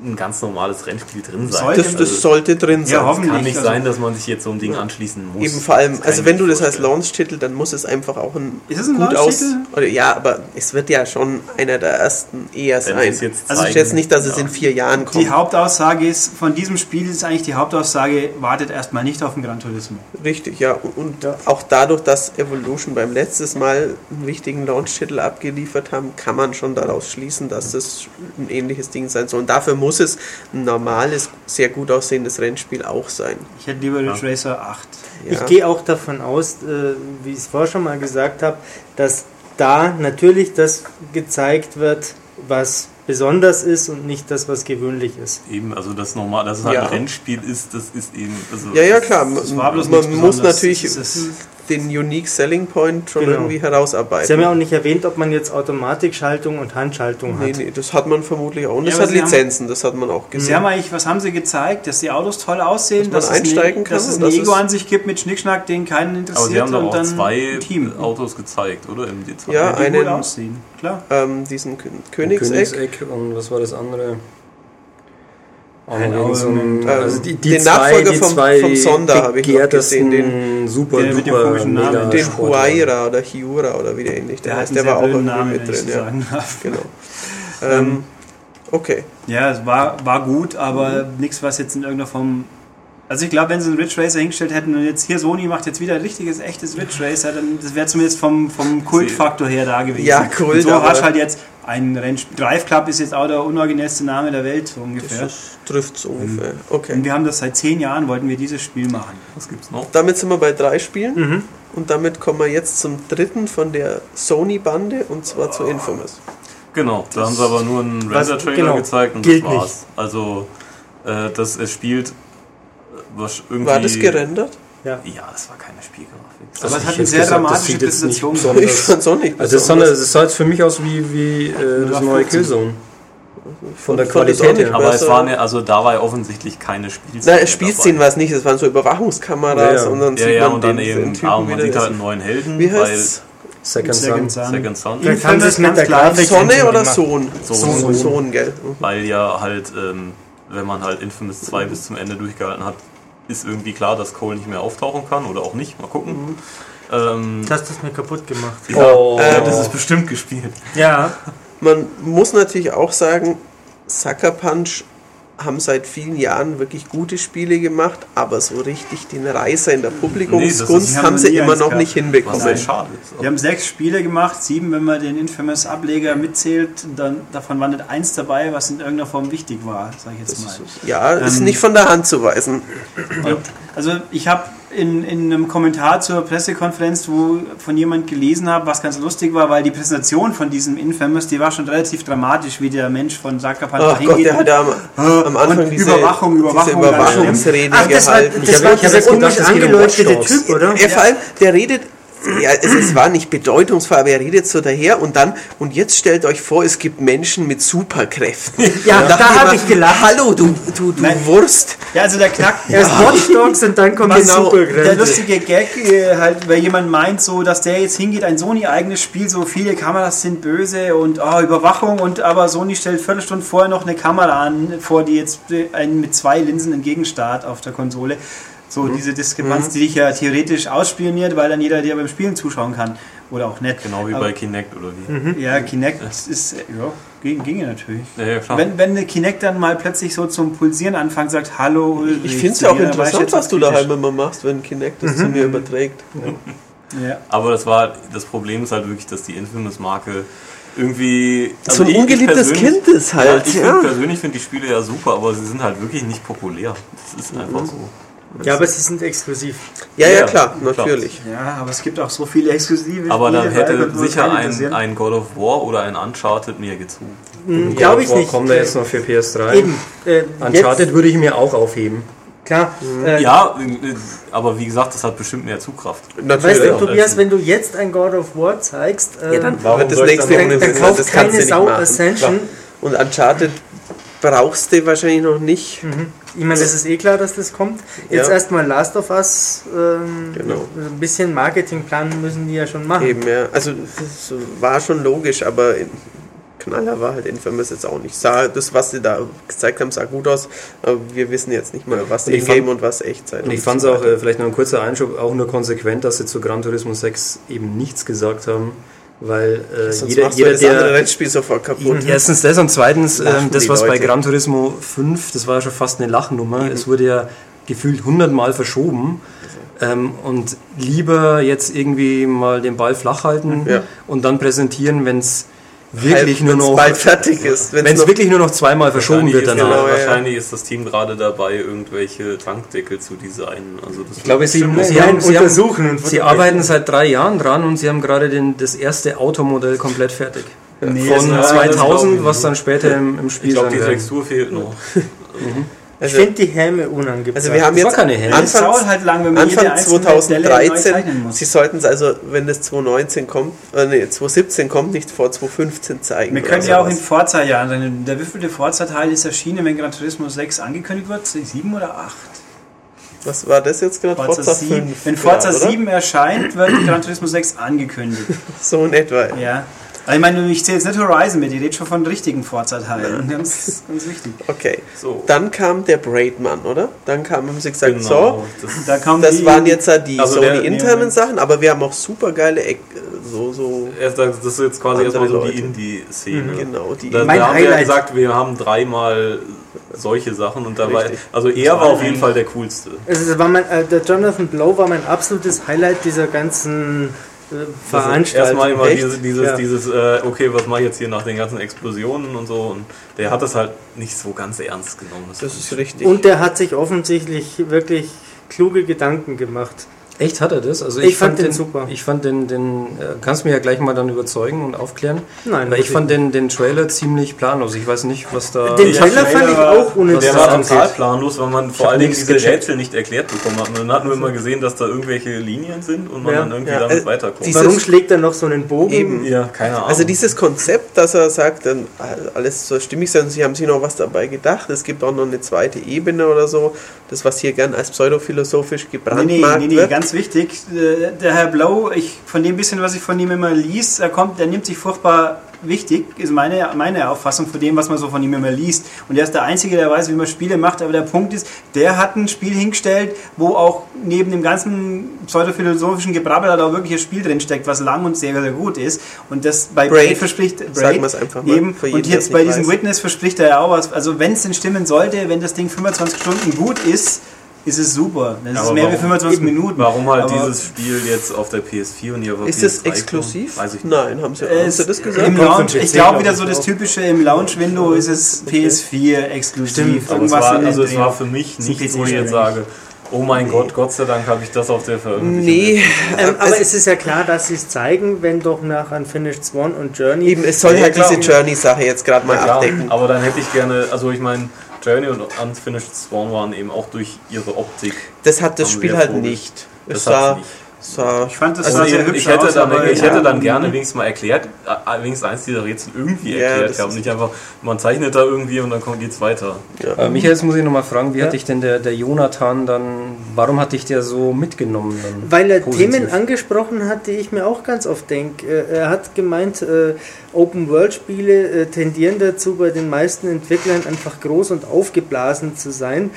ein ganz normales Rennspiel drin sein. Sollte- Das, Also, das sollte drin sein. Ja, hoffentlich. kann nicht also- sein, dass man sich jetzt so ein Ding anschließen muss. Eben vor allem, also wenn du das als. Launch-Titel, dann muss es einfach auch ein, Ist es ein gut aus. Launch-Titel? Oder, ja, aber es wird ja schon einer der ersten eher Wenn sein. es jetzt also ich schätze nicht, dass es ja. in vier Jahren kommt. Die Hauptaussage ist, von diesem Spiel ist eigentlich die Hauptaussage, wartet erstmal nicht auf den Gran Turismo. Richtig, ja. Und, und auch dadurch, dass Evolution beim letztes Mal einen wichtigen Launch-Titel abgeliefert haben, kann man schon daraus schließen, dass das ein ähnliches Ding sein soll. Und dafür muss es ein normales, sehr gut aussehendes Rennspiel auch sein. Ich hätte lieber Ridge Racer 8. Ja. Ich gehe auch davon aus, äh, wie ich es vorher schon mal gesagt habe, dass da natürlich das gezeigt wird, was besonders ist und nicht das, was gewöhnlich ist. Eben, also das normal, dass es halt Ja. ein Rennspiel ist, das ist eben. Also Ja, ja, klar. Das war bloß man muss natürlich Das den Unique Selling Point schon Genau. irgendwie herausarbeiten. Sie haben ja auch nicht erwähnt, ob man jetzt Automatikschaltung und Handschaltung Nee, hat. nee, das hat man vermutlich auch. Und Ja, das hat Sie haben- Lizenzen, das hat man auch gesehen. Sie haben eigentlich, was haben sie gezeigt? Dass die Autos toll aussehen, Dass man es einsteigen eine, kann dass es eine dass Ego-Ansicht gibt mit Schnickschnack, den keinen interessiert aber sie haben doch und auch dann zwei Team. Autos gezeigt, oder? Im Detail. Ja, die gut einen- aussehen, klar. ähm, diesen Kö- Königseck. Königseck und was war das andere? Auch Keine noch irgend so ein- Ahnung. also die, die Den zwei, Nachfolger die vom- zwei vom Sonda habe ich noch gesehen, super Der mit dem duper komischen Namen. mega Den. Huayra oder Hiura oder wie der ähnlich der, Der heißt. Der war auch irgendwie Namen, mit drin. Ja. Genau. Ähm, Okay. Ja, es war, war gut, aber nichts, was jetzt in irgendeiner Form. Also ich glaube, wenn sie einen Ridge Racer hingestellt hätten und jetzt hier Sony macht jetzt wieder ein richtiges, echtes Ridge Racer, dann das wäre zumindest vom, vom Kultfaktor her da gewesen. Ja, Kult, Und so aber- hast du halt jetzt ein Rennspiel. Drive Club ist jetzt auch der unoriginellste Name der Welt, so ungefähr. Das trifft es ungefähr. Okay. Und wir haben das seit zehn Jahren, wollten wir dieses Spiel machen. Was gibt's noch? Damit sind wir bei drei Spielen. Und damit kommen wir jetzt zum dritten von der Sony-Bande und zwar zu Infamous. Genau, da haben sie aber nur einen Render-Trailer genau, gezeigt und das war's. Also, äh, das es spielt was irgendwie. War das gerendert? Ja, das war keine Spielgrafik. Aber es hat eine sehr gesagt, dramatische Präsentation. Ich fand's auch nicht Also das, sah, das sah jetzt für mich aus wie, wie äh, das neue 15. Killzone. Von der Qualität her. Aber es waren ja, also da war ja offensichtlich keine Spielszene. Nein, Spielszenen war es nicht, es waren so Überwachungskameras Ja, ja. und dann Ja, sieht ja, man und dann den, eben, den man sieht halt einen neuen Helden, Wie weil heißt's? Second Second Son. Son. Second Son, Vielleicht haben sie es mit ganz der klar. Grafik Sonne oder? Sohn. Sohn, Sohn gell? weil ja halt, ähm, wenn man halt Infamous 2 bis zum Ende durchgehalten hat, ist irgendwie klar, dass Cole nicht mehr auftauchen kann oder auch nicht, mal gucken. Ähm, Du hast das mir kaputt gemacht. ja, Oh. äh, das ist bestimmt gespielt. Ja, Man muss natürlich auch sagen, Sucker Punch haben seit vielen Jahren wirklich gute Spiele gemacht, aber so richtig den Reißer in der Nee, Publikumsgunst das ist- haben sie haben immer noch nicht Was hinbekommen. schade ist. Wir haben sechs Spiele gemacht, sieben, wenn man den Infamous-Ableger mitzählt. Dann, davon war nicht eins dabei, was in irgendeiner Form wichtig war, sage ich jetzt mal. Ja, ist Ähm, nicht von der Hand zu weisen. Und, also ich habe in, in einem Kommentar zur Pressekonferenz, wo von jemand gelesen habe, was ganz lustig war, weil die Präsentation von diesem Infamous, die war schon relativ dramatisch, wie der Mensch von Punch Ach Gott, der hat da am, am Anfang und diese, Überwachung, Überwachung, diese Überwachungsrede Ach, das war, gehalten. das Ich hab- war ich hab jetzt gedacht, um angeleuchtete. Typ, oder? Er vor allem, der redet, ja, es, es war nicht bedeutungsvoll, aber er redet so daher und dann, und jetzt stellt euch vor, es gibt Menschen mit Superkräften. Ja, da dachte hab mir, ich gelacht. Hallo, du, du, du Nein. Wurst. Ja, also der Knack. Erst Watch Dogs und dann kommt die Genau. Der Supergrenze. lustige Gag, äh, halt, weil jemand meint, so, dass der jetzt hingeht, ein Sony-eigenes Spiel, so viele Kameras sind böse und ah, Überwachung und aber Sony stellt Viertelstunde vorher noch eine Kamera an, vor die jetzt äh, einen mit zwei Linsen entgegenstarrt auf der Konsole. So diese Diskrepanz, die dich ja theoretisch ausspioniert, weil dann jeder dir beim Spielen zuschauen kann. Oder auch nicht. Genau wie Aber- bei Kinect oder wie. Ja, Kinect ist, ja, ging, ginge natürlich. Ja, ja, klar. Wenn, wenn eine Kinect dann mal plötzlich so zum Pulsieren anfängt, sagt Hallo Ulrich. Ich finde es ja auch ich interessant, jetzt, was du daheim immer machst, wenn Kinect das zu mir überträgt. Ja. Aber das war das Problem ist halt wirklich, dass die Infamous-Marke irgendwie. So ein ich- ich ungeliebtes Kind ist halt, ich ja. find, persönlich finde die Spiele ja super, aber sie sind halt wirklich nicht populär. Das ist einfach so. Ja, aber sie sind exklusiv. Ja, ja, Ja, klar, natürlich. Ja, aber es gibt auch so viele exklusive Aber Spiele, hätte weil nur sicher ein, ein God of War oder ein Uncharted mir gezogen. Hm, Glaube ich Boah, nicht. Kommt da jetzt noch für PS3? Eben. Äh, Uncharted würde ich mir auch aufheben. Klar. Äh, Ja, äh, aber wie gesagt, das hat bestimmt mehr Zugkraft. Natürlich. Weißt du, Ja, Tobias, wenn du jetzt ein God of War zeigst, äh, ja, dann Warum wird das nächste dann- dann, dann kauft das keine Sau. Ascension. Und Uncharted brauchst du wahrscheinlich noch nicht. Ich meine, das ist eh klar, dass das kommt. Jetzt Ja. erstmal Last of Us. Ähm, Genau. Ein bisschen Marketingplan müssen die ja schon machen. Eben, ja. Also das war schon logisch, aber in- Knaller war halt Infamous jetzt auch nicht. Sah, das, was sie da gezeigt haben, sah gut aus, aber wir wissen jetzt nicht mal, was in-game und was Echtzeit Und ich fand es auch, äh, vielleicht noch ein kurzer Einschub, auch nur konsequent, dass sie zu Gran Turismo 6 eben nichts gesagt haben, weil äh, Sonst jeder, jeder der... Rennspiel sofort kaputt. Erstens das und zweitens, ähm, das was bei. Gran Turismo 5, das war ja schon fast eine Lachnummer, es wurde ja gefühlt hundertmal verschoben ähm, und lieber jetzt irgendwie mal den Ball flach halten Ja. und dann präsentieren, wenn es wirklich Halt, nur noch... bald fertig ist. Wenn es wirklich nur noch zweimal verschoben wird ist, danach. Genau, wahrscheinlich ist das Team gerade dabei, irgendwelche Tankdeckel zu designen. Also das Ich glaube, sie, Nein, sie, haben, sie, untersuchen haben, sie arbeiten seit drei Jahren dran und sie haben gerade den, das erste Automodell komplett fertig. Nee, Von also, das 2000, glaub was dann später im, im Spiel ich glaube, die. Textur fehlt noch. Ich Also, finde die Helme unangebracht. also wir haben Das jetzt keine Helme. Es dauert Anfang, halt lang, wenn man jede Anfang einzelne Stelle neu 2013, zeichnen muss. sie sollten es also, wenn das 2019 kommt, äh, nee, 2017 kommt, nicht vor 2015 zeigen. Wir können ja auch in. Forza-Jahren sein. Der wievielte Forza-Teil ist erschienen, wenn Gran Turismo 6 angekündigt wird? Sieben oder acht? Was war das jetzt gerade? Forza, Forza 7. 5. Wenn Forza oder? 7 erscheint, wird Gran Turismo 6 angekündigt. So in etwa. Ja. Also ich meine, ich zähle jetzt nicht Horizon mit, ich rede schon von richtigen Forza-Teilen. Ganz, ganz wichtig. Okay. So. Dann kam der Braidman, oder? Dann kam, haben sie gesagt, Genau. so, Das, Da das die- waren jetzt halt die Also Sony-internen Sachen, aber wir haben auch super geile so, so. Erst, das ist jetzt quasi erstmal so Leute. die Indie-Szene. Genau, die. Da, Mein da haben wir ja Highlight. gesagt, wir haben dreimal solche Sachen und da war, Richtig. also er war auf jeden Fall der coolste. Also es war mein, äh, der Jonathan Blow war mein absolutes Highlight dieser ganzen äh, Veranstaltung. Erstmal immer Echt? diese, dieses, Ja. dieses äh, okay, was mache ich jetzt hier nach den ganzen Explosionen und so. Und der hat das halt nicht so ganz ernst genommen. Das ist richtig. Und der hat sich offensichtlich wirklich kluge Gedanken gemacht. Echt hat er das? Also Ich fand den super. Ich fand den, den äh, kannst mich ja gleich mal dann überzeugen und aufklären. Nein, Weil ich fand den, den Trailer ziemlich planlos. Ich weiß nicht, was da. Den Trailer fand ich auch was uninteressant. Der war total planlos, weil man vor hab allen Dingen diese gecheckt. Rätsel nicht erklärt bekommen hat. Man hat nur immer gesehen, dass da irgendwelche Linien sind und man Ja. dann irgendwie Ja, damit äh, weiterkommt. diese- Warum schlägt er noch so einen Bogen? Eben. ja, keine Ahnung. Also dieses Konzept, dass er sagt, dann alles soll stimmig sein, sie haben sich noch was dabei gedacht, es gibt auch noch eine zweite Ebene oder so, das was hier gern als pseudophilosophisch Nee, gebrandmarkt nee, nee, nee, wird. ganz wichtig. äh, Der Herr Blow, ich, von dem bisschen, was ich von ihm immer liest, er kommt, der nimmt sich furchtbar wichtig, ist meine, meine Auffassung von dem, was man so von ihm immer liest. Und er ist der Einzige, der weiß, wie man Spiele macht. Aber der Punkt ist, der hat ein Spiel hingestellt, wo auch neben dem ganzen pseudophilosophischen Gebrabbel da auch wirklich ein Spiel drin steckt, was lang und sehr, sehr gut ist. Und das bei Braid. Braid verspricht, wir's einfach mal, eben, und jetzt bei diesem weiß. Witness verspricht er ja auch was. Also wenn es denn stimmen sollte, wenn das Ding 25 Stunden gut ist, ist es super. Das Ja, ist aber mehr wie warum- 25 Minuten. Warum halt Aber- dieses Spiel jetzt auf der PS4 und hier auf Ist der das PS3 exklusiv? kommt? Weiß ich nicht. Nein, haben sie, haben Es, sie das gesagt? Im Launch, ich glaube glaub wieder so das typische, im Launch-Window ist es PS4 exklusiv. Stimmt, Aber es irgendwas war, also es war für mich ist nicht, wo ich jetzt sage, oh mein Gott, Gott sei Dank habe ich das auf der Veröffentlichung. Nee, Ähm, aber es, es ist ja klar, dass sie es zeigen, wenn doch nach Unfinished Swan und Journey. eben, es soll Ja, halt klar. diese Journey-Sache jetzt gerade mal klar, abdecken. aber dann hätte ich gerne, also ich meine, Journey und Unfinished Swan waren eben auch durch ihre Optik. Das hat das Spiel halt nicht. Es Das sah, hat's nicht. Sah Ich fand das Also sah sehr hübsch ich hätte, aus, dann, aber ich ja. hätte dann gerne wenigstens mal erklärt, äh, wenigstens eins dieser Rätsel irgendwie Ja, erklärt gehabt. Nicht einfach, man zeichnet da irgendwie und dann kommt geht's weiter. Äh, Michael, jetzt muss ich nochmal fragen, wie Ja. hat dich denn der, der Jonathan dann, warum hat dich der so mitgenommen? Dann Weil er positiv? Themen angesprochen hat, die ich mir auch ganz oft denke. Er hat gemeint, äh, Open-World-Spiele äh, tendieren dazu, bei den meisten Entwicklern einfach groß und aufgeblasen zu sein.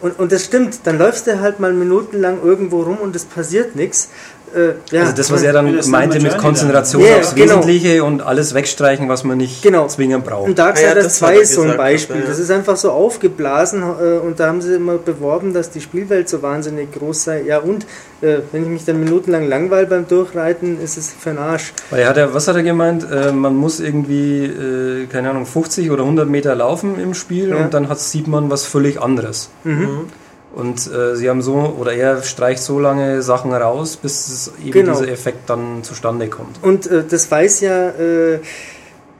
Und, und das stimmt, dann läufst du halt mal minutenlang irgendwo rum und es passiert nichts. Äh, ja, also das, was er dann meinte mit Konzentration dann. Ja, aufs genau. Wesentliche und alles wegstreichen, was man nicht Genau. zwingend braucht. Und Ah ja, das 2 hat er ist so ein Beispiel. Das ist einfach so aufgeblasen äh, und da haben sie immer beworben, dass die Spielwelt so wahnsinnig groß sei. Ja und, äh, wenn ich mich dann minutenlang langweile beim Durchreiten, ist es für den Arsch. Weil er hat ja, was hat er gemeint? Äh, man muss irgendwie, äh, keine Ahnung, 50 oder 100 Meter laufen im Spiel Ja. und dann hat, sieht man was völlig anderes. Mhm. Und äh, sie haben so, oder er streicht so lange Sachen raus, bis es eben Genau. dieser Effekt dann zustande kommt. Und äh, das weiß ja äh,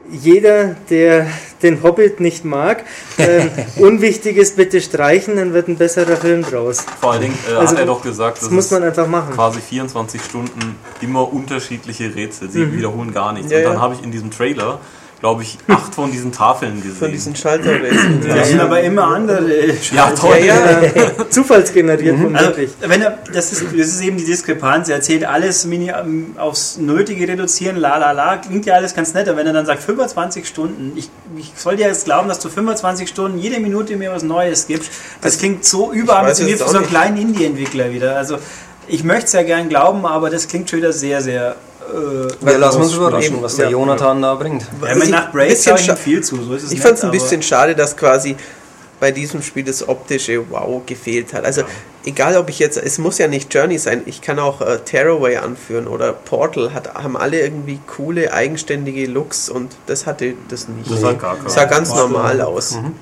jeder, der den Hobbit nicht mag. Ähm, Unwichtiges bitte streichen, dann wird ein besserer Film draus. Vor allen Dingen äh, Also, hat er doch gesagt, Das dass muss es man einfach machen. quasi 24 Stunden immer unterschiedliche Rätsel. Sie wiederholen gar nichts. Ja, und dann ja. habe ich in diesem Trailer, glaube ich, acht von diesen Tafeln gesehen. von diesen Schalterrätseln. Das sind aber immer andere. ja, toll. Ja, ja. Zufallsgeneriert, Also, womöglich. wenn er, das, ist, das ist eben die Diskrepanz. Er erzählt alles mini, ähm, aufs Nötige reduzieren, la la la, klingt ja alles ganz nett, aber wenn er dann sagt 25 Stunden, ich, ich soll dir jetzt glauben, dass du 25 Stunden jede Minute mir was Neues gibst, das klingt so überambitioniert für so einen kleinen Indie-Entwickler wieder. Also ich möchte es ja gern glauben, aber das klingt schon wieder sehr, sehr. Äh, Ja, lassen wir uns überraschen, was der ja. Jonathan da bringt. ja, ich nach bisschen sage ich viel zu. So ist es Ich fand es ein bisschen schade, dass quasi bei diesem Spiel das optische Wow gefehlt hat. Also egal ob ich jetzt, es muss ja nicht Journey sein, ich kann auch äh, Tearaway anführen oder Portal, hat, haben alle irgendwie coole, eigenständige Looks und das hatte das nicht. Das hat gar keiner. sah ganz Portal. normal aus. Mhm.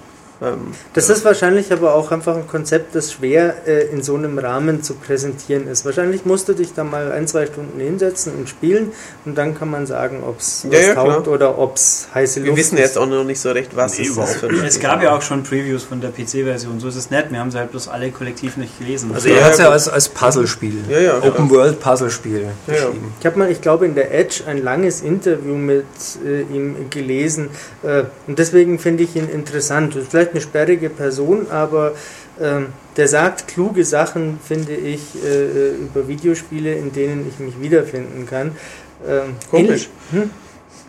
Ähm, Das ist wahrscheinlich aber auch einfach ein Konzept, das schwer äh, in so einem Rahmen zu präsentieren ist. Wahrscheinlich musst du dich da mal ein, zwei Stunden hinsetzen und spielen und dann kann man sagen, ob es Ja, ja, taugt klar. oder ob es heiße Luft wir wissen ist. jetzt auch noch nicht so recht, was Nee, es ist überhaupt für ein Es gab ja auch schon Previews von der PC-Version, so ist es nett. Wir haben sie halt bloß alle kollektiv nicht gelesen. Also Ja, er hat es ja als, als Puzzlespiel, Ja, ja, klar. Open World Puzzlespiel Ja, ja. beschrieben. Ich habe mal, ich glaube, in der Edge ein langes Interview mit äh, ihm gelesen äh, und deswegen finde ich ihn interessant. Das vielleicht eine sperrige Person, aber ähm, der sagt kluge Sachen, finde ich, äh, über Videospiele, in denen ich mich wiederfinden kann. Ähm, Komisch. Hm?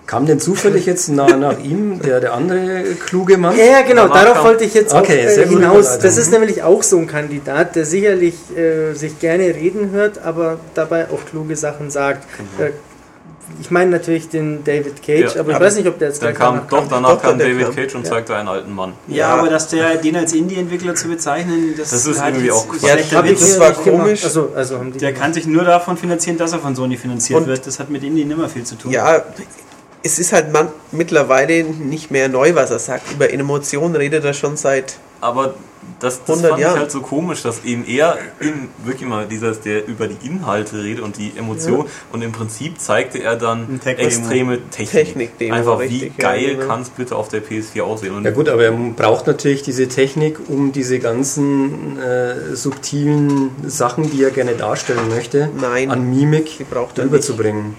Kam denn zufällig jetzt nach, nach ihm der, der andere kluge Mann? Ja, ja, genau, darauf wollte ich jetzt Okay, auch äh, hinaus. Das ist nämlich auch so ein Kandidat, der sicherlich äh, sich gerne reden hört, aber dabei auch kluge Sachen sagt. Äh, ich meine natürlich den David Cage, Ja, aber ich aber weiß nicht, ob der jetzt Der gleich kam, danach doch, danach kam David. Cage und Ja. zeigte einen alten Mann. Ja, Ja. aber dass der den als Indie-Entwickler zu bezeichnen, das, Das ist irgendwie auch Quatsch. Ja, das mir war komisch. Also, also haben die Der gemacht. kann sich nur davon finanzieren, dass er von Sony finanziert Und- wird. Das hat mit Indie nimmer viel zu tun. Ja, es ist halt man, mittlerweile nicht mehr neu, was er sagt. Über Emotionen redet er schon seit. Aber das, das 100 fand ich Jahren. halt so komisch, dass eben er im, wirklich mal dieser, ist, der über die Inhalte redet und die Emotionen und im Prinzip zeigte er dann extreme Technik. Technik-Demo, Einfach wie richtig, ja, geil genau. kann es bitte auf der PS4 aussehen. Und Ja gut, aber er braucht natürlich diese Technik, um diese ganzen äh, subtilen Sachen, die er gerne darstellen möchte, Nein, an Mimik die braucht er rüberzubringen.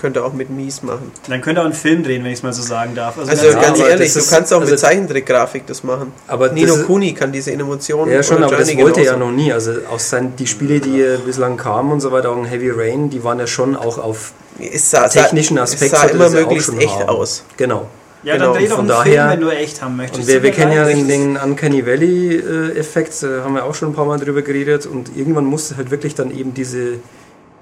Könnte auch mit Mies machen. Dann könnte auch einen Film drehen, wenn ich es mal so sagen darf. Also ganz ganz aber ehrlich, das du kannst auch also- mit Zeichentrickgrafik das machen. Aber Nino das Kuni kann diese Emotionen. Ja, schon, aber das Journey wollte er ja noch nie. Also aus seinen, die Spiele, die äh, bislang kamen und so weiter, auch in Heavy Rain, die waren ja schon auch auf Es sah, technischen sah, Aspekt es sah immer das auch möglichst schon echt haben. aus. Genau. Ja, Genau, dann dreh doch von einen daher- Film, wenn du echt haben möchtest. Und wir, wir kennen ja den, den Uncanny Valley-Effekt, äh, haben wir auch schon ein paar Mal drüber geredet und irgendwann musste halt wirklich dann eben diese,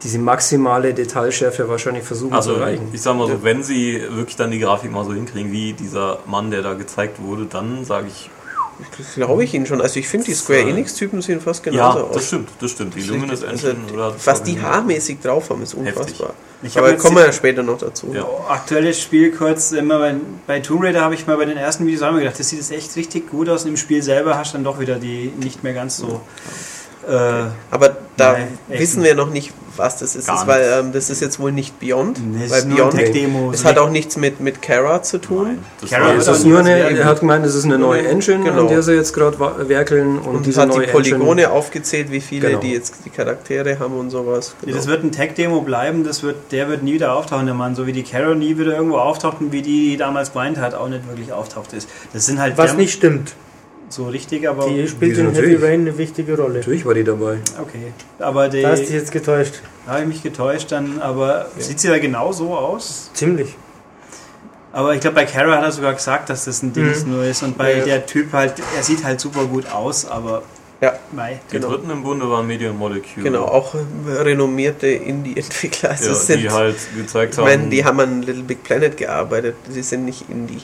diese maximale Detailschärfe wahrscheinlich versuchen also zu erreichen. ich sag mal so, wenn sie wirklich dann die Grafik mal so hinkriegen, wie dieser Mann, der da gezeigt wurde, dann sage ich, Das glaube ich Ihnen schon. Also ich finde, die Square äh, Enix-Typen sehen fast ja, genauso das aus. stimmt, das stimmt. Die Das Luminous richtig. Engine oder Was die haarmäßig drauf haben, ist unfassbar. Aber kommen wir ja später noch dazu. Ja. Aktuelles Spiel kurz, immer bei, bei Tomb Raider habe ich mal bei den ersten Videos immer gedacht, das sieht jetzt echt richtig gut aus und im Spiel selber hast du dann doch wieder die nicht mehr ganz so. Äh, Aber da Nein, wissen wir noch nicht, was das ist, Gar weil ähm, das ist jetzt wohl nicht Beyond. Nee, es weil ist Beyond Tech-Demo. es hat auch nichts mit, mit Kara zu tun. Das Es auch ist nie nur eine, er hat gemeint, es ist eine neue Engine, Genau. an der sie jetzt gerade werkeln und, Und diese hat die neue Polygone Engine. aufgezählt, wie viele Genau. die jetzt die Charaktere haben und sowas. Nee, Das wird ein Tech-Demo bleiben, das wird, der wird nie wieder auftauchen, der Mann. So wie die Carol nie wieder irgendwo auftaucht und wie die, die damals Grind hat, auch nicht wirklich auftaucht ist. Das sind halt Was nicht stimmt. So richtig, aber. Die spielt in Heavy? Rain eine wichtige Rolle. Natürlich war die dabei. Okay. Aber die, Da hast du dich jetzt getäuscht. da habe ich mich getäuscht dann, aber sieht sie da genau so aus? Ziemlich. Aber ich glaube, bei Kara hat er sogar gesagt, dass das ein Dings Mhm. nur ist. Und bei Ja. der Typ halt, er sieht halt super gut aus, aber Ja, mei. Die Genau. dritten im Bunde waren Medium Molecule. genau, auch äh, renommierte Indie-Entwickler. Also Ja, sind, die halt gezeigt ich haben. meine, die haben an Little Big Planet gearbeitet, die sind nicht Indie.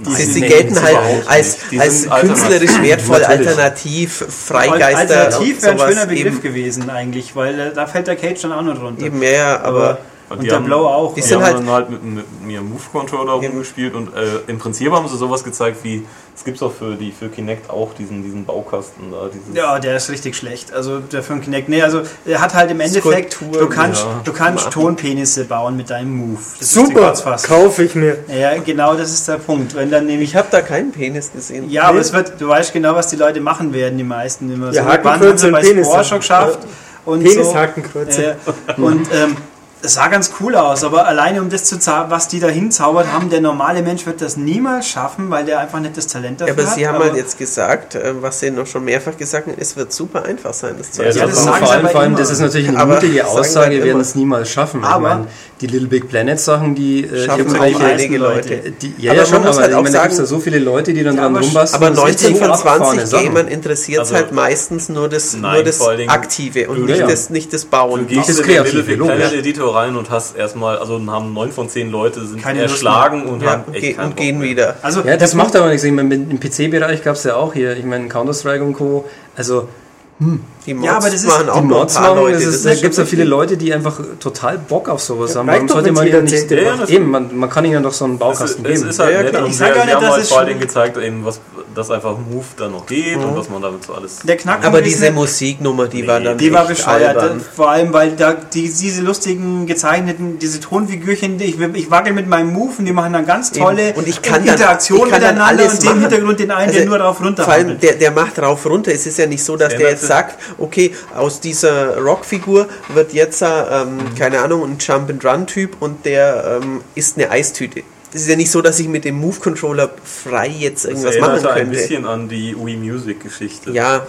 Die Sie, sind sie nee, gelten sind halt als, als künstlerisch wertvoll, alternativ, Freigeister. Alternativ wäre ein sowas schöner Begriff eben, gewesen eigentlich, weil äh, da fällt der Cage dann auch noch drunter. eben ja, aber Und und der haben- Blow auch. die Die sind haben halt- dann halt mit, mit mir Move-Controller rumgespielt und äh, im Prinzip haben sie sowas gezeigt wie, es gibt auch für die für Kinect auch diesen, diesen Baukasten da. Dieses, Ja, der ist richtig schlecht. Also der für Kinect. Nee, also er hat halt im Endeffekt, du kannst, ja. du kannst. Tonpenisse bauen mit deinem Move. Das Super, kaufe ich mir. Ja, genau, das ist der Punkt. Wenn dann nämlich ich habe da keinen Penis gesehen. ja, aber Nee. es wird, du weißt genau, was die Leute machen werden, die meisten immer Ja, so. Wann haben sie und bei. Spore schon geschafft und so. Penishakenkreuze. Äh, und ähm, es sah ganz cool aus, aber alleine um das zu zaubern, was die da hinzaubert haben, der normale Mensch wird das niemals schaffen, weil der einfach nicht das Talent Ja, dafür aber hat. Sie haben halt jetzt gesagt, äh, was Sie noch schon mehrfach gesagt haben, es wird super einfach sein, das Zeug Ja, zu das sagen vor allem, aber vor allem immer. das ist natürlich eine Aber mutige Aussage, halt wir werden es niemals schaffen. Aber- ich meine, die Little Big Planet Sachen, die äh, Schaffen auch einige Leute. Leute. Die, ja, Aber ja, schon, aber halt ich auch meine, da gibt es ja so viele Leute, die dann Ja, dran aber- rumbasteln. Aber und richtig 19 von abgefahrene 20 Sachen. Gamern interessiert Also- halt meistens nur das, nur das Aktive und Ja, nicht, ja. Das, nicht das Du Bauen. gehst ist in den kreativ, Little Big. Planet Editor rein und hast erstmal, also haben neun von zehn Leute sind Keine erschlagen und Ja, haben und, echt und gehen mehr. wieder. Also Ja, das macht aber nichts. Ich meine, im PC-Bereich gab es ja auch hier, ich meine, Counter-Strike und Co. Also, Die Mods Ja, aber das ist- machen auch die noch ein Mods paar machen, Leute. das Das ist, da gibt es ja viele. Leute, die einfach total Bock auf sowas haben. Warum sollte man ihnen nicht... Macht. Eben, man, man kann ihnen ja doch so einen Baukasten es geben. ist halt Ja, ja, nett und Ich sie, sag sie auch nicht, dass halt es vor Dingen gezeigt, eben, was, dass einfach Move da noch geht und was man damit so alles... der Knackpunkt Aber diese Musiknummer, die war dann Die war bescheuert, vor allem weil da die, diese lustigen gezeichneten, diese Tonfigürchen, ich, ich wackel mit meinem Move und die machen dann ganz tolle Und ich kann dann- Interaktionen miteinander alles und den. Hintergrund den einen, Also, der nur drauf runter Vor allem, der, der macht rauf runter. Es ist ja nicht so, dass Der jetzt sagt, okay, aus dieser Rockfigur wird jetzt, ähm, keine Ahnung, ein Jump-and-Run-Typ und der ähm, ist eine Eistüte. Es ist ja nicht so, dass ich mit dem Move-Controller frei jetzt Das irgendwas machen erinnerte ein könnte. bisschen an die Wii Music Geschichte. Ja,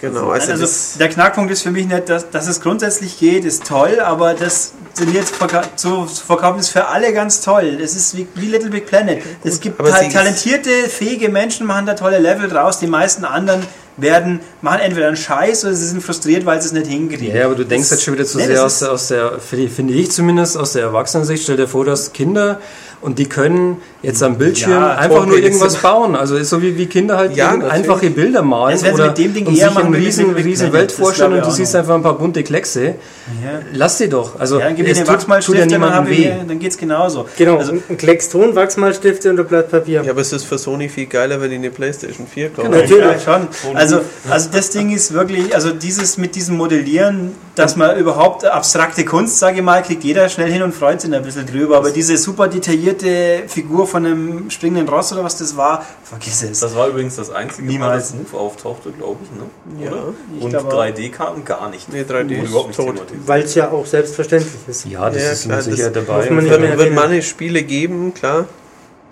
Genau, also, Also, das, der Knackpunkt ist für mich nicht, dass, dass es grundsätzlich geht, ist toll, aber das sind jetzt zu verkaufen ist für alle ganz toll. Das ist wie, wie Little Big Planet. es gibt ta talentierte, fähige Menschen, machen da tolle Level draus. Die meisten anderen werden machen entweder einen Scheiß oder sie sind frustriert, weil sie es nicht hinkriegen. Ja, aber du denkst jetzt schon wieder zu Nee, sehr aus der, aus der, finde ich zumindest, aus der Erwachsenensicht. Stell dir vor, du hast Kinder und die können jetzt am Bildschirm Ja, einfach nur irgendwas bauen. Also ist so wie, wie Kinder halt Ja, einfache Bilder malen sie oder mit dem Ding und eher sich machen eine riesen, riesen. Welt vorstellen und du siehst noch. einfach ein paar bunte Kleckse. Ja. Lass die doch. Also Ja, dann gib es den tut, tut ja niemandem weh. dann geht's genauso. Genau, Also, ein Klecks Ton, Wachsmalstifte und ein Blatt Papier. ja, aber es ist für Sony viel geiler, wenn die eine Playstation 4 kaufen. Genau, Natürlich. ja, schon. Also, also das Ding ist wirklich, also dieses mit diesem Modellieren, dass man überhaupt abstrakte Kunst, sage ich mal, kriegt jeder schnell hin und freut sich ein bisschen drüber. Aber diese super detaillierte Figur von einem springenden Ross oder was das war, vergiss es. Das war übrigens das einzige Mal, Niemals. dass Move auftauchte, glaube ich. Ne? Ja. Oder? Ich Und glaube auch. 3D-Karten gar nicht. Nee, 3D Wurde ist überhaupt nicht tot. Weil es ja auch selbstverständlich ist. Ja, das Ja, ist klar, Sicherheit das dabei. muss man nicht Wird, mehr wird erwähnen. manche Spiele geben, klar.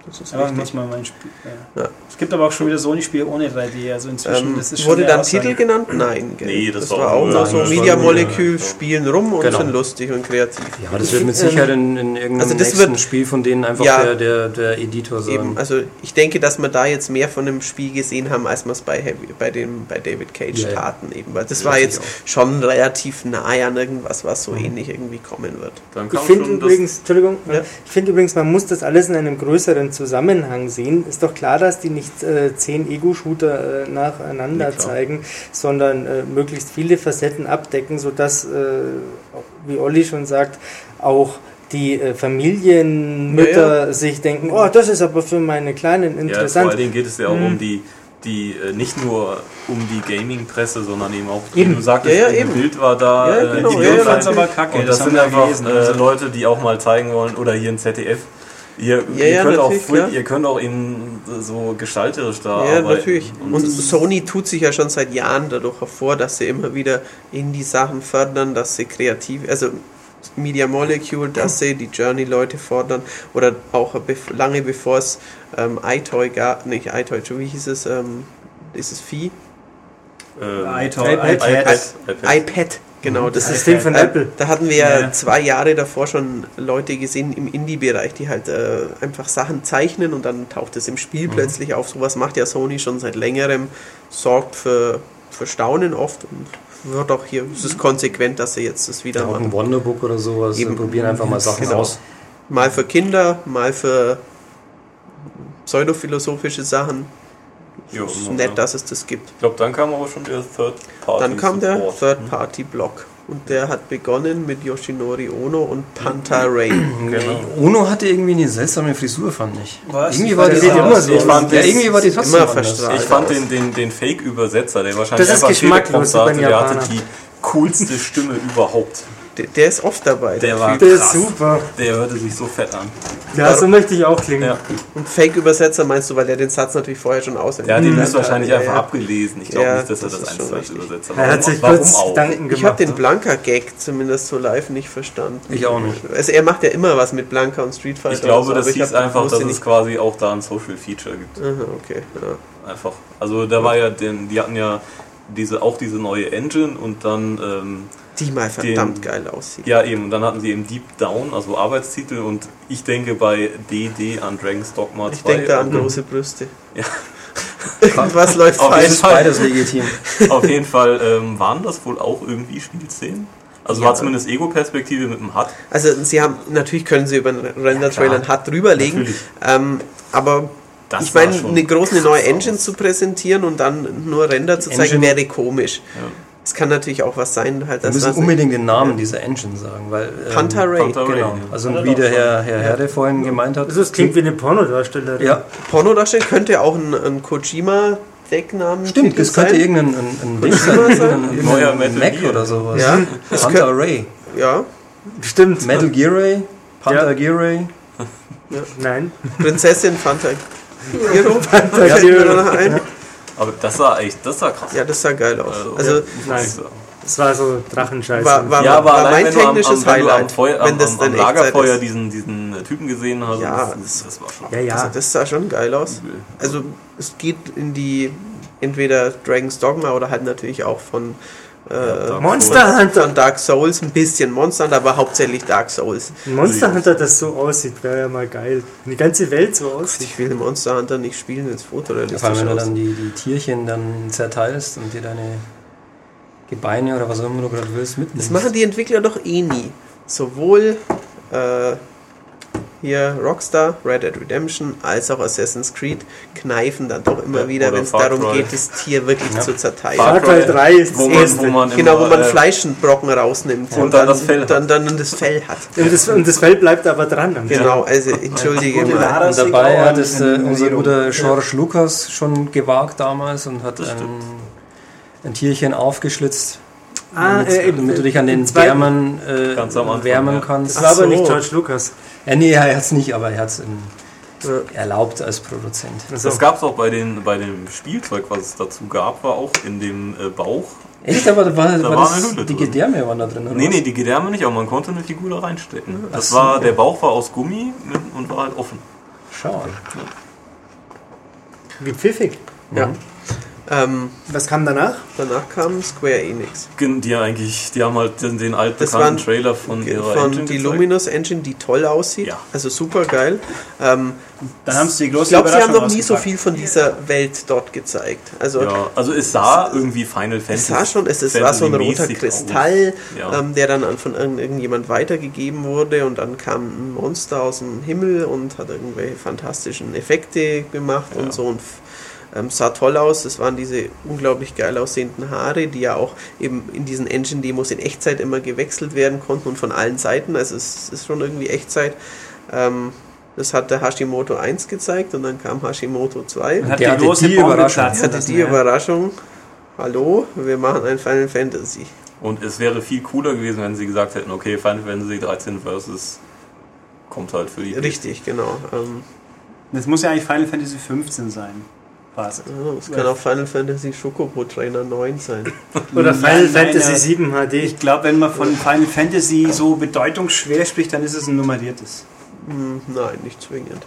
Das ist Aber muss man mal ein Spiel. Ja. Ja. Es gibt aber auch schon wieder Sony-Spiele ohne 3D. Also inzwischen, Ähm, das ist schon wurde dann Aussage. Titel genannt? Nein. Gell? Nee, das das war war auch nur- so Nein, das Media war nur- Molecule, ja. spielen rum und Genau. sind lustig und kreativ. Ja, das wird mit Sicherheit in, in irgendeinem Also das nächsten wird- Spiel von denen einfach Ja. der, der, der Editor sagen. Eben, also ich denke, dass wir da jetzt mehr von dem Spiel gesehen haben, als wir es bei, Heavy- bei, dem, bei David Cage taten. Eben, weil das Ja, war jetzt schon relativ nahe an irgendwas, was so ähnlich irgendwie kommen wird. Dann Ich finde das- übrigens, Entschuldigung, Ja. ich finde übrigens, man muss das alles in einem größeren Zusammenhang sehen. Ist doch klar, dass die nicht äh, zehn Ego-Shooter äh, nacheinander Ja, zeigen, sondern äh, möglichst viele Facetten abdecken, sodass, äh, wie Olli schon sagt, auch die äh, Familienmütter sich denken, oh, das ist aber für meine Kleinen Ja, vor interessant. allen Dingen geht es ja auch Mhm. um die, die äh, nicht nur um die Gaming-Presse, sondern eben auch, Eben. wie du sagtest, Ja, ja, ein eben. Bild war da, Ja, äh, genau, die ja, Ich ja, aber kacke. Und das, haben sind einfach äh, Leute, die auch mal zeigen wollen, oder hier in ZDF, ihr, Ja, ihr, ja, könnt, auch, klar. ihr könnt auch in so gestalterisch da Ja, arbeiten. natürlich. Und Sony tut sich ja schon seit Jahren dadurch hervor, dass sie immer wieder Indie-Sachen fördern, dass sie kreativ, also Media Molecule, dass sie die Journey-Leute fordern oder auch bef lange bevor es ähm, iToy gab, nicht iToy, wie hieß es, ähm, dieses Vieh? ähm, iToy, iPad. iPad. iPad. iPad, genau. das Das ist System von äh, Apple. Da hatten wir ja Ja. zwei Jahre davor schon Leute gesehen im Indie-Bereich, die halt äh, einfach Sachen zeichnen und dann taucht es im Spiel plötzlich auf. Sowas macht ja Sony schon seit längerem, sorgt für, für Staunen oft und wird auch hier, es ist konsequent, dass sie jetzt das wieder ja, auch machen. ein Wonderbook oder sowas. Eben. Wir probieren einfach mal Sachen Genau. aus. Mal für Kinder, mal für pseudophilosophische Sachen. Jo, ist ja. nett, dass es das gibt. Ich glaube, dann kam aber schon der Third Party. Dann kam der Support. Third-Party-Block und der hat begonnen mit Yoshinori Ono und Panta Ray. Genau. Ono hatte irgendwie eine seltsame Frisur, fand ich. Was? Irgendwie Ich war fand die das immer so. Ich fand ja, irgendwie war die trotzdem immer verstrahlt. Ich fand den, den, den Fake-Übersetzer, der wahrscheinlich Das ist einfach geschmacklos hatte, der hatte die coolste Stimme überhaupt. Der, der ist oft dabei. Der war Das ist krass. super. Der hörte sich so fett an. Ja, so möchte ich auch klingen. Ja. Und Fake-Übersetzer meinst du, weil der den Satz natürlich vorher schon auswendig Der hat ihn hat. höchstwahrscheinlich ja, einfach ja. abgelesen. Ich glaube Ja, nicht, dass er das das ist eins zu eins übersetzt hat. Er hat sich Warum kurz auch? Gedanken Ich habe gemacht. den Blanka-Gag zumindest so live nicht verstanden. Ich auch nicht. Also er macht ja immer was mit Blanka und Street Fighter. Ich glaube, so, das hieß hab- einfach, dass es nicht. quasi auch da ein Social Feature gibt. Aha, okay. Ja. Einfach. Also da war ja, den, die hatten ja diese, auch diese neue Engine und dann, ähm, Die mal verdammt Den- geil aussieht. ja eben, und dann hatten sie eben Deep Down, also Arbeitstitel und ich denke bei DD an Dragon's Dogma 2. Ich denke da an ähm, große Brüste. Ja. Irgendwas läuft Auf falsch. jeden Fall. Beides legitim. Auf jeden Fall ähm, waren das wohl auch irgendwie Spielszenen. Also Ja. war zumindest Ego-Perspektive mit dem HUD. Also sie haben, natürlich können sie über einen Render-Trailer einen HUD drüberlegen, ähm, aber Das ich meine, eine große neue aus. Engine zu präsentieren und dann nur Render zu zeigen, Engine- wäre komisch. Ja. Es kann natürlich auch was sein, halt, Wir dass müssen das unbedingt den Namen dieser Engine sagen, weil. ähm, Panther Ray. Panther Ray. Genau. Also wie der Herr, Herr Herde vorhin gemeint hat. Also es klingt wie eine Pornodarstellerin. Ja, Porno darstellen könnte auch ein, ein Kojima Decknamen stimmt, das könnte irgendein ein, ein Ding sein, irgendein, Neuer Metal Mac Gear. oder sowas. Ja, Panther Ray. Ja, Stimmt. Metal Gear Ray, Panther Ja. Gear Ray. Nein. Prinzessin Fanta. Hero. Fanta Fällt Aber das sah echt, das sah krass. Ja, das sah geil aus. Also, Also nein. Das war so Drachenscheiße. war, war, ja, aber war allein mein wenn du am, am, technisches wenn du am, Highlight, Feuer, wenn das am, am Lagerfeuer ist. diesen, diesen Typen gesehen hast, Ja, das, das war schon ja, ja. Also das sah schon geil aus. Also es geht in die entweder Dragon's Dogma oder halt natürlich auch von, äh, Dark Monster Hunter. von Dark Souls, ein bisschen Monster, Hunter, aber hauptsächlich Dark Souls. Ein Monster Hunter, das so aussieht, wäre ja mal geil. Wenn die ganze Welt so aussieht. Ich will Monster Hunter nicht spielen, wenn es Vor allem, fotorealistisch wenn du dann die, die Tierchen dann zerteilst und dir deine Gebeine oder was auch immer du gerade willst Das mitnimmst. machen die Entwickler doch eh nie. Sowohl äh, hier Rockstar, Red Dead Redemption, als auch Assassin's Creed kneifen dann doch immer Ja, wieder, wenn es darum Cry. geht, das Tier wirklich Ja. zu zerteilen. Far Cry 3 ist wo das man, erste. wo man Genau, wo man äh, Fleischenbrocken rausnimmt und dann das Fell hat. dann, dann das Fell hat. Und das, und das Feld bleibt aber dran. Genau, also entschuldige mal. Und dabei hat es äh, unser guter George Lucas schon gewagt damals und hat ein, ein Tierchen aufgeschlitzt, Ah, damit, äh, damit du dich an den Wärmen äh, Ganz am Anfang, wärmen ja. kannst. Das war Ach aber nicht so. George Lucas. Ja, nee, er hat es nicht, aber er hat es Ja. erlaubt als Produzent. Also, Das gab es auch bei, den, bei dem Spielzeug, was es dazu gab, war auch in dem äh, Bauch. Echt, aber da war, Da war das, die. Gedärme waren da drin, oder Nee, was? nee, die Gedärme nicht, aber man konnte eine Figur da reinstecken. Das so. war, der Bauch war aus Gummi mit- und war halt offen. Schau an. wie pfiffig. Ja. Ähm, Was kam danach? danach kam Square Enix. Die eigentlich, die haben halt den, den altbekannten Trailer von ihrer Von Engine die gezeigt. Luminous Engine, die toll aussieht. Ja. Also super geil. Ähm, Dann haben sie die ich große glaube, sie haben noch nie so viel von dieser Welt dort gezeigt. Also Ja, also es sah irgendwie Final Es Fantasy. sah schon, es, es war so ein roter Kristall. Ja. ähm, der dann an, von irgend- irgendjemand weitergegeben wurde und dann kam ein Monster aus dem Himmel und hat irgendwelche fantastischen Effekte gemacht Ja. und so und ähm, sah toll aus. Es waren diese unglaublich geil aussehenden Haare, die ja auch eben in diesen Engine-Demos in Echtzeit immer gewechselt werden konnten und von allen Seiten. Also es ist schon irgendwie Echtzeit. Ähm, das hat der Hashimoto 1 gezeigt und dann kam Hashimoto 2. Und hat Der die hatte große die Bombe Überraschung. hatte lassen, die ja. Überraschung, hallo, wir machen ein Final Fantasy. Und es wäre viel cooler gewesen, wenn sie gesagt hätten, okay, Final Fantasy 13 versus kommt halt für die Richtig, genau. Ähm, Das muss ja eigentlich Final Fantasy 15 sein. Ja, es kann auch Final Fantasy Schokobo Trainer 9 sein. Oder Final nein, Fantasy nein. 7 HD. Ich glaube, wenn man von Final Fantasy so bedeutungsschwer spricht, dann ist es ein nummeriertes. Hm, nein, nicht zwingend.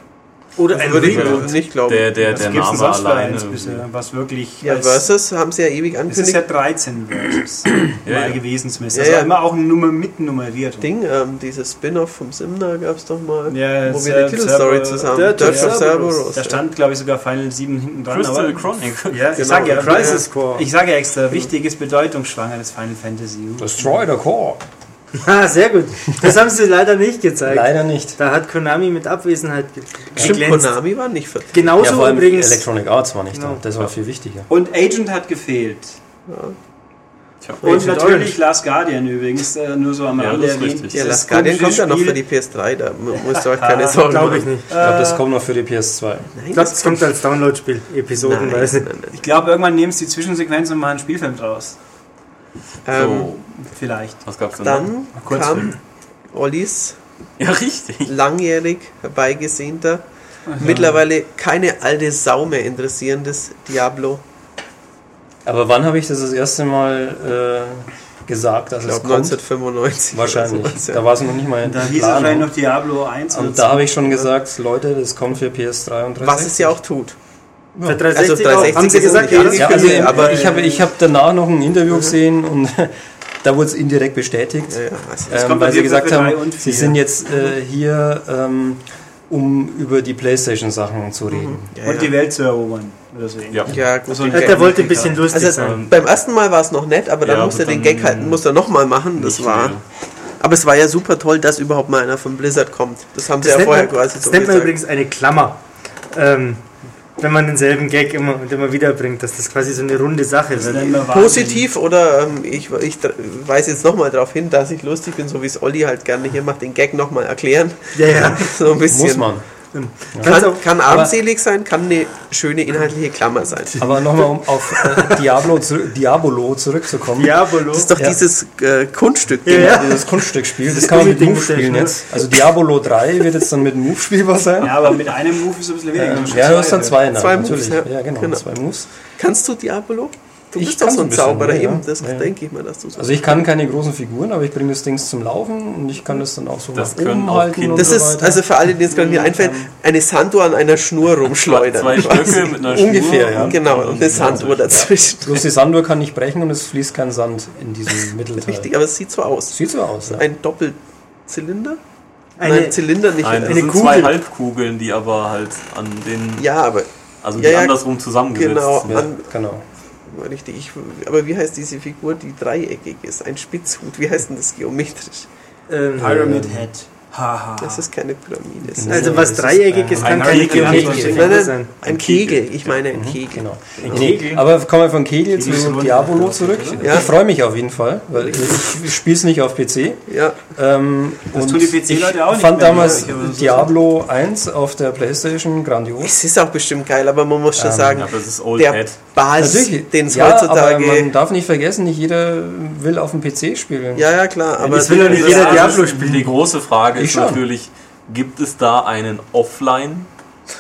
Oder Also ein würde ich Reboot. nicht glauben. Der, der, Was der Name sonst alleine. eins bisher, was wirklich. ja, als- Versus haben sie ja ewig Es ist ja angekündigt. 13 Versus Ja, mal ja. gewesen zumindest. Ja, Also ja. immer auch eine Nummer mit nummeriert. Ding, ähm, dieses Spin-off vom Simna gab es doch mal, Ja, wo wir die Titelstory zusammen. Dirt Dirt of Cerberus. Da stand, glaube ich, sogar Final 7 hinten dran. Crystal aber- Chronic. Ja, ich Genau, sage ja, Crisis Core. ich sage ja extra, wichtig ist bedeutungsschwanger das Final Fantasy. Destroy the Core. Ah, sehr gut. Das haben sie leider nicht gezeigt. Leider nicht. Da hat Konami mit Abwesenheit Stimmt, geglänzt. Konami war nicht vertreten. Genauso ja, vor allem übrigens. Electronic Arts war nicht Genau. da. Das war viel wichtiger. Und Agent hat gefehlt. Tja. Und Agent natürlich Orange. Last Guardian übrigens, äh, nur so am Ja, Rande das ist erwähnt. richtig. Ja, Das Last Guardian komische kommt ja noch für Spiel- die PS3, da mu- musst du euch keine Sorgen Glaube ich machen. nicht. Ich glaube, das Äh, kommt noch für die PS2. Nein, Ich glaube, das kommt als Download-Spiel, episodenweise. nein, nein. Ich glaube, irgendwann nehmen sie die Zwischensequenz und machen einen Spielfilm draus. Ähm, So, Vielleicht. was gab's denn noch? dann Kurzfilm. kam Ollis Ja, richtig. langjährig herbeigesehnter, mittlerweile keine alte Sau mehr interessierendes Diablo. Aber wann habe ich das das erste Mal äh, gesagt, dass Ich es glaube kommt? 1995. Wahrscheinlich. Sowas, ja. Da war es noch nicht mal in Da hieß es Planung. noch Diablo 1 oder Und da habe ich schon gesagt, Leute, das kommt für PS3 und 360. Was es ja auch tut. Für 360, Also auch, 360 haben sie ist gesagt, ja, Ja, also Ja, aber aber- ich habe ich hab danach noch ein Interview gesehen und da wurde es indirekt bestätigt, Ja, ja, ähm, weil sie gesagt haben, sie sind jetzt äh, hier, ähm, um über die Playstation-Sachen zu reden. ja, Und die ja. Welt zu erobern. Oder so. Ja. ja, gut. Also der wollte ein bisschen lustig also sein. beim ersten Mal war es noch nett, aber dann Ja, musste er den Gag halt, musste er nochmal machen. Das war. mehr. Aber es war ja super toll, dass überhaupt mal einer von Blizzard kommt. Das haben sie Das ja nennt vorher man, quasi das so nennt man übrigens eine Klammer. Ähm, wenn man denselben Gag immer und immer wieder bringt, dass das quasi so eine runde Sache Das wird. Positiv oder ähm, ich, ich weise jetzt nochmal darauf hin, dass ich lustig bin, so wie es Olli halt gerne hier macht, den Gag nochmal erklären. Ja, ja. So ein bisschen. Muss man. Kannst Kann, auch- kann armselig sein, kann eine schöne inhaltliche Klammer sein. Aber nochmal, um auf äh, Diablo, zu, Diabolo zurückzukommen. Diabolo. Das ist doch Ja. dieses äh, Kunststück. Ja, ja. Das Kunststückspiel, das kann man mit Ding Move spielen jetzt. Also Diabolo 3 wird jetzt dann mit Move spielbar sein. Ja, aber mit einem Move ist es ein bisschen weniger. Ja, du hast dann zwei, Zwei natürlich. Moves, ja. ja. genau, Genau. zwei Moves. Kannst du Diabolo? Du Ich bist doch so ein Zauberer ja, eben, ja. das Ja, ja. denke ich mir, dass du so Also ich kann keine großen Figuren, aber ich bringe das Ding zum Laufen und ich kann das dann auch so Das nach können oben auch halten Kinder. und Das so ist, also für alle, die jetzt gerade nicht einfällt, eine Sanduhr an einer Schnur rumschleudern. Zwei Stöcke mit einer Ungefähr, Schnur ja. und- Genau, und eine Sanduhr dazwischen. Bloß die Sanduhr kann nicht brechen und es fließt kein Sand in diesem Mittelteil. Richtig, aber es sieht so aus. Sieht so aus. Ja. Ein Doppelzylinder? Eine, Nein, Zylinder nicht. Nein, das Eine sind Kugel. zwei Halbkugeln, die aber halt an den, ja, aber also Ja, die ja, andersrum zusammengesetzt genau. sind. Ja, An- genau. Richtig. Ich, aber wie heißt diese Figur, die dreieckig ist? Ein Spitzhut. Wie heißt denn das geometrisch? ähm, Pyramid Head. Haha. Das ist keine Pyramide. Es ist also was das ist, dreieckig ist, äh, kann ein keine nein, sein. ein Kegel. Ich meine ein Kegel. Genau. Ein Kegel? aber kommen wir von Kegel zu. Diabolo zurück. Ja. Ich freue mich auf jeden Fall, weil ich spiele es nicht auf PC. Ja, Ähm, Das und tun die PC-Leute auch ich nicht fand damals ich, aber so Diablo 1 auf der Playstation grandios. es ist auch bestimmt geil, aber man muss schon Ähm, sagen, Ja, aber das ist Old der Hat. Basis, den es ja, aber heutzutage. man darf nicht vergessen, nicht jeder will auf dem PC spielen. Ja, ja, klar, aber das will ja nicht Das jeder Diablo spielen. Die große Frage ist natürlich, gibt es da einen Offline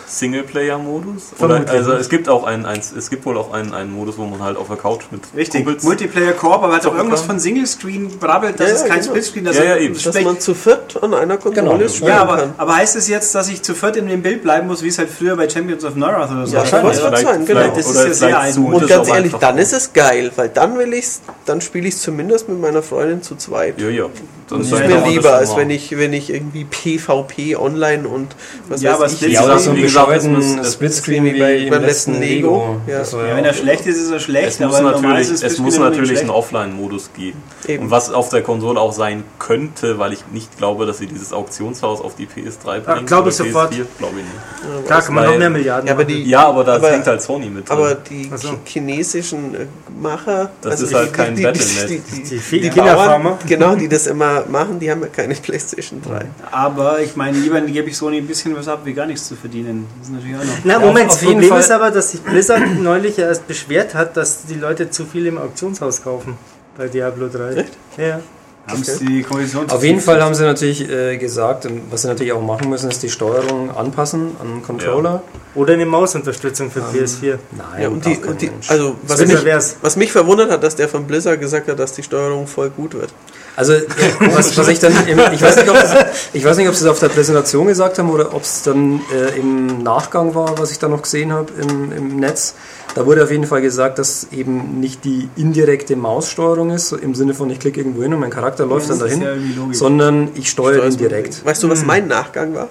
Singleplayer-Modus? Also es gibt auch einen, einen es gibt wohl auch einen, einen Modus, wo man halt auf der Couch mit Richtig, Kumpels Multiplayer Koop, aber hat auch irgendwas kann. von Single Screen brabbelt, das Ja, ist ja, kein genau. Splitscreen, das Ja, ja, ist eben. dass man zu viert an einer Konsole Genau. spielen Ja, aber, kann. aber heißt es jetzt, dass ich zu viert in dem Bild bleiben muss, wie es halt früher bei Champions of Norath oder so Ja, war? schon. Vielleicht- sein, genau. Das ist ja sehr zoomt Und es ganz ehrlich, einfach dann ist es geil, weil dann will ich's, dann spiele ich es zumindest mit meiner Freundin zu zweit. Ja, ja. Das ist mir das lieber, als wenn ich, wenn ich irgendwie PvP online und was Ja, aber weiß ich. Ja, oder bescheuerten Splitscreen wie wie bei- im beim letzten letzten Lego. Lego, ja. Ja, wenn er schlecht ist, ist er schlecht, Es muss natürlich, es muss natürlich einen Offline-Modus geben. Eben. Und was auf der Konsole auch sein könnte, weil ich nicht glaube, dass sie dieses Auktionshaus auf die PS3 Ach, bringt. glaube ich sofort. PS4, glaube ich nicht. Klar, kann man noch mehr Milliarden Ja, aber die, Ja, aber da Aber- hängt halt Sony mit drin. aber die chinesischen äh, Macher, Das ist halt kein Battle.net. Die, die, Die die, die Kinderfarmer. Genau, die das immer machen, die haben ja keine Playstation 3. Aber ich meine, lieber gebe ich Sony ein bisschen was ab, wie gar nichts zu verdienen. Das ist natürlich auch noch. Na, Ja, Moment, auf das Problem Fall- ist aber, dass sich Blizzard neulich erst beschwert hat, dass die Leute zu viel im Auktionshaus kaufen bei Diablo 3. Echt? Ja. Haben sie die Kommission Auf jeden Fall haben sie natürlich äh, gesagt, was sie natürlich auch machen müssen, ist die Steuerung anpassen an den Controller. Oder eine Mausunterstützung für PS4. Nein, Ja, und die, und die, also was mich, was mich verwundert hat, dass der von Blizzard gesagt hat, dass die Steuerung voll gut wird. Also, was, was ich dann, im, ich, weiß nicht, ob das, ich weiß nicht, ob sie es auf der Präsentation gesagt haben oder ob es dann äh, im Nachgang war, was ich da noch gesehen habe im, im Netz. Da wurde auf jeden Fall gesagt, dass eben nicht die indirekte Maussteuerung ist, so im Sinne von ich klicke irgendwo hin und mein Charakter läuft dann dahin, ja irgendwie sondern ich steuere ihn direkt. Weißt du, was mein Nachgang war?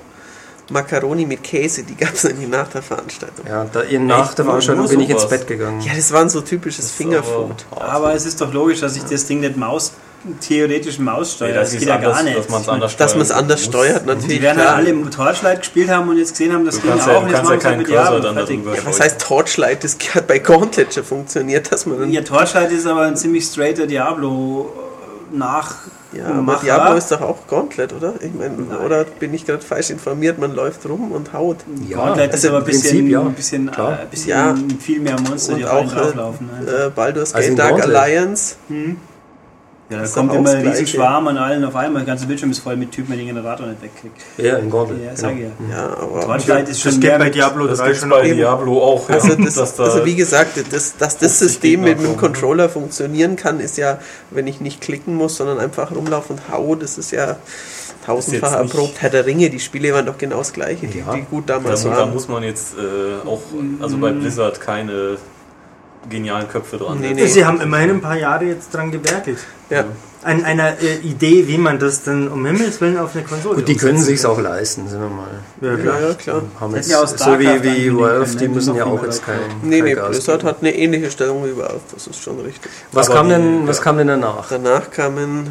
Macaroni mit Käse, die gab es nämlich nach der Veranstaltung. Ja, da, nach der Veranstaltung bin ich ins. Bett gegangen. Ja, das war so typisches Fingerfood. Aber es ist doch logisch, dass ich das Ding nicht Maus, theoretisch Maus steuere. das geht ja gar nicht. Dass man es anders Dass man es anders steuert, natürlich. Die werden halt klar. alle im Torchlight gespielt haben und jetzt gesehen haben, das Du ging auch. ja, jetzt kannst ja keinen mit Cursor Diablo dann Ja, was heißt Torchlight? Das hat bei Gauntlet schon funktioniert, dass man. Ja, Torchlight ist aber ein ziemlich straighter Diablo nach. Ja, aber. Diablo ist doch auch Gauntlet, oder? Ich meine, oder bin ich gerade falsch informiert? Man läuft rum und haut. Gauntlet ist also aber ein im bisschen, Prinzip ja. ein bisschen, Klar. äh, ein bisschen Ja. viel mehr Monster, die Und einen auch drauflaufen. äh, Alter. äh, Baldur's Also Gate im Dark Gauntlet. Alliance. Ja, da kommt immer das ein. Schwarm an allen auf einmal. Der ganze Bildschirm ist voll mit Typen, die den Generator nicht wegkriegt. Ja, in Gauntlet. Ja, genau. sag ich ja. Ja, aber. Torchlight ist Das schon geht mehr bei mit- Diablo Das 3 gibt's schon bei auch. Diablo auch. Also, ja, das, dass da also wie gesagt, das, dass das 50 System mit Gegner dem kommen. Controller funktionieren kann, ist ja, wenn ich nicht klicken muss, sondern einfach rumlaufen und hau, das ist ja tausendfach erprobt. Herr der Ringe, die Spiele waren doch genau das gleiche, die, Ja. die gut da, damals da waren. muss man jetzt äh, auch, also bei Blizzard keine genialen Köpfe dran Nee, nee. Sie haben immerhin ein paar Jahre jetzt dran gewerkelt. Ja. An einer äh, Idee, wie man das dann um Himmels Willen auf eine Konsole Gut, die können sich's auch leisten, sind wir mal. Ja, klar. ja, klar. Haben jetzt, ja so wie, wie Valve, die müssen ja auch jetzt Leute. kein, Nee, kein nee, Gas Blizzard geben. hat eine ähnliche Stellung wie Valve, das ist schon richtig. Was Aber kam die- denn, was ja. kam denn danach? Danach kamen.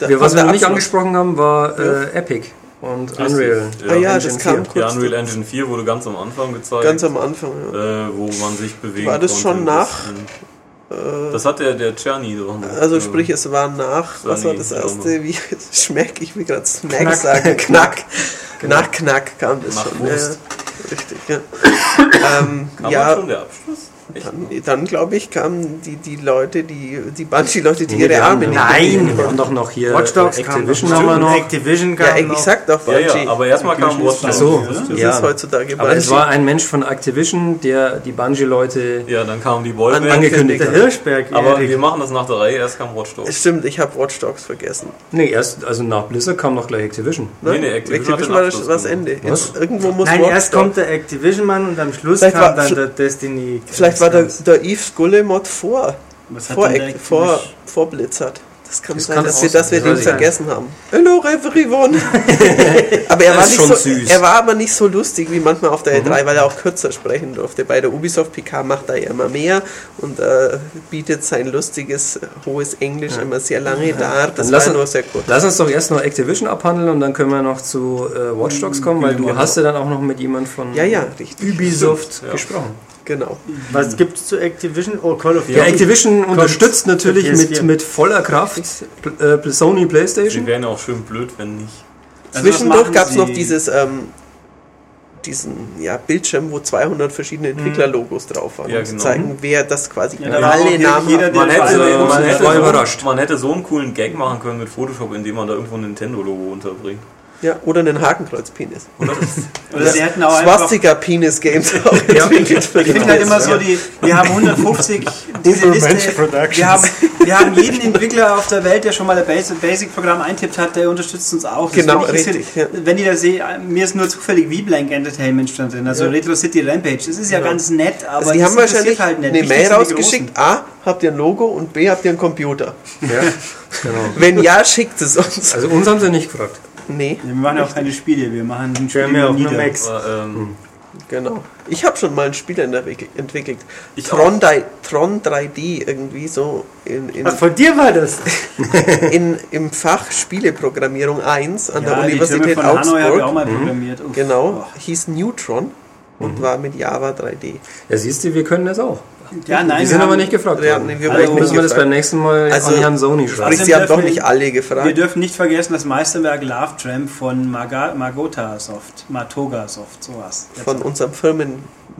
da- Wir, was wir noch nicht angesprochen haben, war äh, Epic und Richtig. Unreal. Ah ja, Engine das kam 4. kurz. Die Unreal Engine 4 wurde ganz am Anfang gezeigt, Ganz am Anfang, ja. äh, wo man sich bewegen War das konnte. schon nach, Das, das hat der, der Czerny dran. Also äh, sprich, es war nach, was war das erste, wie Schmeck, ich will gerade Snack Knack. sagen, Knack. Nach Knack kam das Nach schon. Wurst. Ja, richtig, ja. ähm, Kam ja, ja. schon der Abschluss? Dann, dann glaube ich, kamen die, die Leute, die, die Bungie-Leute, die Nee, ihre Arme nicht Nein. Wir haben doch noch hier Watch Dogs äh, kam Activision noch. haben wir noch. Activision kam Ja, ich sag doch Ja, Bungie. ja, aber erstmal kam Watch Ach Dogs. so. das Ja. ist heutzutage Aber es war ein Mensch von Activision, der die Bungie-Leute Ja, dann kam die Boyband. angekündigt Der hat. Hirschberg, Aber Erik. wir machen das nach der Reihe, erst kam Watch Dogs. Stimmt, ich habe Watch Dogs vergessen. Nee, erst, also nach Blizzard kam noch gleich Activision. Ne? Nee, nee, Activision den war das das. Ende. Was? Jetzt, irgendwo muss Nein, Watch erst Dogs- kommt der Activision-Mann und am Schluss Vielleicht kam dann der Destiny. Vielleicht war der, der Eve Skulle-Mod vor, vor, vor, vor Blizzard. Das kann Das sein, kann dass wir, dass wir den vergessen haben. Hello, everyone! aber er war, Das ist nicht schon so, süß. er war aber nicht so lustig wie manchmal auf der Mhm. E3, weil er auch kürzer sprechen durfte. Bei der Ubisoft PK macht er ja immer mehr und äh, bietet sein lustiges, hohes Englisch immer sehr lange dar. Das lass war uns- nur sehr kurz. Lass uns doch erst noch Activision abhandeln und dann können wir noch zu äh, Watch Dogs kommen, weil du Genau. hast ja dann auch noch mit jemand von Ja, ja, richtig. Ubisoft Ja. gesprochen. Genau. Was gibt's zu Activision? Oh, Call of Duty. Ja, Activision unterstützt natürlich mit, PS4. mit voller Kraft äh, Sony Sie Playstation. wären ja auch schön blöd, wenn nicht. Also Zwischendurch gab es noch dieses, ähm, diesen ja, Bildschirm, wo 200 verschiedene Entwicklerlogos drauf waren, Ja, um zu genau. zeigen, wer das quasi Ja, alle Namen jeder, Man hätte, Also, man, man hätte war so, überrascht. man hätte so einen coolen Gag machen können mit Photoshop, indem man da irgendwo ein Nintendo-Logo unterbringt. Ja, oder einen Hakenkreuz-Penis. Oder sie hätten auch einfach Swastika-Penis auch entwickelt für Ich finde halt immer PS4. so, die, wir haben 150, diese Liste, wir haben, wir haben jeden Entwickler auf der Welt, der schon mal ein Basic- Basic-Programm eintippt hat, der unterstützt uns auch. Das Genau, richtig, ja- ja. Wenn ich da sehe, mir ist nur zufällig V-Blank Entertainment stand drin, also Ja. Retro City Rampage, das ist ja, ganz nett, aber Also die haben wahrscheinlich halt nicht. eine Mail rausgeschickt. A, habt ihr ein Logo und B, habt ihr einen Computer. Ja, genau. Wenn ja, schickt es uns. Also uns haben sie nicht gefragt. Nee. Wir machen ja auch keine Spiele, wir machen ein Wir Spiel haben ja auch nur. Max. Aber, ähm, genau. Ich habe schon mal ein Spiel entwickelt. entwickelt. Ich Tron, 3, Tron 3D irgendwie so in, in, Ach, von dir war das. in, im Fach Spieleprogrammierung 1 an Ja, der die Türme Universität von Hanoi habe ich auch Augsburg. mal programmiert. Uff. Genau, hieß Neutron und war mit Java 3D. Ja, siehst du, wir können das auch. Ja, nein, Die wir sind aber nicht gefragt Ja, nee, wir Also müssen wir das beim nächsten Mal Also, an Herrn Sony schreiben. Sie haben doch dürfen- nicht alle Wir gefragt. dürfen nicht vergessen das Meisterwerk Love Tramp von Maga Magota Soft, Matoga Soft, sowas. Von unserem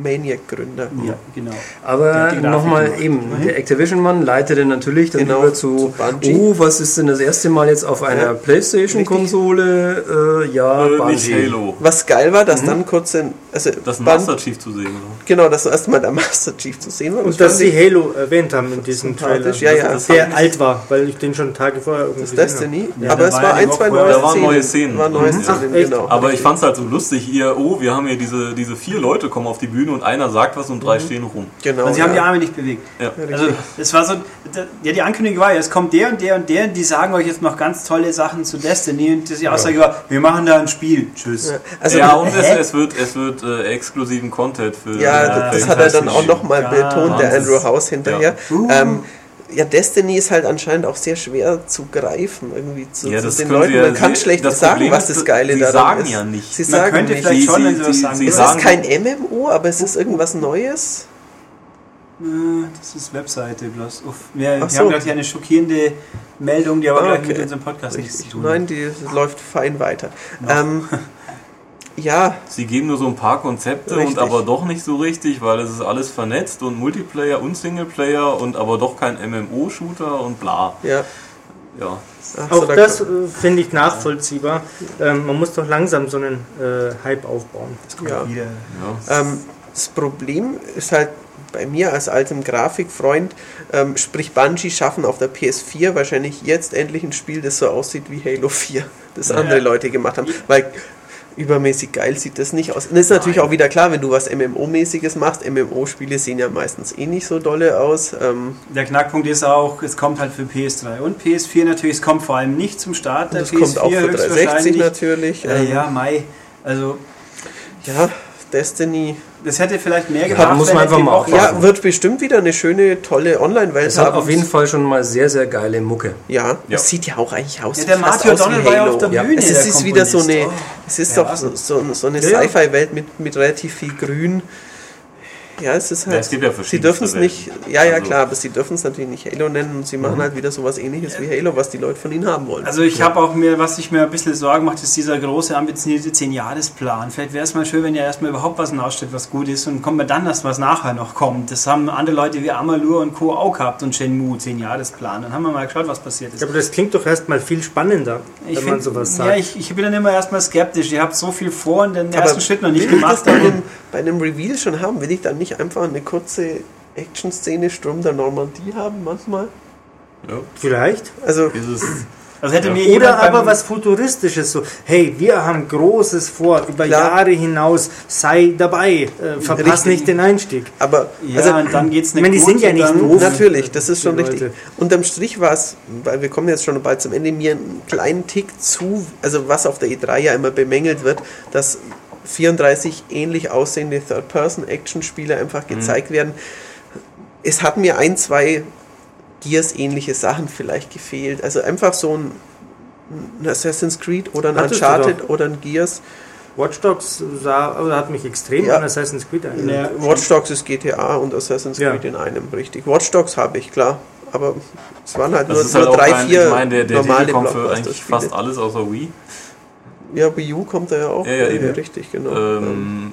Firmen-Maniac-Gründer. ja, genau. Aber die Grafik nochmal eben, der Activision-Mann leitete natürlich dann Genau, über zu, zu oh, was ist denn das erste Mal jetzt auf einer Ja, Playstation-Konsole? Äh, ja, äh, Bungie. nicht Halo. Was geil war, dass dann kurz in, also Das Master Chief zu sehen war. genau, dass erstmal der Master Chief zu sehen war. Und Das dass fand sie Halo erwähnt haben in diesem Trailer. Ja, ja. Das Der alt war, weil ich den schon Tage vorher irgendwie das Destiny. Ja, aber es war ein, zwei neue Da waren Szenen. neue Szenen. War neue Mhm. Szenen, Ach, genau. Aber ich fand's halt so lustig hier, oh, wir haben hier diese, diese vier Leute kommen auf die Bühne und einer sagt was und drei stehen rum. genau. Und sie haben die ja. Arme nicht bewegt. Ja. Also es war so, ja die Ankündigung war ja, es kommt der und der und der, die sagen euch jetzt noch ganz tolle Sachen zu Destiny und die Aussage war, wir machen da ein Spiel, tschüss. Also ja, und es, es wird, es wird äh, exklusiven Content für. Ja, äh, das, das hat er dann auch nochmal Ja, betont, der. Andrew House hinterher. Ja. Uh. Ähm, ja, Destiny ist halt anscheinend auch sehr schwer zu greifen, irgendwie zu, Ja, zu das den können Leuten. Sie ja Man kann sehen. schlecht sagen, Problem was ist, das Geile Sie daran sagen ist. ja nicht. Sie Man sagen könnte nicht. vielleicht Sie- schon, wenn sie- sie was sie- sagen sie Es sagen- ist kein MMO, aber es ist irgendwas Neues. Das ist Webseite bloß. Uff. Wir, wir so. haben gerade hier eine schockierende Meldung, die aber Ah, gleich okay. mit unserem Podcast nichts zu tun hat. Nein, die läuft fein weiter. Ähm, ja, Sie geben nur so ein paar Konzepte Richtig. und aber doch nicht so richtig, weil es ist alles vernetzt und Multiplayer und Singleplayer und aber doch kein MMO-Shooter und bla. ja. Ja. Ach Auch da das äh, finde ich nachvollziehbar. Ähm, man muss doch langsam so einen äh, Hype aufbauen. ja. Ja. Ähm, das Problem ist halt bei mir als altem Grafikfreund, ähm, sprich Bungie schaffen auf der PS4 wahrscheinlich jetzt endlich ein Spiel, das so aussieht wie Halo 4, das andere Leute gemacht haben. Weil übermäßig geil sieht das nicht aus. Und das ist natürlich auch wieder klar, wenn du was MMO-mäßiges machst. MMO-Spiele sehen ja meistens eh nicht so dolle aus. Ähm, Der Knackpunkt ist auch, es kommt halt für PS3 und PS4 natürlich, es kommt vor allem nicht zum Start der PS4 kommt auch für 360 höchstwahrscheinlich. natürlich. Äh, Ähm, ja, Mai. Also, ja, Destiny. Das hätte vielleicht mehr da gebracht, muss wenn man einfach mal aufpassen. Ja, wird bestimmt wieder eine schöne, tolle Online-Welt Es hat auf jeden Fall schon mal sehr, sehr geile Mucke. Ja, Ja. es sieht ja auch eigentlich aus. Ja, der wie O'Donnell war ja Halo. auf der Ja. Bühne. Es ist, der ist wieder so eine, es ist Ja, doch so, so, so eine Ja, ja. Sci-Fi-Welt mit, mit relativ viel Grün. Ja, es ist halt. Ja, es gibt ja sie verschiedenste dürfen es nicht. Ja, ja, Also- klar, aber sie dürfen es natürlich nicht Halo nennen und sie machen halt wieder sowas ähnliches wie Halo, was die Leute von ihnen haben wollen. Also ich habe auch mir, was ich mir ein bisschen Sorgen macht, ist dieser große ambitionierte 10-Jahres-Plan. Vielleicht wäre es mal schön, wenn ihr erstmal überhaupt was ausstellt, was gut ist und kommt mir dann das, was nachher noch kommt. Das haben andere Leute wie Amalur und Co. auch gehabt und Shenmue 10-Jahres-Plan. Dann haben wir mal geschaut, was passiert ist. Ja, aber das klingt doch erstmal viel spannender, Ich wenn man find- sowas sagt. Ja, ich, ich bin dann immer erstmal skeptisch. Ihr habt so viel vor und den Aber ersten Schritt noch nicht gemacht. das bei einem Reveal schon haben? Will ich dann nicht einfach eine kurze Action-Szene Sturm der Normandie haben manchmal? Ja. Vielleicht. Also, Also hätte mir Oder aber was Futuristisches, so, hey, wir haben Großes vor, über Klar. Jahre hinaus, sei dabei, äh, verpass Richtig. nicht den Einstieg. aber Ja, also, und dann geht's ich meine, die sind ja nicht doof. Natürlich, das ist schon richtig. Leute. Unterm Strich war es, weil wir kommen jetzt schon bald zum Ende, mir einen kleinen Tick zu, also was auf der E3 ja immer bemängelt wird, dass 34 ähnlich aussehende Third-Person-Action-Spiele einfach gezeigt werden. Es hat mir ein, zwei Gears-ähnliche Sachen vielleicht gefehlt. Also einfach so ein, ein Assassin's Creed oder ein Hattest Uncharted oder ein Gears. Watch Dogs sah, oder hat mich extrem Ja. an Assassin's Creed erinnert. Ja. Watch Dogs ist GTA und Assassin's Ja. Creed in einem, richtig. Watch Dogs habe ich, klar. Aber es waren halt das nur, halt nur auch drei, kein, vier ich meine, der, der normale kommt für eigentlich fast alles außer Wii. Ja, Wii U kommt da ja auch. Ja, ja, eben. richtig, genau. Ähm,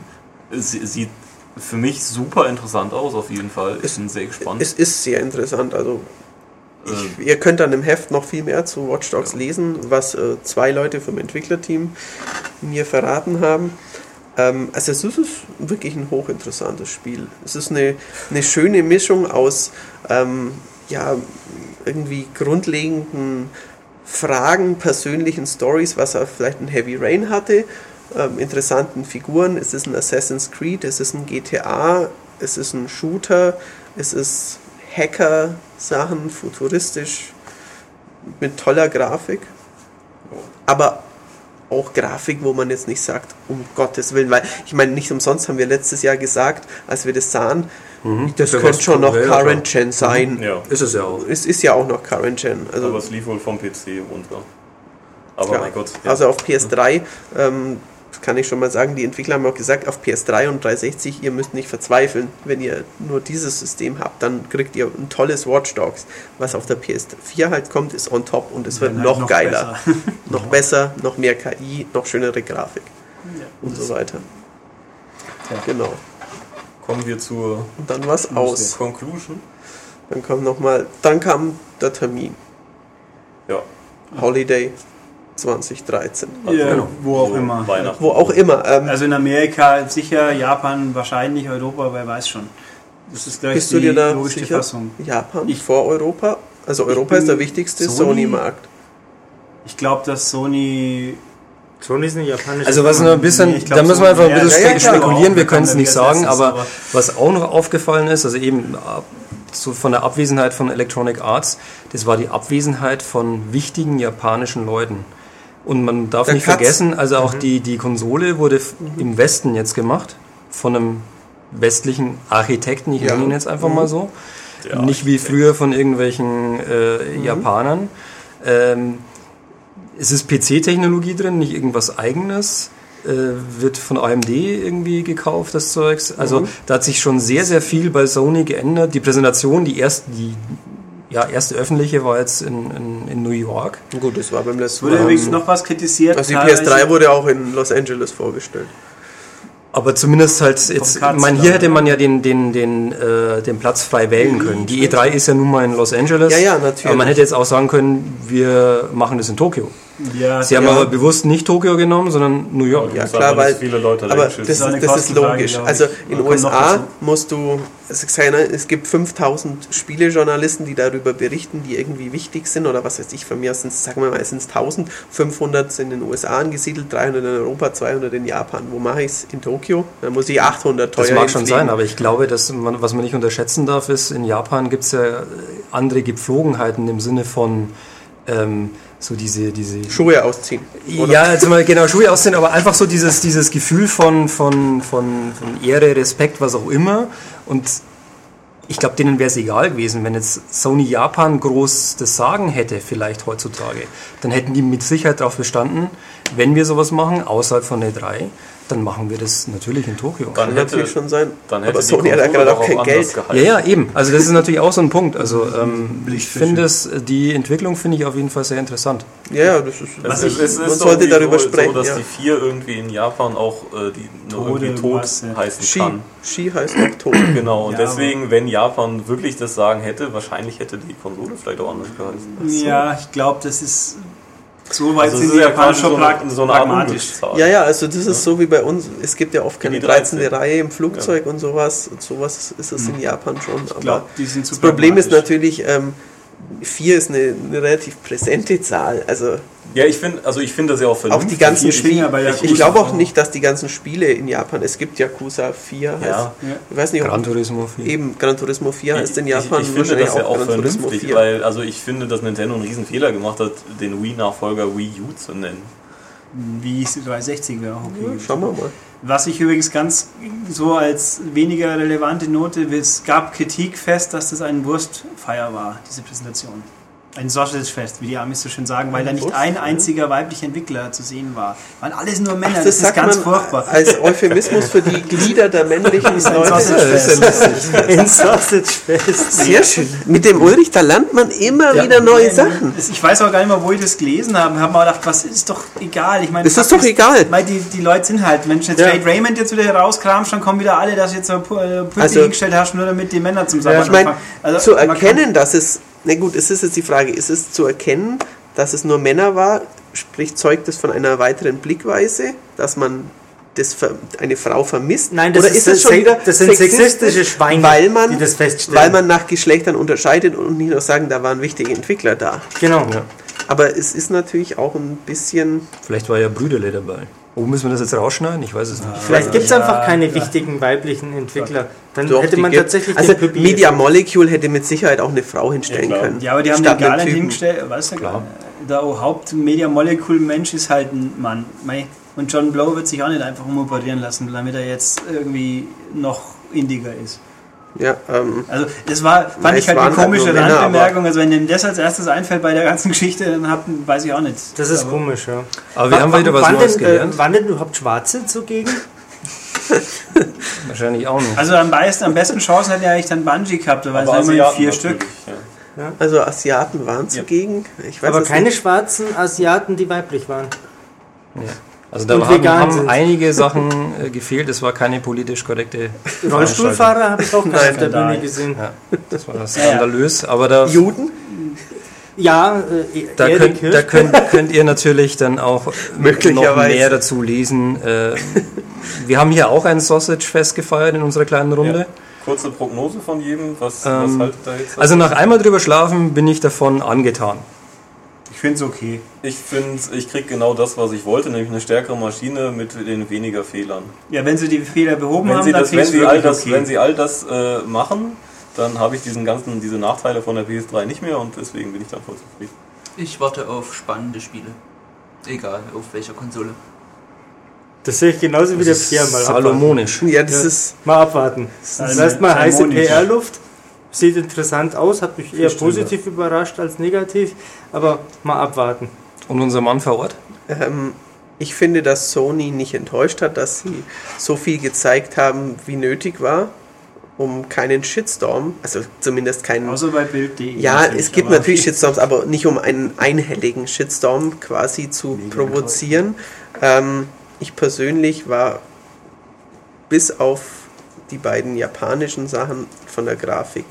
es sieht für mich super interessant aus, auf jeden Fall. Ich Es- bin sehr gespannt. es ist sehr interessant. Also Ähm, ich, ihr könnt dann im Heft noch viel mehr zu Watch Dogs lesen, was äh, zwei Leute vom Entwicklerteam mir verraten haben. Ähm, also es ist wirklich ein hochinteressantes Spiel. Es ist eine, eine schöne Mischung aus ähm, ja, irgendwie grundlegenden Fragen, persönlichen Stories, was er vielleicht ein Heavy Rain hatte, ähm, interessanten Figuren. Es ist ein Assassin's Creed, es ist ein GTA, es ist ein Shooter, es ist Hacker-Sachen, futuristisch, mit toller Grafik. Aber auch Grafik, wo man jetzt nicht sagt, um Gottes Willen, weil ich meine, nicht umsonst haben wir letztes Jahr gesagt, als wir das sahen, das Für könnte schon noch ja, Current. Gen sein. ja, Ist es ja auch. Es ist ja auch noch Current Gen. Also, aber es lief wohl vom PC runter. Aber klar. mein Gott. ja. also auf PS3, ähm, das kann ich schon mal sagen, die Entwickler haben auch gesagt, auf PS3 und 360, ihr müsst nicht verzweifeln. Wenn ihr nur dieses System habt, dann kriegt ihr ein tolles Watch Dogs. Was auf der PS4 halt kommt, ist on top und es wird Dann noch, halt geiler. besser. noch besser, noch mehr KI, noch schönere Grafik und so weiter. Ja. Genau. Kommen wir zur Und dann war's aus. Conclusion. Dann kam noch mal, dann kam der Termin. Ja. Holiday 2013. Ja, genau. wo auch So immer. Weihnachten. Wo auch immer. Ähm, Also in Amerika sicher, Japan wahrscheinlich, Europa, wer weiß schon. Das ist gleich bist du die dir da logische sicher? Fassung. Japan Ich- vor Europa? Also Europa ist der wichtigste Sony- Sony-Markt. Ich glaube, dass Sony Sony ist eine japanische Also was noch ein bisschen, Nee, glaub da müssen wir einfach ein bisschen ja, spekulieren, wir Auch können es nicht sagen, aber aber- was auch noch aufgefallen ist, also eben ab- so von der Abwesenheit von Electronic Arts, das war die Abwesenheit von wichtigen japanischen Leuten. Und man darf Der nicht Katz. vergessen, also auch die, die Konsole wurde im Westen jetzt gemacht, von einem westlichen Architekten, ich Ja. nenne ihn jetzt einfach mal so. Der nicht wie früher von irgendwelchen äh, Japanern. Ähm, es ist PC-Technologie drin, nicht irgendwas eigenes. Äh, wird von AMD irgendwie gekauft, das Zeugs. Also Mhm. da hat sich schon sehr, sehr viel bei Sony geändert. Die Präsentation, die erste, die ja, erste öffentliche war jetzt in, in, in New York. Gut, das war beim letzten wurde Mal. übrigens noch was kritisiert. Also die teilweise. PS3 wurde auch in Los Angeles vorgestellt. Aber zumindest halt jetzt, meine, hier hätte man ja den, den, den, äh, den Platz frei wählen können. Die E3 ist ja nun mal in Los Angeles. Ja, ja, natürlich. Aber man hätte jetzt auch sagen können, wir machen das in Tokio. Ja, Sie haben Ja. aber bewusst nicht Tokio genommen, sondern New York. Ja, klar, weil- viele Leute Aber das, ist, das ist logisch. Also in den USA musst du, es, es gibt 5000 Spielejournalisten, die darüber berichten, die irgendwie wichtig sind oder was weiß ich, von mir aus sind es, sagen wir mal, es sind 1000, 500 sind in den USA angesiedelt, 300 in Europa, 200 in Japan. Wo mache ich es? In Tokio? Dann muss ich 800 teuer Das mag schon sein, aber ich glaube, dass man, was man nicht unterschätzen darf, ist, in Japan gibt es ja andere Gepflogenheiten im Sinne von ähm, so diese, diese Schuhe ausziehen. oder? Ja, jetzt mal genau Schuhe aussehen, aber einfach so dieses, dieses Gefühl von, von, von, von Ehre, Respekt, was auch immer. Und ich glaube, denen wäre es egal gewesen, wenn jetzt Sony Japan groß das Sagen hätte, vielleicht heutzutage. Dann hätten die mit Sicherheit darauf bestanden, wenn wir sowas machen, außerhalb von der 3, dann machen wir das natürlich in Tokio. Dann Kann hätte, natürlich schon sein. dann hätte Aber Sony hat gerade auch kein Geld. geheißen. Ja, ja, eben. Also das ist natürlich auch so ein Punkt. Also ähm, ich finde es, die Entwicklung finde ich auf jeden Fall sehr interessant. Ja, ja, das ist. Ich- ist, es man ist sollte darüber so, sprechen, So, dass ja. die 4 irgendwie in Japan auch äh, die Tode irgendwie tot irgendwas, ja. heißen Ski. kann. Ski heißt auch tot. Genau, und Ja, deswegen, wenn Japan wirklich das sagen hätte, wahrscheinlich hätte die Konsole vielleicht auch anders geheißen. Ja, ich glaube, das ist so weit Also sind die ja Japaner schon so pragmatisch. Ja, ja, also das ist so wie bei uns. Es gibt ja oft keine Die 13. 13. Reihe im Flugzeug und sowas. Und sowas ist es in Japan schon. Ich Aber glaube, die sind zu das Problem ist natürlich, ähm, 4 ist eine, eine relativ präsente Zahl. Also Ja, ich finde, also ich finde das ja auch auch vernünftig. die ganzen Spiele Ich glaube auch auch. nicht, dass die ganzen Spiele in Japan. Es gibt Yakuza 4. Heißt, Ja. Ich weiß nicht, ob Gran Turismo 4. eben Gran Turismo 4 heißt in ich, Japan ich, ich finde wahrscheinlich das ja auch Gran Turismo vernünftig, 4. weil also ich finde, dass Nintendo einen riesen Fehler gemacht hat, den Wii-Nachfolger Wii U zu nennen. Wie es 360 wäre auch okay. Ja, schauen wir mal. Was ich übrigens ganz so als weniger relevante Note, es gab Kritik fest, dass das ein Wurstfeier war, diese Präsentation. Ein Sausage-Fest, wie die Amis so schön sagen, weil da nicht ein einziger weiblicher Entwickler zu sehen war. Waren alles nur Männer, Ach, das, ist sagt ganz man furchtbar. als Euphemismus für die Glieder der männlichen ein Leute. Sausage-Fest. Ein Sausage-Fest. Sehr schön. Mit dem Ulrich, da lernt man immer wieder neue Sachen. Das- Ich weiß auch gar nicht mehr, wo ich das gelesen habe. Ich habe mal gedacht, was ist doch egal. Ich meine, Das ist doch egal. Weil die, die Leute sind halt, wenn du jetzt Ja. Wade Raymond jetzt wieder herauskramst, dann kommen wieder alle, dass du jetzt so äh, Pütti Also- hingestellt hast, nur damit die Männer zum Sabbat Ich meine. Also, zu erkennen, dass es, na gut, es ist jetzt die Frage, ist es zu erkennen, dass es nur Männer war, sprich zeugt es von einer weiteren Blickweise, dass man das eine Frau vermisst? Nein, das Oder ist ist es schon se- wieder das sind sexistische Schweine, weil man, die das feststellen. Weil man nach Geschlechtern unterscheidet und nicht nur sagen, da waren wichtige Entwickler da. Genau. Aber es ist natürlich auch ein bisschen, Vielleicht war ja Brüderle dabei. Oh, müssen wir das jetzt rausschneiden? Ich weiß es nicht. Vielleicht gibt es Ja, einfach keine ja. wichtigen weiblichen Entwickler. Dann Doch, hätte man gibt- tatsächlich also Media Molecule hätte mit Sicherheit auch eine Frau hinstellen Ja, können. Ja, aber die haben den Typen. hingestellt, weißt du klar. Der Haupt-Media-Molecule-Mensch ist halt ein Mann. Und John Blow wird sich auch nicht einfach umoperieren lassen, damit er jetzt irgendwie noch indiger ist. Ja, ähm, Also das war, fand Nein, ich halt eine halt komische Männer, Randbemerkung. Also wenn dem das als erstes einfällt bei der ganzen Geschichte, dann hab, weiß ich auch nicht. Das ist Aber- komisch, ja. Aber wir haben wieder was Neues denn, äh, gelernt. waren denn überhaupt Schwarze zugegen? Wahrscheinlich auch nicht. Also am besten, am besten Chancen hätten ja eigentlich dann Bungie gehabt, da waren es immerhin vier Stück. Ja. also Asiaten waren zugegen. Ich weiß Aber keine nicht. schwarzen Asiaten, die weiblich waren. Also da Und haben, haben einige Sachen äh, gefehlt. Es war keine politisch korrekte Rollstuhlfahrer habe ich auch keine auf der. Bühne gesehen. Ja, das war ja. skandalös. Aber da, Juden? Ja, äh, da, könnt, da könnt, könnt ihr natürlich dann auch noch Möglicherweise. mehr dazu lesen. Äh, wir haben hier auch ein Sausage-Fest gefeiert in unserer kleinen Runde. Ja. Kurze Prognose von jedem, was, Ähm, was haltet ihr jetzt? Also nach einmal drüber schlafen bin ich davon angetan. Ich finde es okay. ich finde, ich krieg genau das, was ich wollte, nämlich eine stärkere Maschine mit den weniger Fehlern. Ja, wenn sie die Fehler behoben Wenn haben, sie, dann das, wenn, sie all wirklich das, okay. wenn sie all das äh, machen, dann habe ich diesen ganzen, diese Nachteile von der PS3 nicht mehr und deswegen bin ich dann voll zufrieden. Ich warte auf spannende Spiele. Egal, auf welcher Konsole. Das sehe ich genauso wie der Pierre. Mal abwarten. Salomonisch. Ja, das Ja. ist. Mal abwarten. Salmo- Erstmal heiße. PR-Luft. Sieht interessant aus, hat mich eher positiv überrascht als negativ. Aber mal abwarten. Und unser Mann vor Ort? Ähm, ich finde, dass Sony nicht enttäuscht hat, dass sie so viel gezeigt haben, wie nötig war, um keinen Shitstorm, also zumindest keinen. Außer bei Bild.de. ja, es gibt natürlich Shitstorms, aber nicht um einen einhelligen Shitstorm quasi zu provozieren. Ähm, ich persönlich war bis auf die beiden japanischen Sachen von der Grafik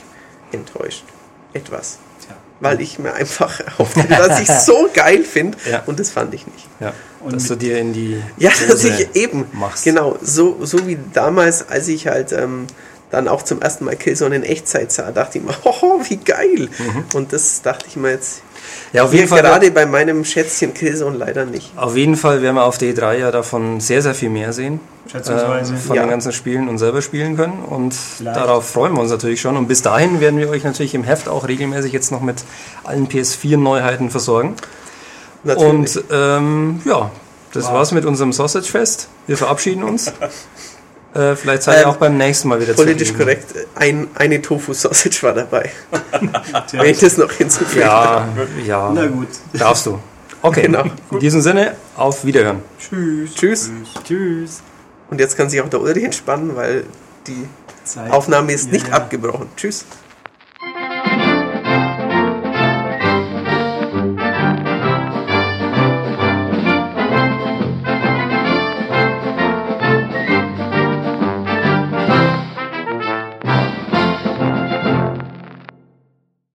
enttäuscht. Etwas. Tja. Weil ich mir einfach erhofft, dass ich so geil finde Ja. und das fand ich nicht. Ja, Und dass du dir in die Ja, dass Hose ich eben, machst. genau, so, so wie damals, als ich halt ähm, dann auch zum ersten Mal Killzone in Echtzeit sah, dachte ich mir, hoho, wie geil. Und das dachte ich mir jetzt Ja, auf jeden Fall. gerade bei meinem Schätzchen Killzone leider nicht. Auf jeden Fall werden wir auf der E3 ja davon sehr, sehr viel mehr sehen. Schätzungsweise. äh, von Ja. den ganzen Spielen und selber spielen können. Und Vielleicht. darauf freuen wir uns natürlich schon. Und bis dahin werden wir euch natürlich im Heft auch regelmäßig jetzt noch mit allen PS4-Neuheiten versorgen. Natürlich. Und ähm, ja, das war's mit unserem Sausage Fest. Wir verabschieden uns. äh, vielleicht seid ihr Ähm, auch beim nächsten Mal wieder Politisch zufrieden. korrekt, ein, eine Tofu-Sausage war dabei. Wenn ich das noch hinzufüge. Ja, ja, Na gut. darfst du. Okay, Genau. in diesem Sinne, auf Wiederhören. Tschüss. Tschüss. Tschüss. Und jetzt kann sich auch der Ulrich entspannen, weil die Zeit. Aufnahme ist Ja, nicht ja. abgebrochen. Tschüss.